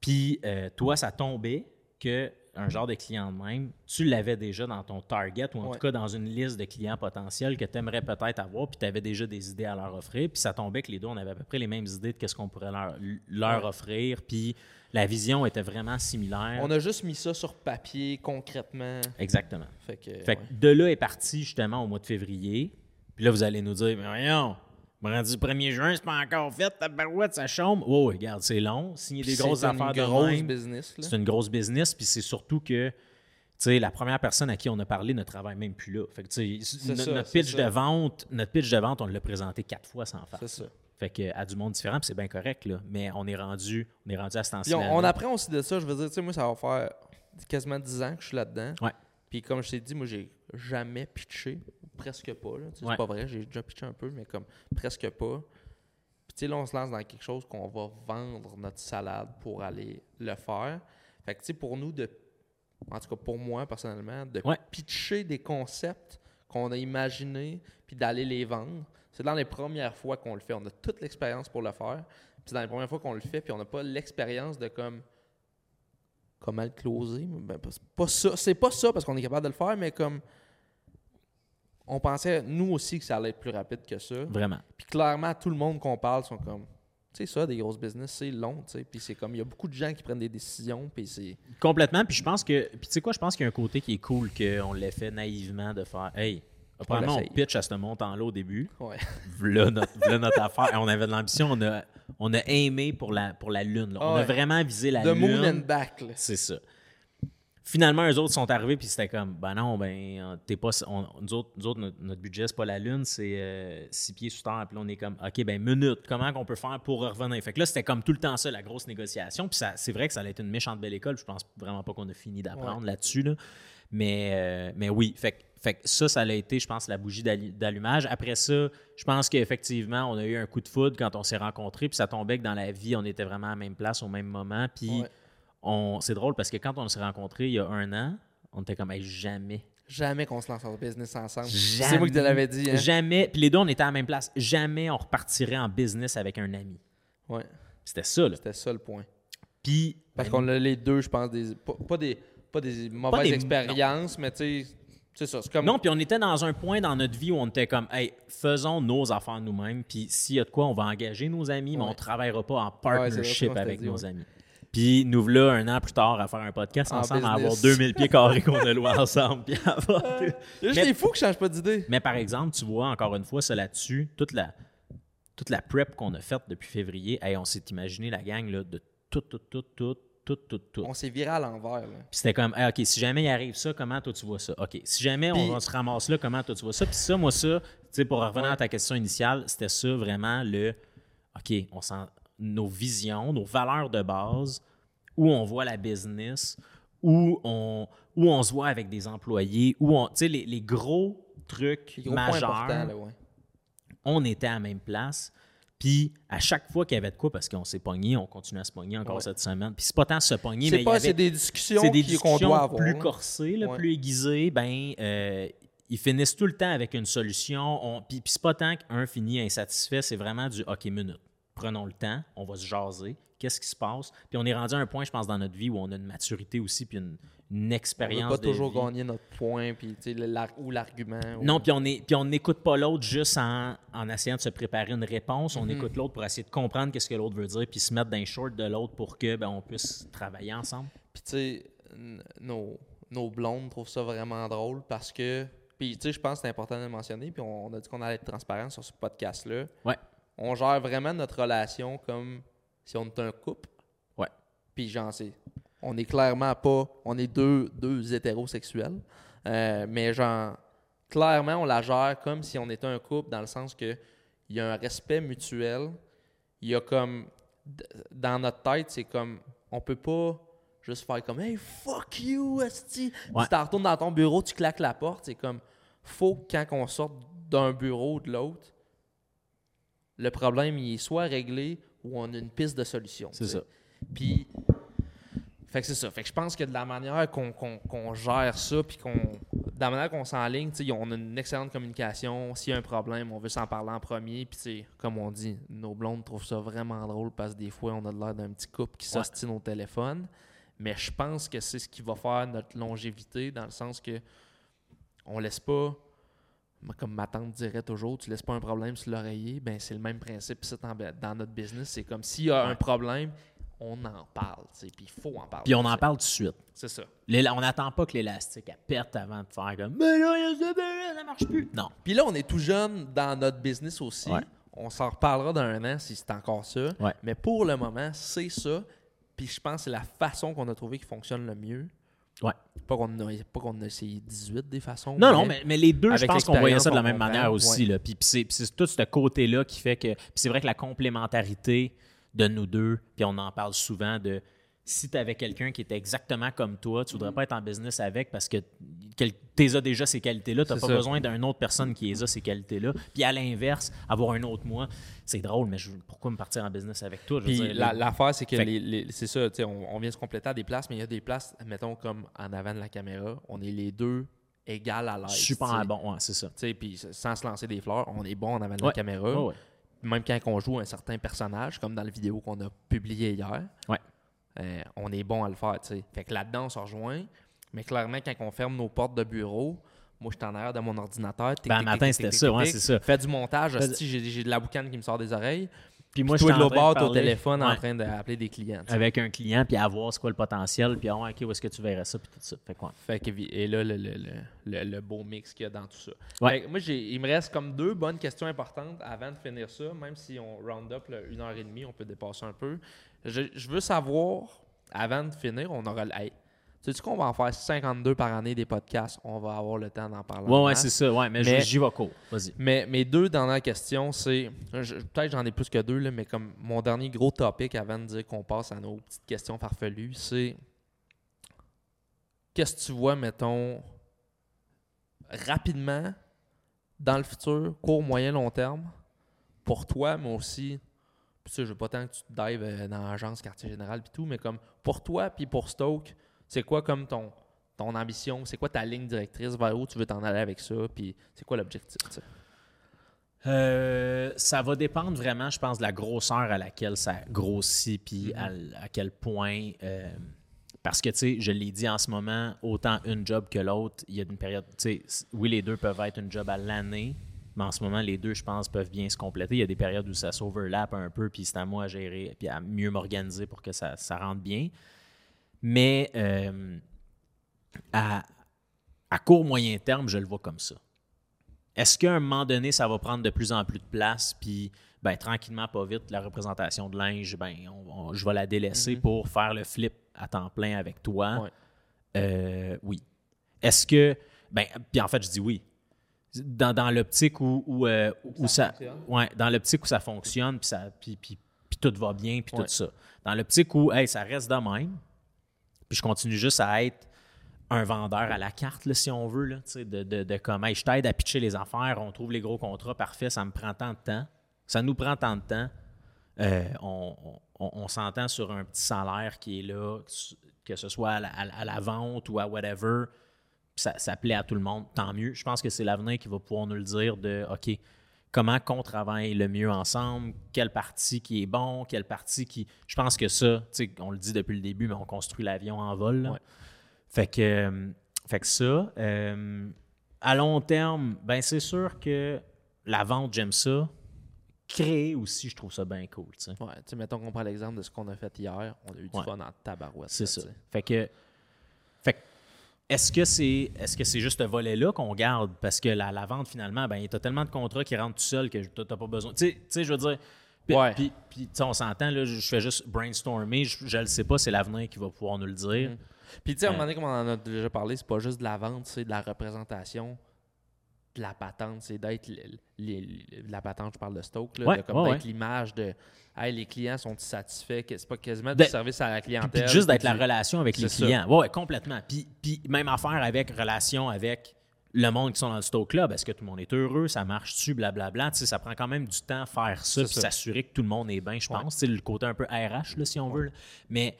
Puis euh, toi, ça tombait que un genre de client de même, tu l'avais déjà dans ton target ou en Ouais. tout cas dans une liste de clients potentiels que tu aimerais peut-être avoir, puis tu avais déjà des idées à leur offrir. Puis ça tombait que les deux, on avait à peu près les mêmes idées de qu'est-ce qu'on pourrait leur, leur Ouais. offrir. Puis la vision était vraiment similaire. On a juste mis ça sur papier concrètement. Exactement. Fait que. Fait que ouais. de là est parti justement au mois de février. Puis là, vous allez nous dire, mais voyons, rendu le 1er juin, c'est pas encore fait, ta barouette, ça chambre. Oh, regarde, c'est long. Signer des grosses affaires de grosse business. C'est une grosse business, puis c'est surtout que, tu sais, la première personne à qui on a parlé ne travaille même plus là. Fait que, no- ça, notre pitch ça. de vente, notre pitch de vente, on l'a présenté quatre fois sans faire. C'est ça. Fait que à du monde différent, c'est bien correct, là. Mais on est rendu, on est rendu à ce Puis temps-ci. on, on apprend aussi de ça. Je veux dire, tu sais, moi, ça va faire quasiment 10 ans que je suis là-dedans. Ouais. Puis comme je t'ai dit, moi, j'ai jamais pitché. Presque pas. là. Ouais. C'est pas vrai, j'ai déjà pitché un peu, mais comme presque pas. Puis tu sais, là, on se lance dans quelque chose qu'on va vendre notre salade pour aller le faire. Fait que tu sais, pour nous, de, en tout cas pour moi personnellement, de Ouais. pitcher des concepts qu'on a imaginés puis d'aller les vendre, c'est dans les premières fois qu'on le fait. On a toute l'expérience pour le faire. Puis c'est dans les premières fois qu'on le fait, puis on n'a pas l'expérience de comme comment le closer. Ben, pas- c'est pas ça, c'est pas ça parce qu'on est capable de le faire, mais comme on pensait nous aussi que ça allait être plus rapide que ça. Vraiment. Puis clairement, tout le monde qu'on parle sont comme, tu sais ça, des grosses business, c'est long, tu sais. Puis c'est comme, il y a beaucoup de gens qui prennent des décisions, puis c'est, Complètement. Puis je pense que. Puis tu sais quoi, je pense qu'il y a un côté qui est cool qu'on l'ait fait naïvement de faire. Hey, apparemment, on pitch à ce montant-là au début. ouais. V'là notre, affaire. Et on avait de l'ambition. On a, on a aimé pour la, pour la Lune. là. On a vraiment visé la The Lune. moon and back. C'est ça. Finalement, eux autres sont arrivés, puis c'était comme, ben non, ben, t'es pas, on- nous autres, nous autres, notre, notre budget, c'est pas la Lune, c'est 6 pieds sous terre. Puis là, on est comme, OK, ben, minute, comment qu'on peut faire pour revenir? Fait que là, c'était comme tout le temps ça, la grosse négociation. Puis c'est vrai que ça a été une méchante belle école. Je pense vraiment pas qu'on a fini d'apprendre là-dessus, là. Mais, euh, mais oui, fait, que- fait que ça, ça a été, je pense, la bougie d'allu- d'allumage. Après ça, je pense qu'effectivement, on a eu un coup de foudre quand on s'est rencontrés, puis ça tombait que dans la vie, on était vraiment à la même place au même moment. Puis Ouais. On, c'est drôle parce que quand on s'est rencontrés il y a un an, on était comme, Hey, jamais. Jamais qu'on se lance en business ensemble. Jamais. C'est moi qui te l'avais dit. Hein? Jamais. Puis les deux, on était à la même place. Jamais on repartirait en business avec un ami. Ouais, C'était ça, là. c'était ça le point. Puis. Parce ben, qu'on a les deux, je pense, des, pas, pas des, pas des mauvaises des- expériences, mais tu sais, c'est ça. C'est comme. Non, puis on était dans un point dans notre vie où on était comme, hey, faisons nos affaires nous-mêmes, puis s'il y a de quoi, on va engager nos amis, mais on ne travaillera pas en partnership vrai, avec nos ouais. amis. Puis nous voilà un an plus tard à faire un podcast En ensemble, à avoir 2000 pieds carrés qu'on a loués ensemble. puis avoir- mais- les fous qui changent pas d'idée. Mais par exemple, tu vois, encore une fois, ça là-dessus, toute la, toute la prep qu'on a faite depuis février, hey, on s'est imaginé la gang là, de tout, tout, tout, tout, tout, tout, tout. On s'est viré à l'envers. c'était comme, Hey, OK, si jamais il arrive ça, comment toi tu vois ça? OK, si jamais on se ramasse là, comment toi tu vois ça? Puis ça, moi, ça, tu sais, pour revenir à ta question initiale, c'était ça vraiment le, OK, on sent nos visions, nos valeurs de base, où on voit la business, où on, où on se voit avec des employés, où on, tu sais, les, les gros trucs Les gros points majeurs importants, là, ouais. on était à la même place. Puis à chaque fois qu'il y avait de quoi, parce qu'on s'est pogné, on continue à se pogner encore Ouais. cette semaine. Puis c'est pas tant se pogner, mais il y avait- des discussions c'est des qu'on discussions doit avoir. plus là. corsées, là, Ouais. plus aiguisées. Ben, euh, ils finissent tout le temps avec une solution. On- Puis, puis c'est pas tant qu'un finit insatisfait, c'est vraiment du OK, minute. Prenons le temps, on va se jaser. Qu'est-ce qui se passe? Puis on est rendu à un point, je pense, dans notre vie où on a une maturité aussi, puis une, une On expérience. pas de toujours vie. gagner notre point, puis le- ou l'argument. ou- Non, puis on on n'écoute pas l'autre juste en, en essayant de se préparer une réponse. Mhm. On écoute l'autre pour essayer de comprendre qu'est-ce que l'autre veut dire, puis se mettre dans les shorts de l'autre pour que ben, on puisse travailler ensemble. Puis tu sais, nos, nos blondes trouvent ça vraiment drôle parce que. Puis tu sais, je pense que c'est important de le mentionner. Puis on, on a dit qu'on allait être transparent sur ce podcast-là. Ouais. On gère vraiment notre relation comme si on était un couple. Ouais. Puis j'en sais. On est clairement pas. On est deux, deux hétérosexuels. Euh, mais genre, clairement, on la gère comme si on était un couple dans le sens que il y a un respect mutuel. Il y a comme. Dans notre tête, c'est comme. On peut pas juste faire comme Hey, fuck you, esti. Puis Ouais. Tu t'en retournes dans ton bureau, tu claques la porte. C'est comme. Faut que quand on sorte d'un bureau ou de l'autre, le problème il est soit réglé ou on a une piste de solution. C'est ça. Puis, fait que c'est ça. Fait que je pense que de la manière qu'on gère ça, puis qu'on. De la manière qu'on s'enligne, on a une excellente communication. S'il y a un problème, on veut s'en parler en premier. Puis, comme on dit, nos blondes trouvent ça vraiment drôle parce que des fois, on a l'air d'un petit couple qui Ouais. s'ostine au téléphone. Mais je pense que c'est ce qui va faire notre longévité dans le sens que on laisse pas. Comme ma tante dirait toujours, tu laisses pas un problème sur l'oreiller, ben c'est le même principe ici dans, notre business. C'est comme s'il y a un problème, on en parle, puis il faut en parler. Puis on en parle tout de suite. C'est ça. On n'attend pas que l'élastique pète avant de faire comme Mais là, ça, ben là, ça marche plus. Non. Puis là, on est tout jeune dans notre business aussi. Ouais. On s'en reparlera dans un an si c'est encore ça. Ouais. Mais pour le moment, c'est ça. Puis je pense que c'est la façon qu'on a trouvé qui fonctionne le mieux. Ouais. Pas qu'on a, pas qu'on a essayé 18 des façons. Non, non, mais, mais les deux, je pense qu'on voyait ça de la même manière aussi. Puis, puis c'est, puis c'est tout ce côté-là qui fait que. Puis c'est vrai que la complémentarité de nous deux, puis on en parle souvent de si tu avais quelqu'un qui était exactement comme toi, tu voudrais Mm. pas être en business avec parce que tu as déjà ces qualités-là, tu n'as pas ça. besoin d'une autre personne qui les a ces qualités-là. Puis à l'inverse, avoir un autre moi, c'est drôle, mais je, pourquoi me partir en business avec toi? Puis dire, la- l'affaire, c'est que les- les- c'est ça, on, on vient se compléter à des places, mais il y a des places, mettons, comme en avant de la caméra, on est les deux égal à l'aise. super tu sais. bon, ouais, c'est ça. Puis sans se lancer des fleurs, on est bon en avant de Ouais. la caméra. Ouais. Même quand on joue un certain personnage, comme dans la vidéo qu'on a publiée hier, Ouais. Euh, on est bon à le faire, tu sais. Fait que là-dedans, on se rejoint. Mais clairement, quand on ferme nos portes de bureau, moi, je suis en arrière de mon ordinateur. tic, Ben, tic, matin, c'était ça, ouais, c'est ça. Fais du montage, j'ai de la boucane qui me sort des oreilles. Puis moi, de t'es au téléphone en train d'appeler des clients. avec un client, puis à voir c'est quoi le potentiel, puis ah ouais, OK, où est-ce que tu verrais ça, puis tout ça. Fait quoi? Fait que, et là, le, le, le, le- le beau mix qu'il y a dans tout ça. Ouais. Fait que moi, j'ai, il me reste comme deux bonnes questions importantes avant de finir ça. Même si on round up là, une heure et demie, on peut dépasser un peu. Je, je veux savoir, avant de finir, on aura. Hey, sais-tu qu'on va en faire 52 par année des podcasts? On va avoir le temps d'en parler. Ouais, ouais, c'est ça. Ouais, mais, Mais- j'y vais court. Vas-y. Mais mes deux dernières questions, c'est. je- Peut-être j'en ai plus que deux, là, mais comme mon dernier gros topic avant de dire qu'on passe à nos petites questions farfelues, c'est. qu'est-ce que tu vois, mettons, rapidement, dans le futur, court, moyen, long terme, pour toi, mais aussi, ça, je veux pas tant que tu te dives euh, dans l'agence, quartier général, puis tout, mais comme pour toi, puis pour Stoke, c'est quoi comme ton, ton ambition, c'est quoi ta ligne directrice, vers où tu veux t'en aller avec ça, puis c'est quoi l'objectif? Euh, ça va dépendre vraiment, je pense, de la grosseur à laquelle ça grossit, puis à, à quel point. euh, parce que, tu sais, je l'ai dit en ce moment, autant une job que l'autre, il y a une période. Tu sais, oui, les deux peuvent être une job à l'année, mais en ce moment, les deux, je pense, peuvent bien se compléter. Il y a des périodes où ça s'overlap un peu, puis c'est à moi à gérer, puis à mieux m'organiser pour que ça, ça rentre bien. Mais euh, à, à court, moyen terme, je le vois comme ça. Est-ce qu'à un moment donné, ça va prendre de plus en plus de place, puis ben, tranquillement, pas vite, la représentation de linge, ben, on- on- je vais la délaisser pour faire le flip à temps plein avec toi? Ouais. Euh, oui. Est-ce que. Ben, puis en fait, je dis oui. Dans, dans l'optique où, où, euh, où ça. ouais, dans l'optique où ça fonctionne, puis, ça, puis, puis, puis tout va bien, puis Ouais. tout ça. Dans l'optique où, hey, ça reste de même, puis je continue juste à être un vendeur à la carte, là, si on veut, là, tu sais, de, de, de comme, hey, je t'aide à pitcher les affaires, on trouve les gros contrats, parfait, ça me prend tant de temps. Ça nous prend tant de temps. Euh, on on- on s'entend sur un petit salaire qui est là, que ce soit la- à la vente ou à whatever. Ça, ça plaît à tout le monde, tant mieux. Je pense que c'est l'avenir qui va pouvoir nous le dire de OK, comment qu'on travaille le mieux ensemble, quelle partie qui est bon, quelle partie qui. Je pense que ça, on le dit depuis le début, mais on construit l'avion en vol. là. Ouais. Fait que, euh, fait que ça. euh, à long terme, ben c'est sûr que la vente, j'aime ça. Créer aussi, je trouve ça bien cool. tu sais. Ouais, tu mettons qu'on prend l'exemple de ce qu'on a fait hier, on a eu du Ouais. fun en tabarouette. C'est ça. fait que, est-ce que c'est que c'est juste ce volet-là qu'on garde? Parce que la, la vente, finalement, ben, tu as tellement de contrats qui rentrent tout seul que tu n'as pas besoin. Tu sais- je veux dire. Puis, Ouais. puis, puis, on s'entend, là, je fais juste brainstormer, je ne le sais pas, c'est l'avenir qui va pouvoir nous le dire. Mhm. Puis tu sais, à un Euh. moment donné, comme on en a déjà parlé, c'est pas juste de la vente, c'est de la représentation, la patente, c'est d'être la patente, je parle de Stoke, là, Ouais, de comme ouais, d'être ouais. l'image de hey, les clients sont satisfaits, c'est pas quasiment du De- service à la clientèle. puis juste d'être la relation avec les C'est ça. clients. Ouais, complètement. Puis, puis même affaire avec relation avec le monde qui sont dans le stock club. Est-ce que tout le monde est heureux? Ça marche-tu? Blablabla. Tu sais, ça prend quand même du temps à faire ça C'est puis s'assurer que tout le monde est bien, je pense. Sais, le côté un peu RH, là, si on veut. là. Mais,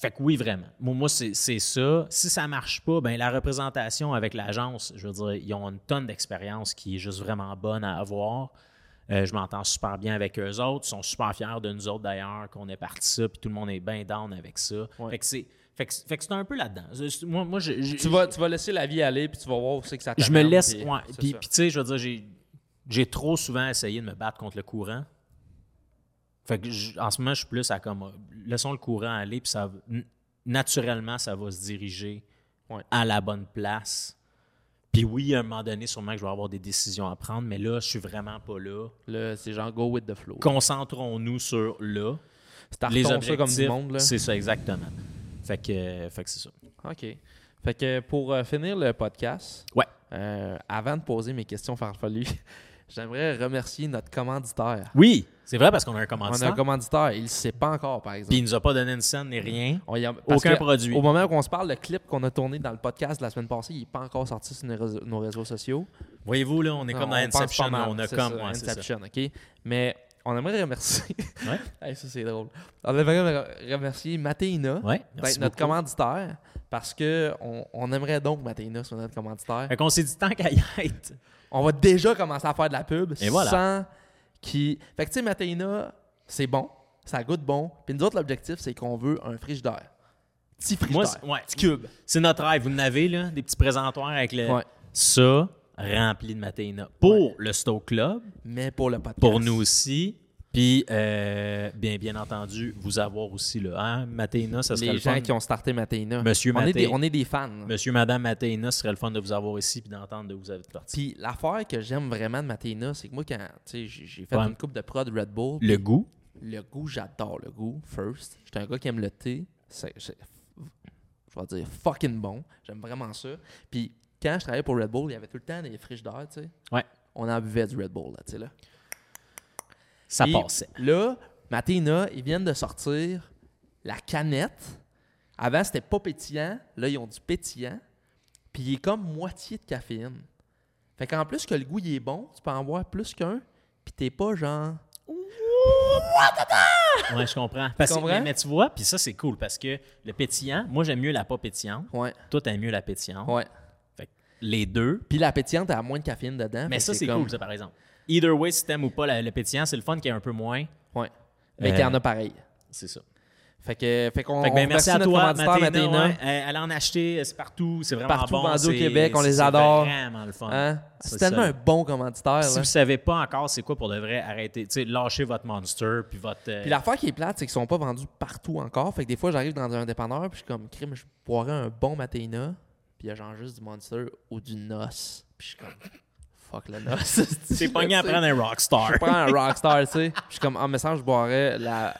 fait que oui, vraiment. Moi, moi, c'est ça. Si ça marche pas, ben la représentation avec l'agence, je veux dire, ils ont une tonne d'expérience qui est juste vraiment bonne à avoir. Euh, je m'entends super bien avec eux autres. Ils sont super fiers de nous autres d'ailleurs qu'on ait parti ça, puis tout le monde est bien down avec ça. Ouais. Fait que c'est fait que, fait que c'est un peu là-dedans. Moi, moi je, je- Tu vas, tu vas laisser la vie aller, puis tu vas voir où c'est que ça je me laisse. puis ouais, puis, tu sais, je veux dire, j'ai trop souvent essayé de me battre contre le courant. Fait que je- en ce moment, je suis plus à comme euh, laissons le courant aller, puis ça naturellement, ça va se diriger Ouais. à la bonne place. Puis oui, à un moment donné, sûrement que je vais avoir des décisions à prendre, mais là, je suis vraiment pas là. Là, c'est genre go with the flow. Concentrons-nous sur là. Les ça objectifs, comme du monde, là. c'est ça exactement. Fait que, euh, fait que c'est ça. OK. Fait que pour euh, finir le podcast, Ouais. euh, avant de poser mes questions farfelues, j'aimerais remercier notre commanditaire. Oui, c'est vrai parce qu'on a un On a commanditaire. un commanditaire, il ne sait pas encore, par exemple. Puis il nous a pas donné une scène ni rien. On y a- parce Aucun produit. Au moment où on se parle, le clip qu'on a tourné dans le podcast de la semaine passée, il n'est pas encore sorti sur nos réseaux, nos réseaux sociaux. Voyez-vous, là, on est Non, comme dans Inception, mal, on a comme. ça, ouais, ça. Inception, OK? Mais on aimerait remercier. Ouais. Hey, ça, c'est drôle. On aimerait re- remercier Matéina Ouais, d'être notre commanditaire parce que on, on aimerait donc Matéina soit notre commanditaire. Fait qu'on s'est dit tant qu'à y être. On va déjà commencer à faire de la pub Et voilà. Qui. Fait que tu sais, c'est bon, ça goûte bon. Puis nous autres, l'objectif, c'est qu'on veut un frigidaire. Petit frigidaire. c'est- ouais. Petit cube. C'est notre rêve. Vous en avez, là, des petits présentoirs avec le. Ouais. Ça, rempli de Matéina. Pour le Stoke Club, Mais pour le podcast. pour nous aussi. Puis, euh, bien, bien entendu, vous avoir aussi, là. Hein, Matéina, ça serait Les le gens fun. qui ont starté Matéina. Monsieur on, est des, on est des fans. Monsieur, Madame Matéina, ce serait le fun de vous avoir ici puis d'entendre de vous avez parti. Puis l'affaire que j'aime vraiment de Matéina, c'est que moi, quand j'ai fait Ouais. une coupe de prod Red Bull, Le goût? le goût, j'adore le goût, first. J'étais un gars qui aime le thé. C'est, je vais dire fucking bon. J'aime vraiment ça. Puis quand je travaillais pour Red Bull, il y avait tout le temps des frigidaires, tu sais. Ouais. On en buvait du Red Bull, là, tu sais, là. Ça passait. Là, Matéina, ils viennent de sortir la canette Avant, c'était pas pétillant. Là, ils ont du pétillant. Puis il est comme moitié de caféine. Fait qu'en plus que le goût, il est bon, tu peux en boire plus qu'un. Puis t'es pas genre. Ouais, je comprends. Parce que- comprends? mais, mais tu vois, puis ça, c'est cool parce que le pétillant, moi, j'aime mieux la pas pétillante. Ouais, Toi, t'aimes mieux la pétillante. ouais. Fait que les deux. Puis la pétillante, elle a moins de caféine dedans. Mais ça, c'est comme- cool, ça, par exemple. Either way, si t'aimes ou pas la- le pétillant, c'est le fun qui est un peu moins. Ouais. Mais Euh, qu'il y en a pareil. C'est ça. Fait que, fait qu'on Fait que ben, on merci remercie à notre toi, commanditaire. Matéina. ouais. Euh, allez en acheter, c'est partout. C'est vraiment Partout bon. vendu au c'est- Québec, on les c'est adore. vraiment le fun. Hein? C'est C'est tellement ça. un bon commanditaire. Si là. vous savez pas encore c'est quoi pour de vrai, arrêtez. Tu sais, lâchez votre Monster puis votre. euh, Puis l'affaire qui est plate, c'est qu'ils sont pas vendus partout encore. Fait que des fois, j'arrive dans un dépanneur, puis je suis comme, crime, je boirais un bon Matéina, puis il y a genre juste du Monster ou du NOS. Puis je suis comme, fuck le NOS. c'est pogné à prendre un Rockstar. Je prends un Rockstar, tu sais. Je suis comme, en message, je boirais la.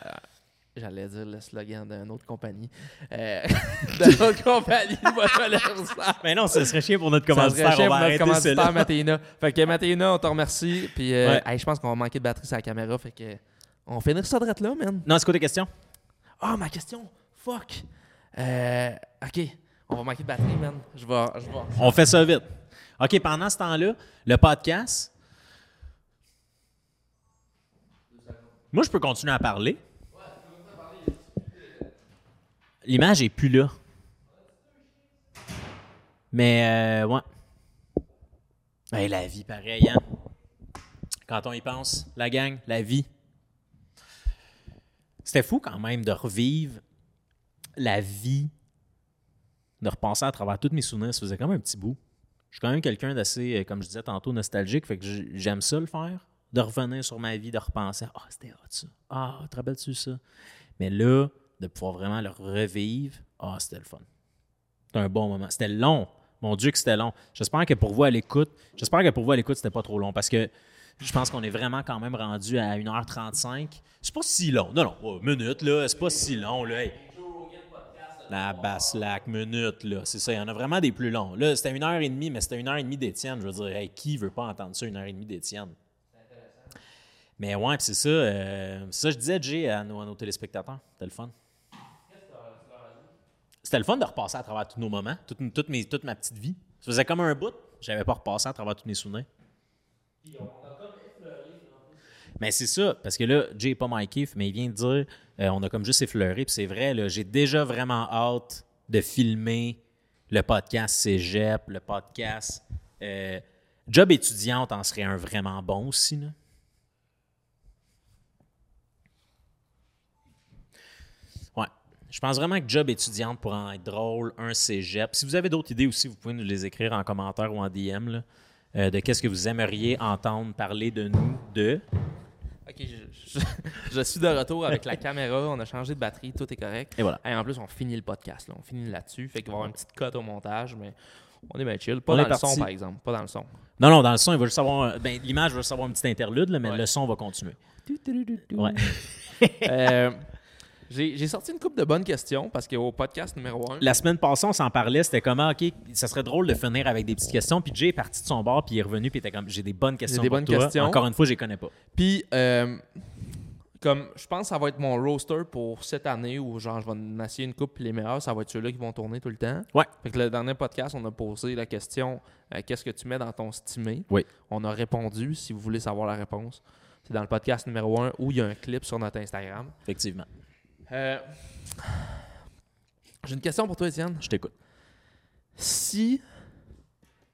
J'allais dire le slogan d'une autre compagnie. Euh, d'une autre compagnie, ressemble. Mais non, ce serait chiant pour notre Ça serait commanditaire. On pour notre commanditaire. Matéina. Fait que Matéina, on te remercie. Puis euh, Ouais. hey, je pense qu'on va manquer de batterie sur la caméra. Fait que on finit ça de là, man. Non, c'est quoi tes questions? Ah, ma question. Fuck. Euh, ok. On va manquer de batterie, man. Je vais. Je vais. On fait ça vite. OK, pendant ce temps-là, le podcast. Moi, je peux continuer à parler. L'image est plus là. Mais, euh, ouais. La vie, pareil, hein? Quand on y pense, la gang, la vie. C'était fou quand même de revivre la vie, de repenser à travers tous mes souvenirs. Ça faisait quand même un petit bout. Je suis quand même quelqu'un d'assez, euh, comme je disais tantôt, nostalgique. Fait que j'aime ça le faire. De revenir sur ma vie, de repenser. Ah, c'était hot ça. Ah, te rappelles-tu ça? Mais là, de pouvoir vraiment le revivre, ah, c'était le fun. C'était un bon moment. C'était long. Mon Dieu, que c'était long. J'espère que pour vous à l'écoute, j'espère que pour vous à l'écoute, c'était pas trop long parce que je pense qu'on est vraiment quand même rendu à 1h35. C'est pas si long. Non, non, oh, minute, là. C'est pas si long, là. Hey. La Basslack, minute, là. C'est ça. Il y en a vraiment des plus longs. Là, c'était une heure et demie, mais c'était une heure et demie d'Étienne. Je veux dire, qui veut pas entendre ça, une heure et demie d'Étienne? Mais ouais, puis c'est ça. euh, ça, je disais, Jay, à nos, téléspectateurs. C'était le fun. C'était le fun de repasser à travers tous nos moments, toute, mes, ma petite vie. Ça faisait comme un bout. J'avais pas repassé à travers tous mes souvenirs. Mais c'est ça, parce que là, Jay n'est pas my kiff, mais il vient de dire, euh, on a comme juste effleuré, puis c'est vrai, j'ai déjà vraiment hâte de filmer le podcast Cégep, le podcast euh, Job étudiante en serait un vraiment bon aussi. Là. Ouais. Je pense vraiment que Job étudiante pourrait en être drôle, un cégep. Si vous avez d'autres idées aussi, vous pouvez nous les écrire en commentaire ou en DM là, euh, de qu'est-ce que vous aimeriez entendre parler de nous, de. Ok, je, je- je suis de retour avec la caméra. On a changé de batterie. Tout est correct. Et voilà. Hey, en plus, on finit le podcast. Là. On finit là-dessus. Fait qu'il va y avoir une petite cote au montage, mais on est bien chill. Pas On dans le parti. son, par exemple. Pas dans le son. Non, non, dans le son, il va juste avoir. Ben, l'image va juste avoir un petit interlude, là, mais Ouais. le son va continuer. Ouais. Euh, J'ai sorti une couple de bonnes questions parce qu'au podcast numéro 1, La semaine passée, on s'en parlait. C'était comment, OK, ça serait drôle de finir avec des petites questions. Puis Jay est parti de son bord, puis il est revenu, puis il était comme, j'ai des bonnes questions. des pour bonnes toi. questions. Encore une fois, je les connais pas. Puis, euh, comme je pense que ça va être mon roster pour cette année où genre je vais en essayer une coupe puis les meilleurs, ça va être ceux-là qui vont tourner tout le temps. Ouais. Fait que le dernier podcast, on a posé la question euh, qu'est-ce que tu mets dans ton stimé? Oui. On a répondu si vous voulez savoir la réponse. C'est dans le podcast numéro 1 où il y a un clip sur notre Instagram. Effectivement. Euh, J'ai une question pour toi, Étienne. Je t'écoute. Si,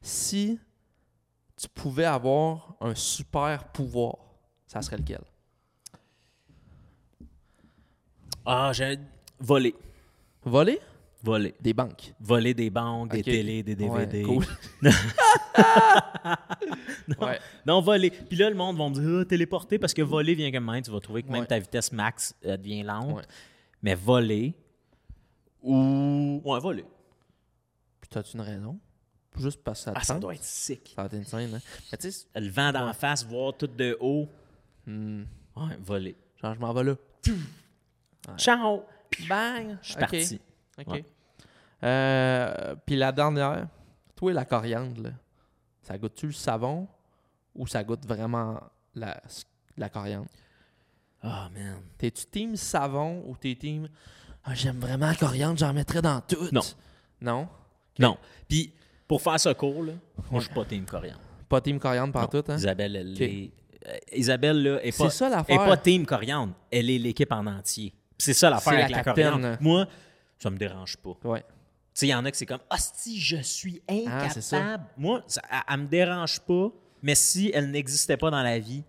si tu pouvais avoir un super pouvoir, ça serait lequel? Ah, j'ai volé. Voler? Voler. des banques. Voler des banques, des télés, des DVD. Ouais, cool. ouais. Non, voler. Puis là, le monde va me dire, ah, téléporter, parce que voler vient comme même. Tu vas trouver que même Ouais. ta vitesse max euh, devient lente. Mais voler ou. Ouais, voler. Puis t'as-tu une raison? Juste parce que ça Ah, ça doit être sick. Ça va être insane, hein? Mais tu sais, Le vent d'en face, voir tout de haut. hmm, Ouais, voler. genre, je m'en vais là. Ciao! Bang! Je suis parti. OK. Ouais. Euh, puis la dernière, toi, la coriandre, là, ça goûte-tu le savon ou ça goûte vraiment la, la coriandre? Oh, man. T'es-tu team savon ou t'es team Ah, j'aime vraiment la coriandre, j'en mettrais dans tout. Non. Non? Non. Puis, pour faire ce cours, là, moi, je suis pas team coriandre. Pas team coriandre Non. partout, hein? Isabelle, elle Ok. est... euh, Isabelle, là, est pas, ça, est l'affaire. pas team coriandre. Elle est l'équipe en entier. C'est ça l'affaire avec la la, coriandre. Moi, ça me dérange pas. Ouais. Sais, il y en a qui c'est comme Hostie, je suis Ah, incapable. Moi, ça, elle, elle me dérange pas, mais si elle n'existait pas dans la vie,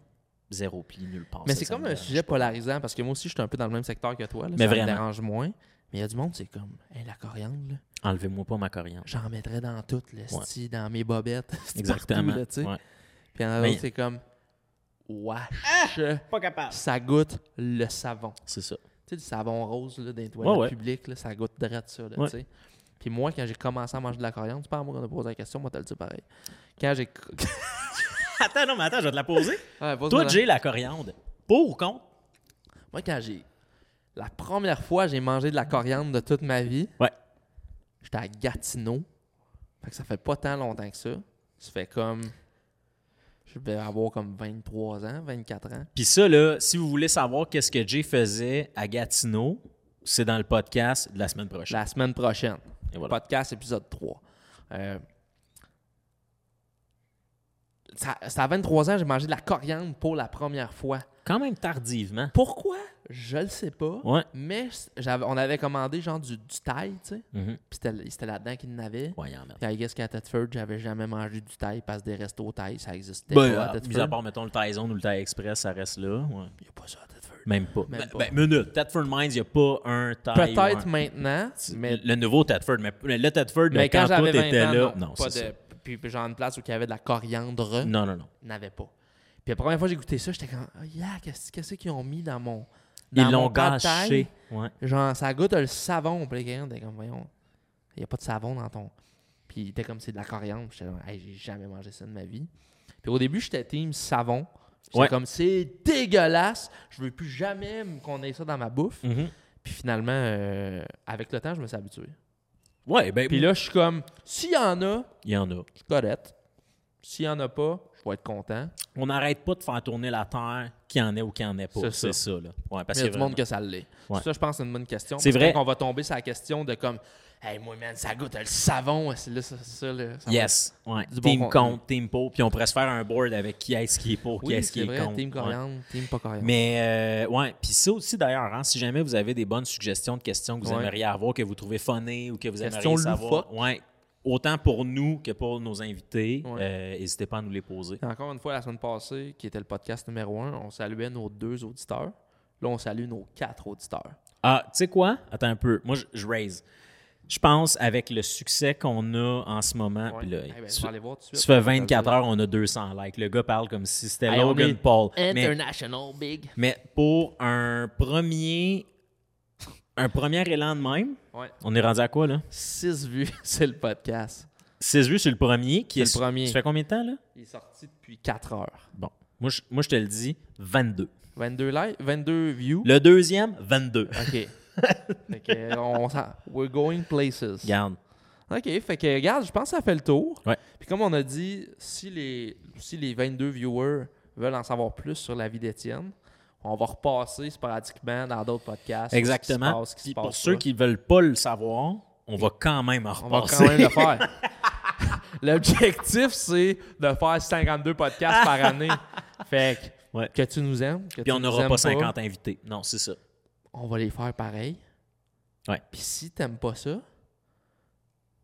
zéro pli nulle part. Mais c'est comme me un sujet pas. polarisant parce que moi aussi, je suis un peu dans le même secteur que toi. Là, Mais ça vraiment. me dérange moins. Mais il y a du monde, c'est comme, hey, la coriandre, là, Enlevez-moi pas ma coriandre. j'en mettrais dans tout, le style, dans mes bobettes. Exactement. partout, là, tu sais. Ouais. Puis il y en a Mais- d'autres, c'est comme, wesh, Pas capable. ça goûte le savon. C'est ça. Tu sais, du savon rose là, dans les toilettes Ouais, ouais. publiques, là, ça goûte direct ça. Là, Ouais. Puis moi, quand j'ai commencé à manger de la coriandre, c'est pas à moi qu'on a posé la question, moi, t'as le dit pareil. Quand j'ai. Attends, non, mais attends, je vais te la poser. Ouais, Toi, Jay, la coriandre, pour ou contre? Moi, quand j'ai. La première fois j'ai mangé de la coriandre de toute ma vie, Ouais. j'étais à Gatineau. Fait que ça fait pas tant longtemps que ça. Ça fait comme. Je vais avoir comme 23 ans, 24 ans. Puis ça, là, si vous voulez savoir qu'est-ce que Jay faisait à Gatineau, c'est dans le podcast de la semaine prochaine. La semaine prochaine. Voilà. Podcast épisode 3. Euh, ça, c'est à 23 ans, j'ai mangé de la coriandre pour la première fois. Quand même tardivement. Pourquoi? Je le sais pas. Ouais. Mais on avait commandé genre du, du thaï, tu sais. Mhm. Puis c'était, là-dedans qu'il n'avait. Ouais, il en. Puis I guess qu'à Thetford, j'avais jamais mangé du thaï parce que des restos thaï, ça existait Ben, pas à euh, mis à part, mettons, le Thai Zone ou le Thai Express, ça reste là. Ouais. Il n'y a pas ça à. Même pas. Même ben, pas. ben, minute. Thetford Mines, il n'y a pas un Thai. ou Peut-être un- maintenant, mais, Le nouveau Thetford. Mais mais le Thetford, mais là, quand, quand, j'avais tout 20 était ans, là. non, Non, pas de, ça. Puis, puis genre une place où il y avait de la coriandre, Non, non, non. il n'avait pas. Puis la première fois que j'ai goûté ça, j'étais comme, oh, yeah, qu'est-ce, qu'ils ont mis dans mon. Dans Ils l'ont gâché. Ouais. Genre, ça goûte le savon. Puis les gars, t'es comme, voyons, il n'y a pas de savon dans ton. Puis il était comme, c'est de la coriandre. J'étais comme, hey, j'ai jamais mangé ça de ma vie. Puis au début, j'étais team savon. J'étais Ouais. comme, c'est dégueulasse. Je veux plus jamais qu'on ait ça dans ma bouffe. Mhm. Puis finalement, euh, avec le temps, je me suis habitué. Ouais, ben, Puis là, je suis comme, s'il y en a, il y en a. je suis correct. S'il y en a pas, je vais être content. On n'arrête pas de faire tourner la Terre, qu'il y en ait ou qu'il n'y en ait pas. C'est ça. ça. là. Ouais, parce Mais il y a du monde que ça l'est. Ouais. Ça, je pense c'est une bonne question. C'est vrai. quand on va tomber sur la question de comme, hey, moi, man, ça goûte le savon. C'est là, ça, ça, là, ça Yes. Ouais. Bon team contre, team pour. Puis on pourrait se faire un board avec qui est-ce qui est pour, qui Oui, est-ce qui est vrai, contre. team Ouais. coriandre, team pas coriandre. Mais euh, ouais, puis ça aussi d'ailleurs, hein, si jamais vous avez des bonnes suggestions de questions que vous Ouais. aimeriez avoir, que vous trouvez funny ou que vous Questions aimeriez savoir, ouais, autant pour nous que pour nos invités, Ouais. euh, n'hésitez pas à nous les poser. Encore une fois, la semaine passée, qui était le podcast numéro un, on saluait nos deux auditeurs. Là, on salue nos quatre auditeurs. Ah, tu sais quoi? Attends un peu. Moi, je raise. Je pense avec le succès qu'on a en ce moment, Ouais. puis là, ben, aller voir tout suite. te le 24 dire. heures, on a 200 likes. Le gars parle comme si c'était Hey, Logan Paul. Mais, International Big. mais pour un premier, un premier élan de même, Ouais. on est rendu à quoi là? 6 vues, c'est le podcast. 6 vues sur le premier. Qui C'est est le premier. Ça fait combien de temps là? Il est sorti depuis 4 heures. Bon, moi je, moi je te le dis, 22. 22 likes, 22 views. Le deuxième, 22. OK. fait que, on s'en- we're going places. Regarde. OK, fait que regarde, je pense que ça fait le tour. Ouais. Puis comme on a dit, si les, si les 22 viewers veulent en savoir plus sur la vie d'Étienne, on va repasser sporadiquement dans d'autres podcasts. Exactement. Ce qui se passe, Puis pour ceux qui veulent pas le savoir, on va quand même en On va repasser. quand même le faire. L'objectif, c'est de faire 52 podcasts par année. Fait que, Ouais. que tu nous aimes. Que Puis tu on n'aura pas 50 invités. Non, c'est ça. On va les faire pareil. Ouais. Puis si t'aimes pas ça,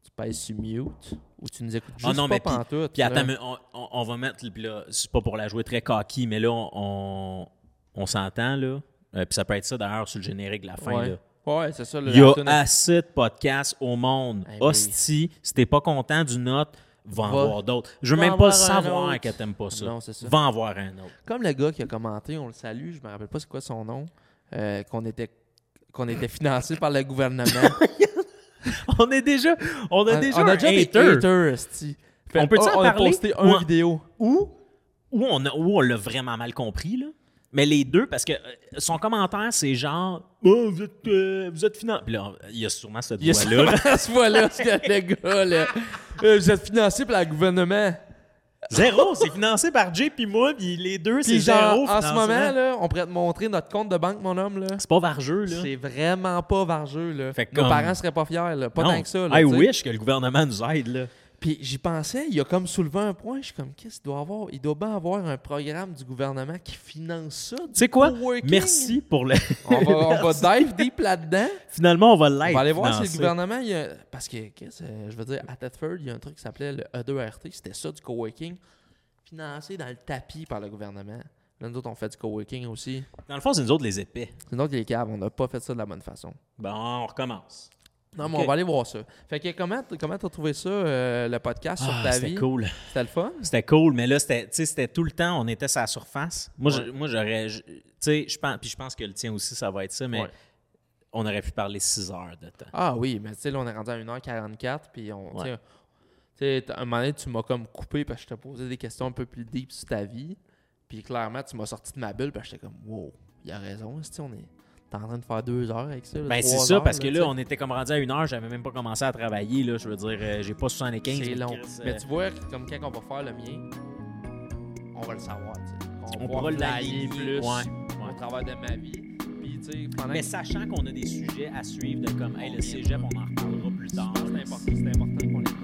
tu pèses sur mute ou tu nous écoutes Ah juste non, mais pas puis- pantoute. Puis attends, mais on, on- on va mettre, puis là, c'est pas pour la jouer très cocky, mais là, on, on s'entend, là. Euh, puis ça peut être ça d'ailleurs sur le générique de la fin, Ouais, là. ouais c'est ça. le- Il y a assez de podcasts au monde. Eh oui. Hostie, si t'es pas content d'une note, va en voir d'autres. Je veux même pas savoir que t'aimes pas ça. Non, c'est ça. Va en voir un autre. Comme le gars qui a commenté, on le salue, je me rappelle pas c'est quoi son nom, euh, qu'on était qu'on était financé par le gouvernement. On est déjà, on a on, déjà on a un déjà des hater. haters. Fait- On peut-tu en on a parler? posté une vidéo. Ou, ou on, a- ou on l'a vraiment mal compris, là. Mais les deux, parce que euh, son commentaire, c'est genre oh, vous êtes, euh, vous êtes financé. Puis là, il y a sûrement cette Il y a voix-là. là. sûrement ce voix-là, ce gars, là. Euh, vous êtes financé par le gouvernement. Zéro, c'est financé par Jay puis moi, puis les deux, c'est zéro en ce moment, là, on pourrait te montrer notre compte de banque, mon homme. C'est pas vargeux, là. C'est vraiment pas vargeux. Là. Fait que Nos comme- parents seraient pas fiers. Là. Pas Non. tant que ça. Là, I wish que le gouvernement nous aide, là. Puis j'y pensais, il a comme soulevé un point. Je suis comme, qu'est-ce qu'il doit avoir? Il doit bien avoir un programme du gouvernement qui finance ça. Tu sais quoi? coworking. Merci pour le... On va, on va dive deep là-dedans. Finalement, on va On l'aider. va aller voir si le gouvernement. il a- Parce que, qu'est-ce, euh, je veux dire, à Thetford, il y a un truc qui s'appelait le E2RT. C'était ça du coworking, financé dans le tapis par le gouvernement. Là, nous autres, on fait du coworking aussi. Dans le fond, c'est nous autres les épais. C'est nous autres les caves, on n'a pas fait ça de la bonne façon. Bon, on recommence. Non, mais on va aller voir ça. Fait que comment comment t'as trouvé ça, euh, le podcast sur Ah, ta c'était vie? cool. C'était le fun? C'était cool, mais là, c'était, tu sais, c'était tout le temps, on était sur la surface. Moi, Ouais. j'aurais. Tu sais, je pense, puis je pense que le tien aussi, ça va être ça, mais Ouais. on aurait pu parler 6 heures de temps. Ah oui, mais tu sais, là, on est rendu à 1h44, puis on. tu sais, Ouais. Tu sais, à un moment donné, tu m'as comme coupé parce que je te posais des questions un peu plus deep sur ta vie. Puis clairement, tu m'as sorti de ma bulle, parce que j'étais comme, wow, il a raison, on est. T'es en train de faire deux heures avec ça. là, Ben, c'est ça, heures, parce que là, on était comme rendu à une heure, j'avais même pas commencé à travailler, là. Je veux dire, euh, j'ai pas 75. C'est mais long. Chris, euh, Mais tu vois, comme quand on va faire le mien, on va le savoir, on va pourra l'aligner plus Ouais, au ouais. travers de ma vie. Puis, pendant Mais sachant qu'on a des sujets à suivre de comme, hey, le cégep, on en reparlera plus tard. c'est important, c'est important qu'on les